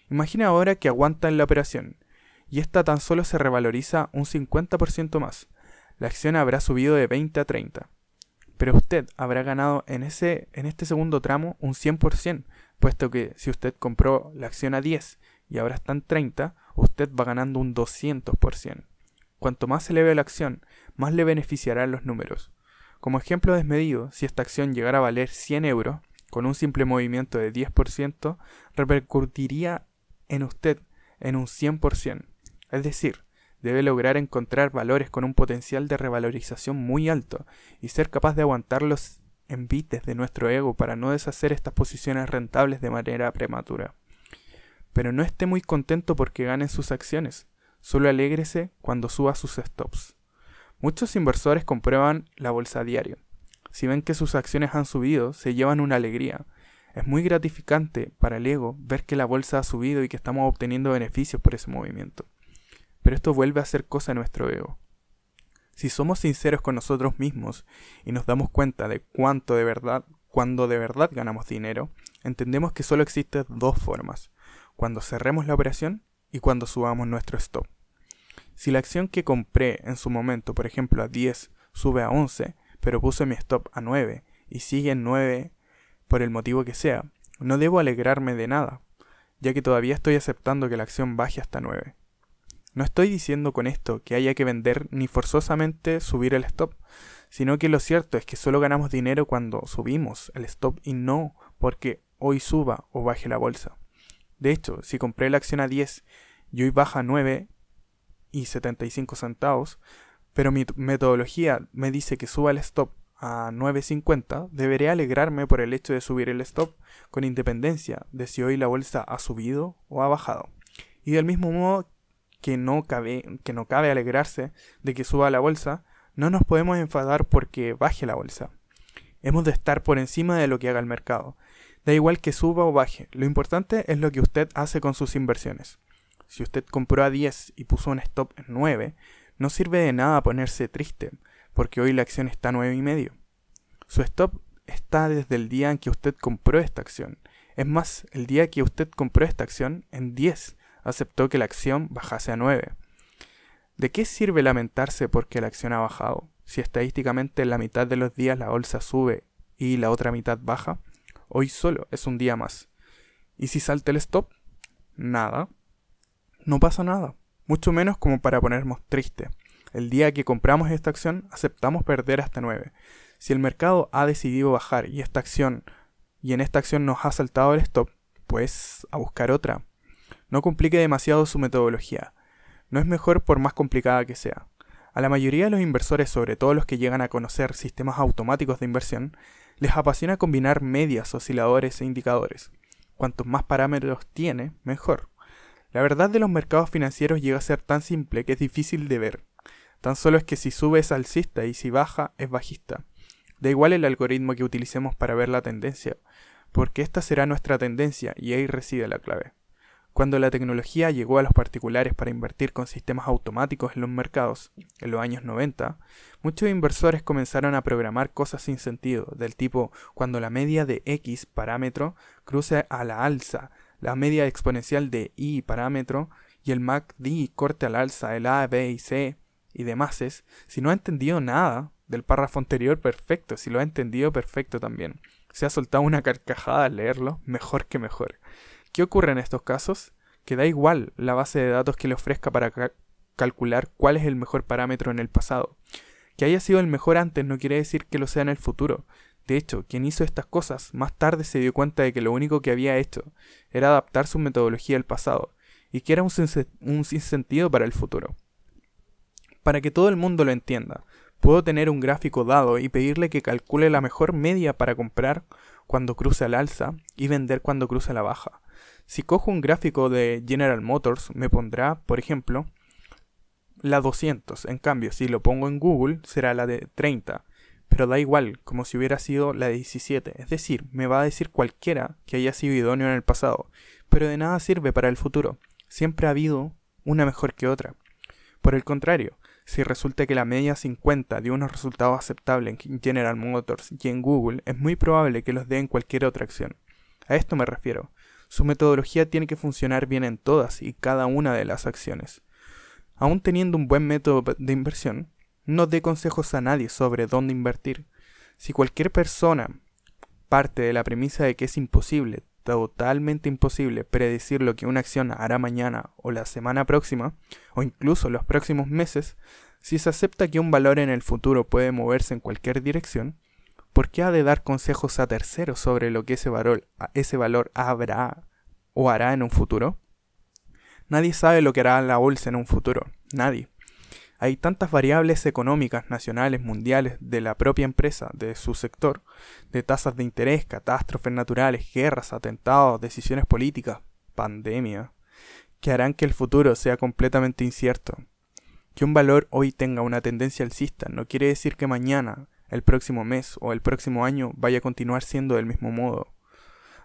Imagina ahora que aguantan la operación, y esta tan solo se revaloriza un 50% más. La acción habrá subido de 20 a 30. Pero usted habrá ganado en, ese, en este segundo tramo un 100%, puesto que si usted compró la acción a 10 y ahora está en 30, usted va ganando un 200%. Cuanto más se eleve la acción, más le beneficiarán los números. Como ejemplo desmedido, si esta acción llegara a valer 100 euros, con un simple movimiento de 10%, repercutiría en usted en un 100%. Es decir, debe lograr encontrar valores con un potencial de revalorización muy alto y ser capaz de aguantar los envites de nuestro ego para no deshacer estas posiciones rentables de manera prematura. Pero no esté muy contento porque ganen sus acciones, solo alégrese cuando suba sus stops. Muchos inversores comprueban la bolsa a diario. Si ven que sus acciones han subido, se llevan una alegría. Es muy gratificante para el ego ver que la bolsa ha subido y que estamos obteniendo beneficios por ese movimiento. Pero esto vuelve a ser cosa de nuestro ego. Si somos sinceros con nosotros mismos y nos damos cuenta de cuánto de verdad, cuando de verdad ganamos dinero, entendemos que solo existen dos formas, cuando cerremos la operación y cuando subamos nuestro stop. Si la acción que compré en su momento, por ejemplo a 10, sube a 11, pero puse mi stop a 9 y sigue en 9 por el motivo que sea, no debo alegrarme de nada, ya que todavía estoy aceptando que la acción baje hasta 9. No estoy diciendo con esto que haya que vender ni forzosamente subir el stop, sino que lo cierto es que solo ganamos dinero cuando subimos el stop y no porque hoy suba o baje la bolsa. De hecho, si compré la acción a 10 y hoy baja a 9, y 75 centavos, pero mi metodología me dice que suba el stop a 9.50, deberé alegrarme por el hecho de subir el stop con independencia de si hoy la bolsa ha subido o ha bajado. Y del mismo modo que no cabe, que no cabe alegrarse de que suba la bolsa, no nos podemos enfadar porque baje la bolsa. Hemos de estar por encima de lo que haga el mercado. Da igual que suba o baje, lo importante es lo que usted hace con sus inversiones. Si usted compró a 10 y puso un stop en 9, no sirve de nada ponerse triste, porque hoy la acción está a 9 y medio. Su stop está desde el día en que usted compró esta acción. Es más, el día que usted compró esta acción, en 10 aceptó que la acción bajase a 9. ¿De qué sirve lamentarse porque la acción ha bajado? Si estadísticamente en la mitad de los días la bolsa sube y la otra mitad baja, hoy solo es un día más. ¿Y si salta el stop? Nada. No pasa nada. Mucho menos como para ponernos tristes. El día que compramos esta acción aceptamos perder hasta 9. Si el mercado ha decidido bajar y esta acción y en esta acción nos ha saltado el stop, pues a buscar otra. No complique demasiado su metodología. No es mejor por más complicada que sea. A la mayoría de los inversores, sobre todo los que llegan a conocer sistemas automáticos de inversión, les apasiona combinar medias, osciladores e indicadores. Cuantos más parámetros tiene, mejor. La verdad de los mercados financieros llega a ser tan simple que es difícil de ver. Tan solo es que si sube es alcista y si baja es bajista. Da igual el algoritmo que utilicemos para ver la tendencia, porque esta será nuestra tendencia y ahí reside la clave. Cuando la tecnología llegó a los particulares para invertir con sistemas automáticos en los mercados, en los años 90, muchos inversores comenzaron a programar cosas sin sentido, del tipo cuando la media de X parámetro cruce a la alza, la media exponencial de Y parámetro y el MACD corte al alza, el A, B y C y demás es, si no ha entendido nada del párrafo anterior, perfecto, si lo ha entendido, perfecto también. Se ha soltado una carcajada al leerlo, mejor que mejor. ¿Qué ocurre en estos casos? Que da igual la base de datos que le ofrezca para calcular cuál es el mejor parámetro en el pasado. Que haya sido el mejor antes no quiere decir que lo sea en el futuro. De hecho, quien hizo estas cosas más tarde se dio cuenta de que lo único que había hecho era adaptar su metodología al pasado, y que era un, un sinsentido para el futuro. Para que todo el mundo lo entienda, puedo tener un gráfico dado y pedirle que calcule la mejor media para comprar cuando cruce al alza y vender cuando cruce a la baja. Si cojo un gráfico de General Motors, me pondrá, por ejemplo, la 200. En cambio, si lo pongo en Google, será la de 30. Pero da igual, como si hubiera sido la de 17. Es decir, me va a decir cualquiera que haya sido idóneo en el pasado. Pero de nada sirve para el futuro. Siempre ha habido una mejor que otra. Por el contrario, si resulta que la media 50 dio unos resultados aceptables en General Motors y en Google, es muy probable que los dé en cualquier otra acción. A esto me refiero. Su metodología tiene que funcionar bien en todas y cada una de las acciones. Aún teniendo un buen método de inversión, no dé consejos a nadie sobre dónde invertir. Si cualquier persona parte de la premisa de que es imposible, totalmente imposible, predecir lo que una acción hará mañana o la semana próxima, o incluso los próximos meses, si se acepta que un valor en el futuro puede moverse en cualquier dirección, ¿por qué ha de dar consejos a terceros sobre lo que ese valor, ese valor habrá o hará en un futuro? Nadie sabe lo que hará la bolsa en un futuro, nadie. Hay tantas variables económicas, nacionales, mundiales, de la propia empresa, de su sector, de tasas de interés, catástrofes naturales, guerras, atentados, decisiones políticas, pandemia, que harán que el futuro sea completamente incierto. Que un valor hoy tenga una tendencia alcista no quiere decir que mañana el próximo mes o el próximo año vaya a continuar siendo del mismo modo.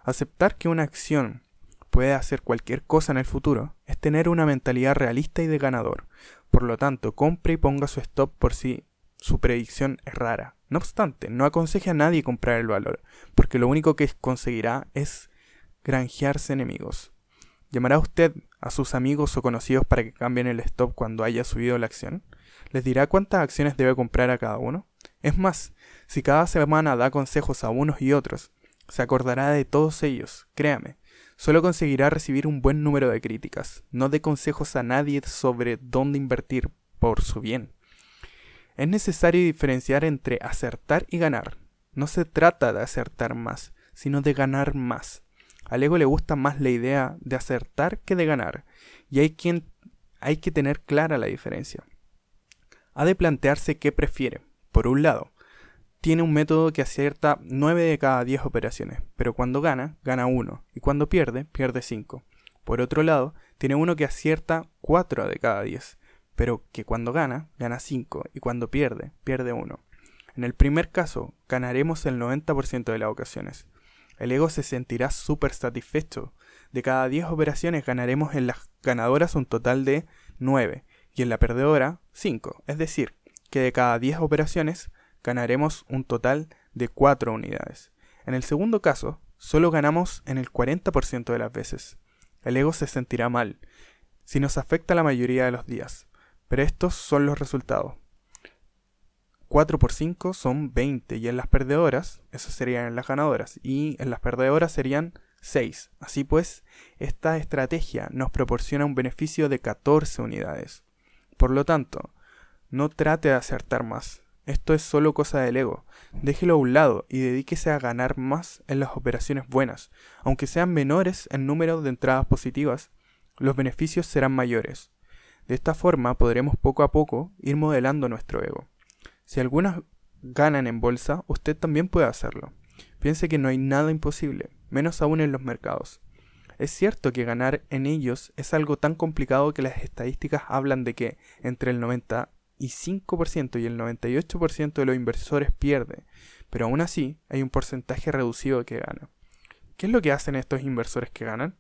Aceptar que una acción puede hacer cualquier cosa en el futuro es tener una mentalidad realista y de ganador. Por lo tanto, compre y ponga su stop por si su predicción es rara. No obstante, no aconseje a nadie comprar el valor, porque lo único que conseguirá es granjearse enemigos. ¿Llamará usted a sus amigos o conocidos para que cambien el stop cuando haya subido la acción? ¿Les dirá cuántas acciones debe comprar a cada uno? Es más, si cada semana da consejos a unos y otros, se acordará de todos ellos, créame. Solo conseguirá recibir un buen número de críticas. No dé consejos a nadie sobre dónde invertir por su bien. Es necesario diferenciar entre acertar y ganar. No se trata de acertar más, sino de ganar más. Al ego le gusta más la idea de acertar que de ganar, y hay quien hay que tener clara la diferencia. Ha de plantearse qué prefiere, por un lado, tiene un método que acierta 9 de cada 10 operaciones, pero cuando gana, gana 1, y cuando pierde, pierde 5. Por otro lado, tiene uno que acierta 4 de cada 10, pero que cuando gana, gana 5, y cuando pierde, pierde 1. En el primer caso, ganaremos el 90% de las ocasiones. El ego se sentirá súper satisfecho. De cada 10 operaciones ganaremos en las ganadoras un total de 9 y en la perdedora 5. Es decir, que de cada 10 operaciones ganaremos un total de 4 unidades. En el segundo caso, solo ganamos en el 40% de las veces. El ego se sentirá mal, si nos afecta la mayoría de los días, pero estos son los resultados. 4 por 5 son 20 y en las perdedoras, eso serían en las ganadoras, y en las perdedoras serían 6. Así pues, esta estrategia nos proporciona un beneficio de 14 unidades. Por lo tanto, no trate de acertar más. Esto es solo cosa del ego. Déjelo a un lado y dedíquese a ganar más en las operaciones buenas. Aunque sean menores en número de entradas positivas, los beneficios serán mayores. De esta forma podremos poco a poco ir modelando nuestro ego. Si algunas ganan en bolsa, usted también puede hacerlo. Piense que no hay nada imposible, menos aún en los mercados. Es cierto que ganar en ellos es algo tan complicado que las estadísticas hablan de que entre el 95% y el 98% de los inversores pierde, pero aún así hay un porcentaje reducido que gana. ¿Qué es lo que hacen estos inversores que ganan?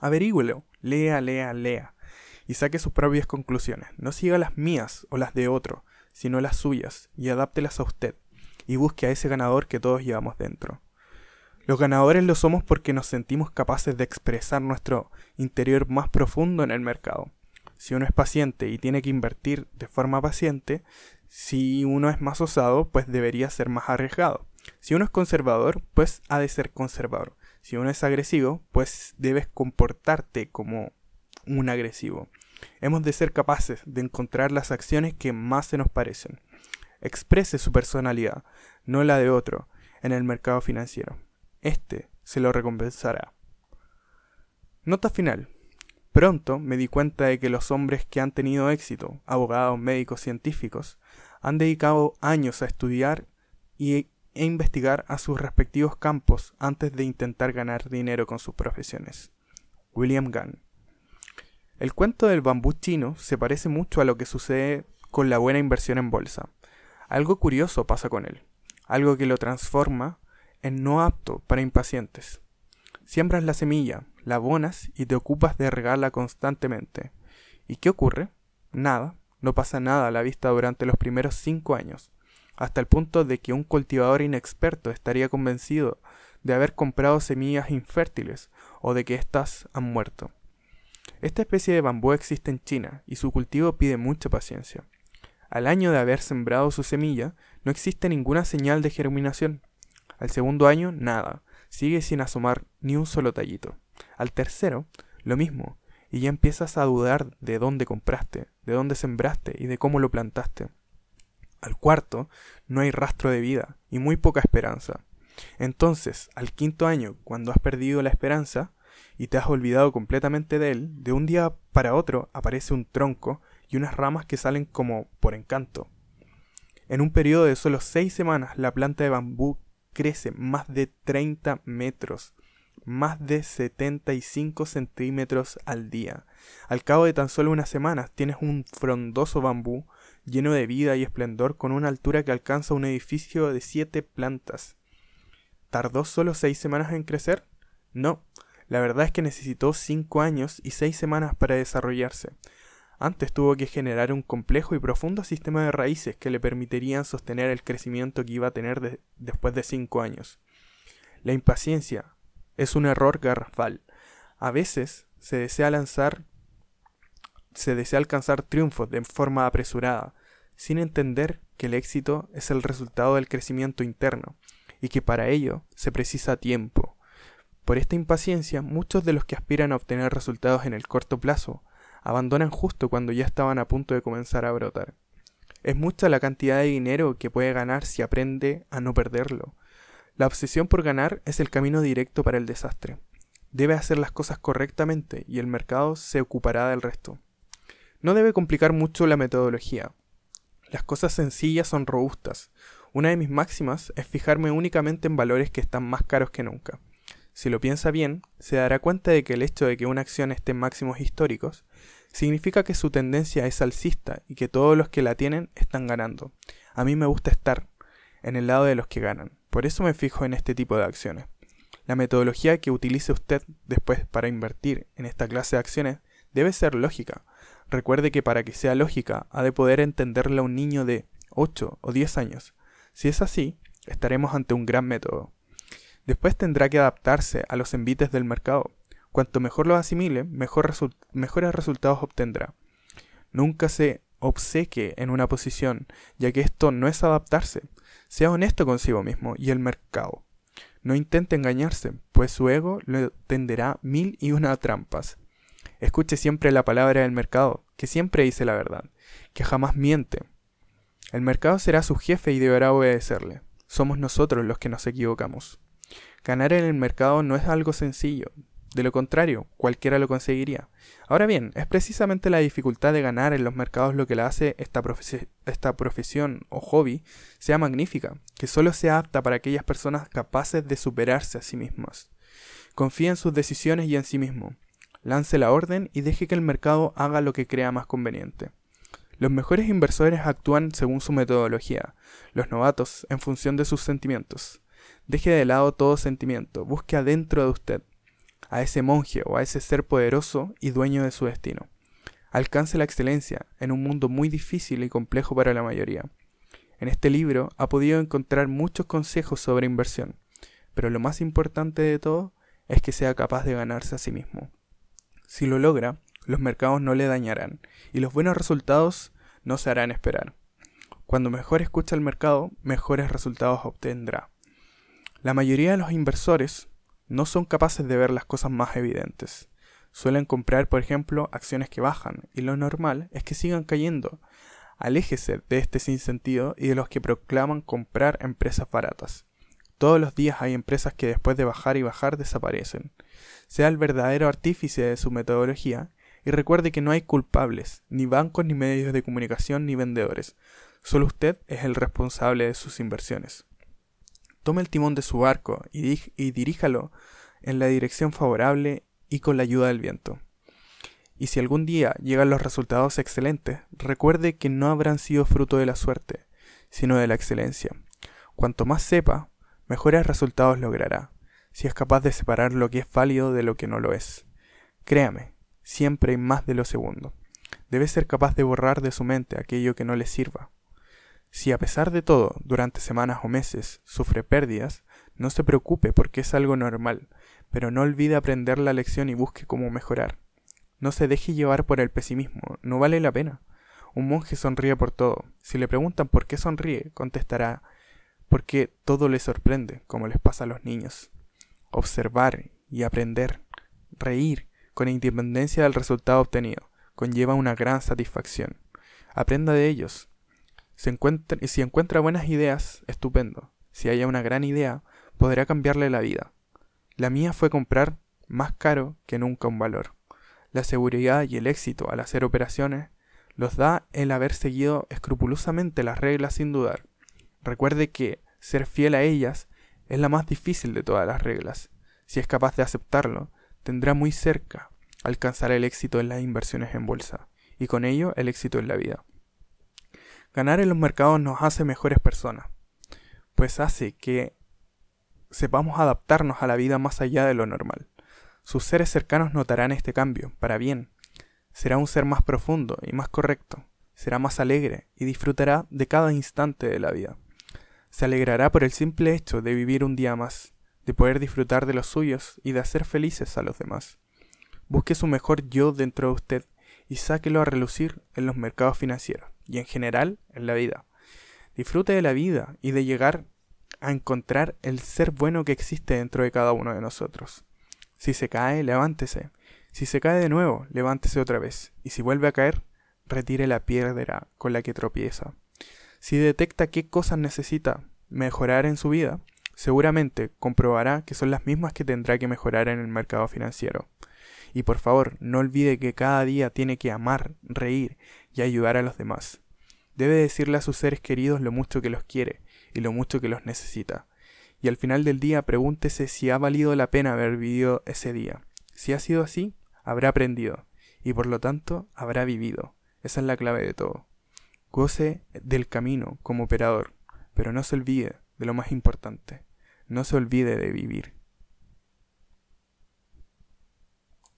Averígüelo, lea, lea, lea, y saque sus propias conclusiones. No siga las mías o las de otro, sino las suyas, y adáptelas a usted, y busque a ese ganador que todos llevamos dentro. Los ganadores lo somos porque nos sentimos capaces de expresar nuestro interior más profundo en el mercado. Si uno es paciente y tiene que invertir de forma paciente, si uno es más osado, pues debería ser más arriesgado. Si uno es conservador, pues ha de ser conservador. Si uno es agresivo, pues debes comportarte como un agresivo. Hemos de ser capaces de encontrar las acciones que más se nos parecen. Exprese su personalidad, no la de otro, en el mercado financiero. Este se lo recompensará. Nota final. Pronto me di cuenta de que los hombres que han tenido éxito, abogados, médicos, científicos, han dedicado años a estudiar y, e investigar a sus respectivos campos antes de intentar ganar dinero con sus profesiones. William Gunn. El cuento del bambú chino se parece mucho a lo que sucede con la buena inversión en bolsa. Algo curioso pasa con él, algo que lo transforma en no apto para impacientes. Siembras la semilla, la abonas y te ocupas de regarla constantemente. ¿Y qué ocurre? Nada, no pasa nada a la vista durante los primeros cinco años, hasta el punto de que un cultivador inexperto estaría convencido de haber comprado semillas infértiles o de que éstas han muerto. Esta especie de bambú existe en China y su cultivo pide mucha paciencia. Al año de haber sembrado su semilla, no existe ninguna señal de germinación. Al segundo año, nada. Sigue sin asomar ni un solo tallito. Al tercero, lo mismo, y ya empiezas a dudar de dónde compraste, de dónde sembraste y de cómo lo plantaste. Al cuarto, no hay rastro de vida y muy poca esperanza. Entonces, al quinto año, cuando has perdido la esperanza, y te has olvidado completamente de él, de un día para otro aparece un tronco y unas ramas que salen como por encanto. En un periodo de solo seis semanas la planta de bambú crece más de 30 metros, más de 75 centímetros al día. Al cabo de tan solo unas semanas tienes un frondoso bambú lleno de vida y esplendor con una altura que alcanza un edificio de siete plantas. ¿Tardó solo seis semanas en crecer? No, la verdad es que necesitó 5 años y 6 semanas para desarrollarse. Antes tuvo que generar un complejo y profundo sistema de raíces que le permitirían sostener el crecimiento que iba a tener después de 5 años. La impaciencia es un error garrafal. A veces se desea lanzar se desea alcanzar triunfos de forma apresurada, sin entender que el éxito es el resultado del crecimiento interno y que para ello se precisa tiempo. Por esta impaciencia, muchos de los que aspiran a obtener resultados en el corto plazo abandonan justo cuando ya estaban a punto de comenzar a brotar. Es mucha la cantidad de dinero que puede ganar si aprende a no perderlo. La obsesión por ganar es el camino directo para el desastre. Debe hacer las cosas correctamente y el mercado se ocupará del resto. No debe complicar mucho la metodología. Las cosas sencillas son robustas. Una de mis máximas es fijarme únicamente en valores que están más caros que nunca. Si lo piensa bien, se dará cuenta de que el hecho de que una acción esté en máximos históricos significa que su tendencia es alcista y que todos los que la tienen están ganando. A mí me gusta estar en el lado de los que ganan, por eso me fijo en este tipo de acciones. La metodología que utilice usted después para invertir en esta clase de acciones debe ser lógica. Recuerde que para que sea lógica ha de poder entenderla un niño de 8 o 10 años. Si es así, estaremos ante un gran método. Después tendrá que adaptarse a los envites del mercado. Cuanto mejor lo asimile, mejores resultados obtendrá. Nunca se obseque en una posición, ya que esto no es adaptarse. Sea honesto consigo mismo y el mercado. No intente engañarse, pues su ego le tenderá mil y una trampas. Escuche siempre la palabra del mercado, que siempre dice la verdad, que jamás miente. El mercado será su jefe y deberá obedecerle. Somos nosotros los que nos equivocamos. Ganar en el mercado no es algo sencillo, de lo contrario, cualquiera lo conseguiría. Ahora bien, es precisamente la dificultad de ganar en los mercados lo que la hace esta, profesión o hobby sea magnífica, que solo sea apta para aquellas personas capaces de superarse a sí mismas. Confía en sus decisiones y en sí mismo. Lance la orden y deje que el mercado haga lo que crea más conveniente. Los mejores inversores actúan según su metodología, los novatos en función de sus sentimientos. Deje de lado todo sentimiento, busque adentro de usted a ese monje o a ese ser poderoso y dueño de su destino. Alcance la excelencia en un mundo muy difícil y complejo para la mayoría. En este libro ha podido encontrar muchos consejos sobre inversión, pero lo más importante de todo es que sea capaz de ganarse a sí mismo. Si lo logra, los mercados no le dañarán y los buenos resultados no se harán esperar. Cuando mejor escucha el mercado, mejores resultados obtendrá. La mayoría de los inversores no son capaces de ver las cosas más evidentes. Suelen comprar, por ejemplo, acciones que bajan, y lo normal es que sigan cayendo. Aléjese de este sinsentido y de los que proclaman comprar empresas baratas. Todos los días hay empresas que después de bajar y bajar desaparecen. Sea el verdadero artífice de su metodología y recuerde que no hay culpables, ni bancos, ni medios de comunicación, ni vendedores. Solo usted es el responsable de sus inversiones. Tome el timón de su barco y, y diríjalo en la dirección favorable y con la ayuda del viento. Y si algún día llegan los resultados excelentes, recuerde que no habrán sido fruto de la suerte, sino de la excelencia. Cuanto más sepa, mejores resultados logrará, si es capaz de separar lo que es válido de lo que no lo es. Créame, siempre hay más de lo segundo. Debe ser capaz de borrar de su mente aquello que no le sirva. Si a pesar de todo, durante semanas o meses, sufre pérdidas, no se preocupe porque es algo normal, pero no olvide aprender la lección y busque cómo mejorar. No se deje llevar por el pesimismo, no vale la pena. Un monje sonríe por todo. Si le preguntan por qué sonríe, contestará porque todo le sorprende, como les pasa a los niños. Observar y aprender, reír, con independencia del resultado obtenido, conlleva una gran satisfacción. Aprenda de ellos, si encuentra, si encuentra buenas ideas, estupendo. Si haya una gran idea, podrá cambiarle la vida. La mía fue comprar más caro que nunca un valor. La seguridad y el éxito al hacer operaciones los da el haber seguido escrupulosamente las reglas sin dudar. Recuerde que ser fiel a ellas es la más difícil de todas las reglas. Si es capaz de aceptarlo, tendrá muy cerca alcanzar el éxito en las inversiones en bolsa y con ello el éxito en la vida. Ganar en los mercados nos hace mejores personas, pues hace que sepamos adaptarnos a la vida más allá de lo normal. Sus seres cercanos notarán este cambio, para bien. Será un ser más profundo y más correcto, será más alegre y disfrutará de cada instante de la vida. Se alegrará por el simple hecho de vivir un día más, de poder disfrutar de los suyos y de hacer felices a los demás. Busque su mejor yo dentro de usted y sáquelo a relucir en los mercados financieros y en general en la vida. Disfrute de la vida y de llegar a encontrar el ser bueno que existe dentro de cada uno de nosotros. Si se cae, levántese. Si se cae de nuevo, levántese otra vez. Y si vuelve a caer, retire la piedra con la que tropieza. Si detecta qué cosas necesita mejorar en su vida, seguramente comprobará que son las mismas que tendrá que mejorar en el mercado financiero. Y por favor, no olvide que cada día tiene que amar, reír y ayudar a los demás. Debe decirle a sus seres queridos lo mucho que los quiere y lo mucho que los necesita. Y al final del día pregúntese si ha valido la pena haber vivido ese día. Si ha sido así, habrá aprendido y por lo tanto habrá vivido. Esa es la clave de todo. Goce del camino como operador, pero no se olvide de lo más importante. No se olvide de vivir.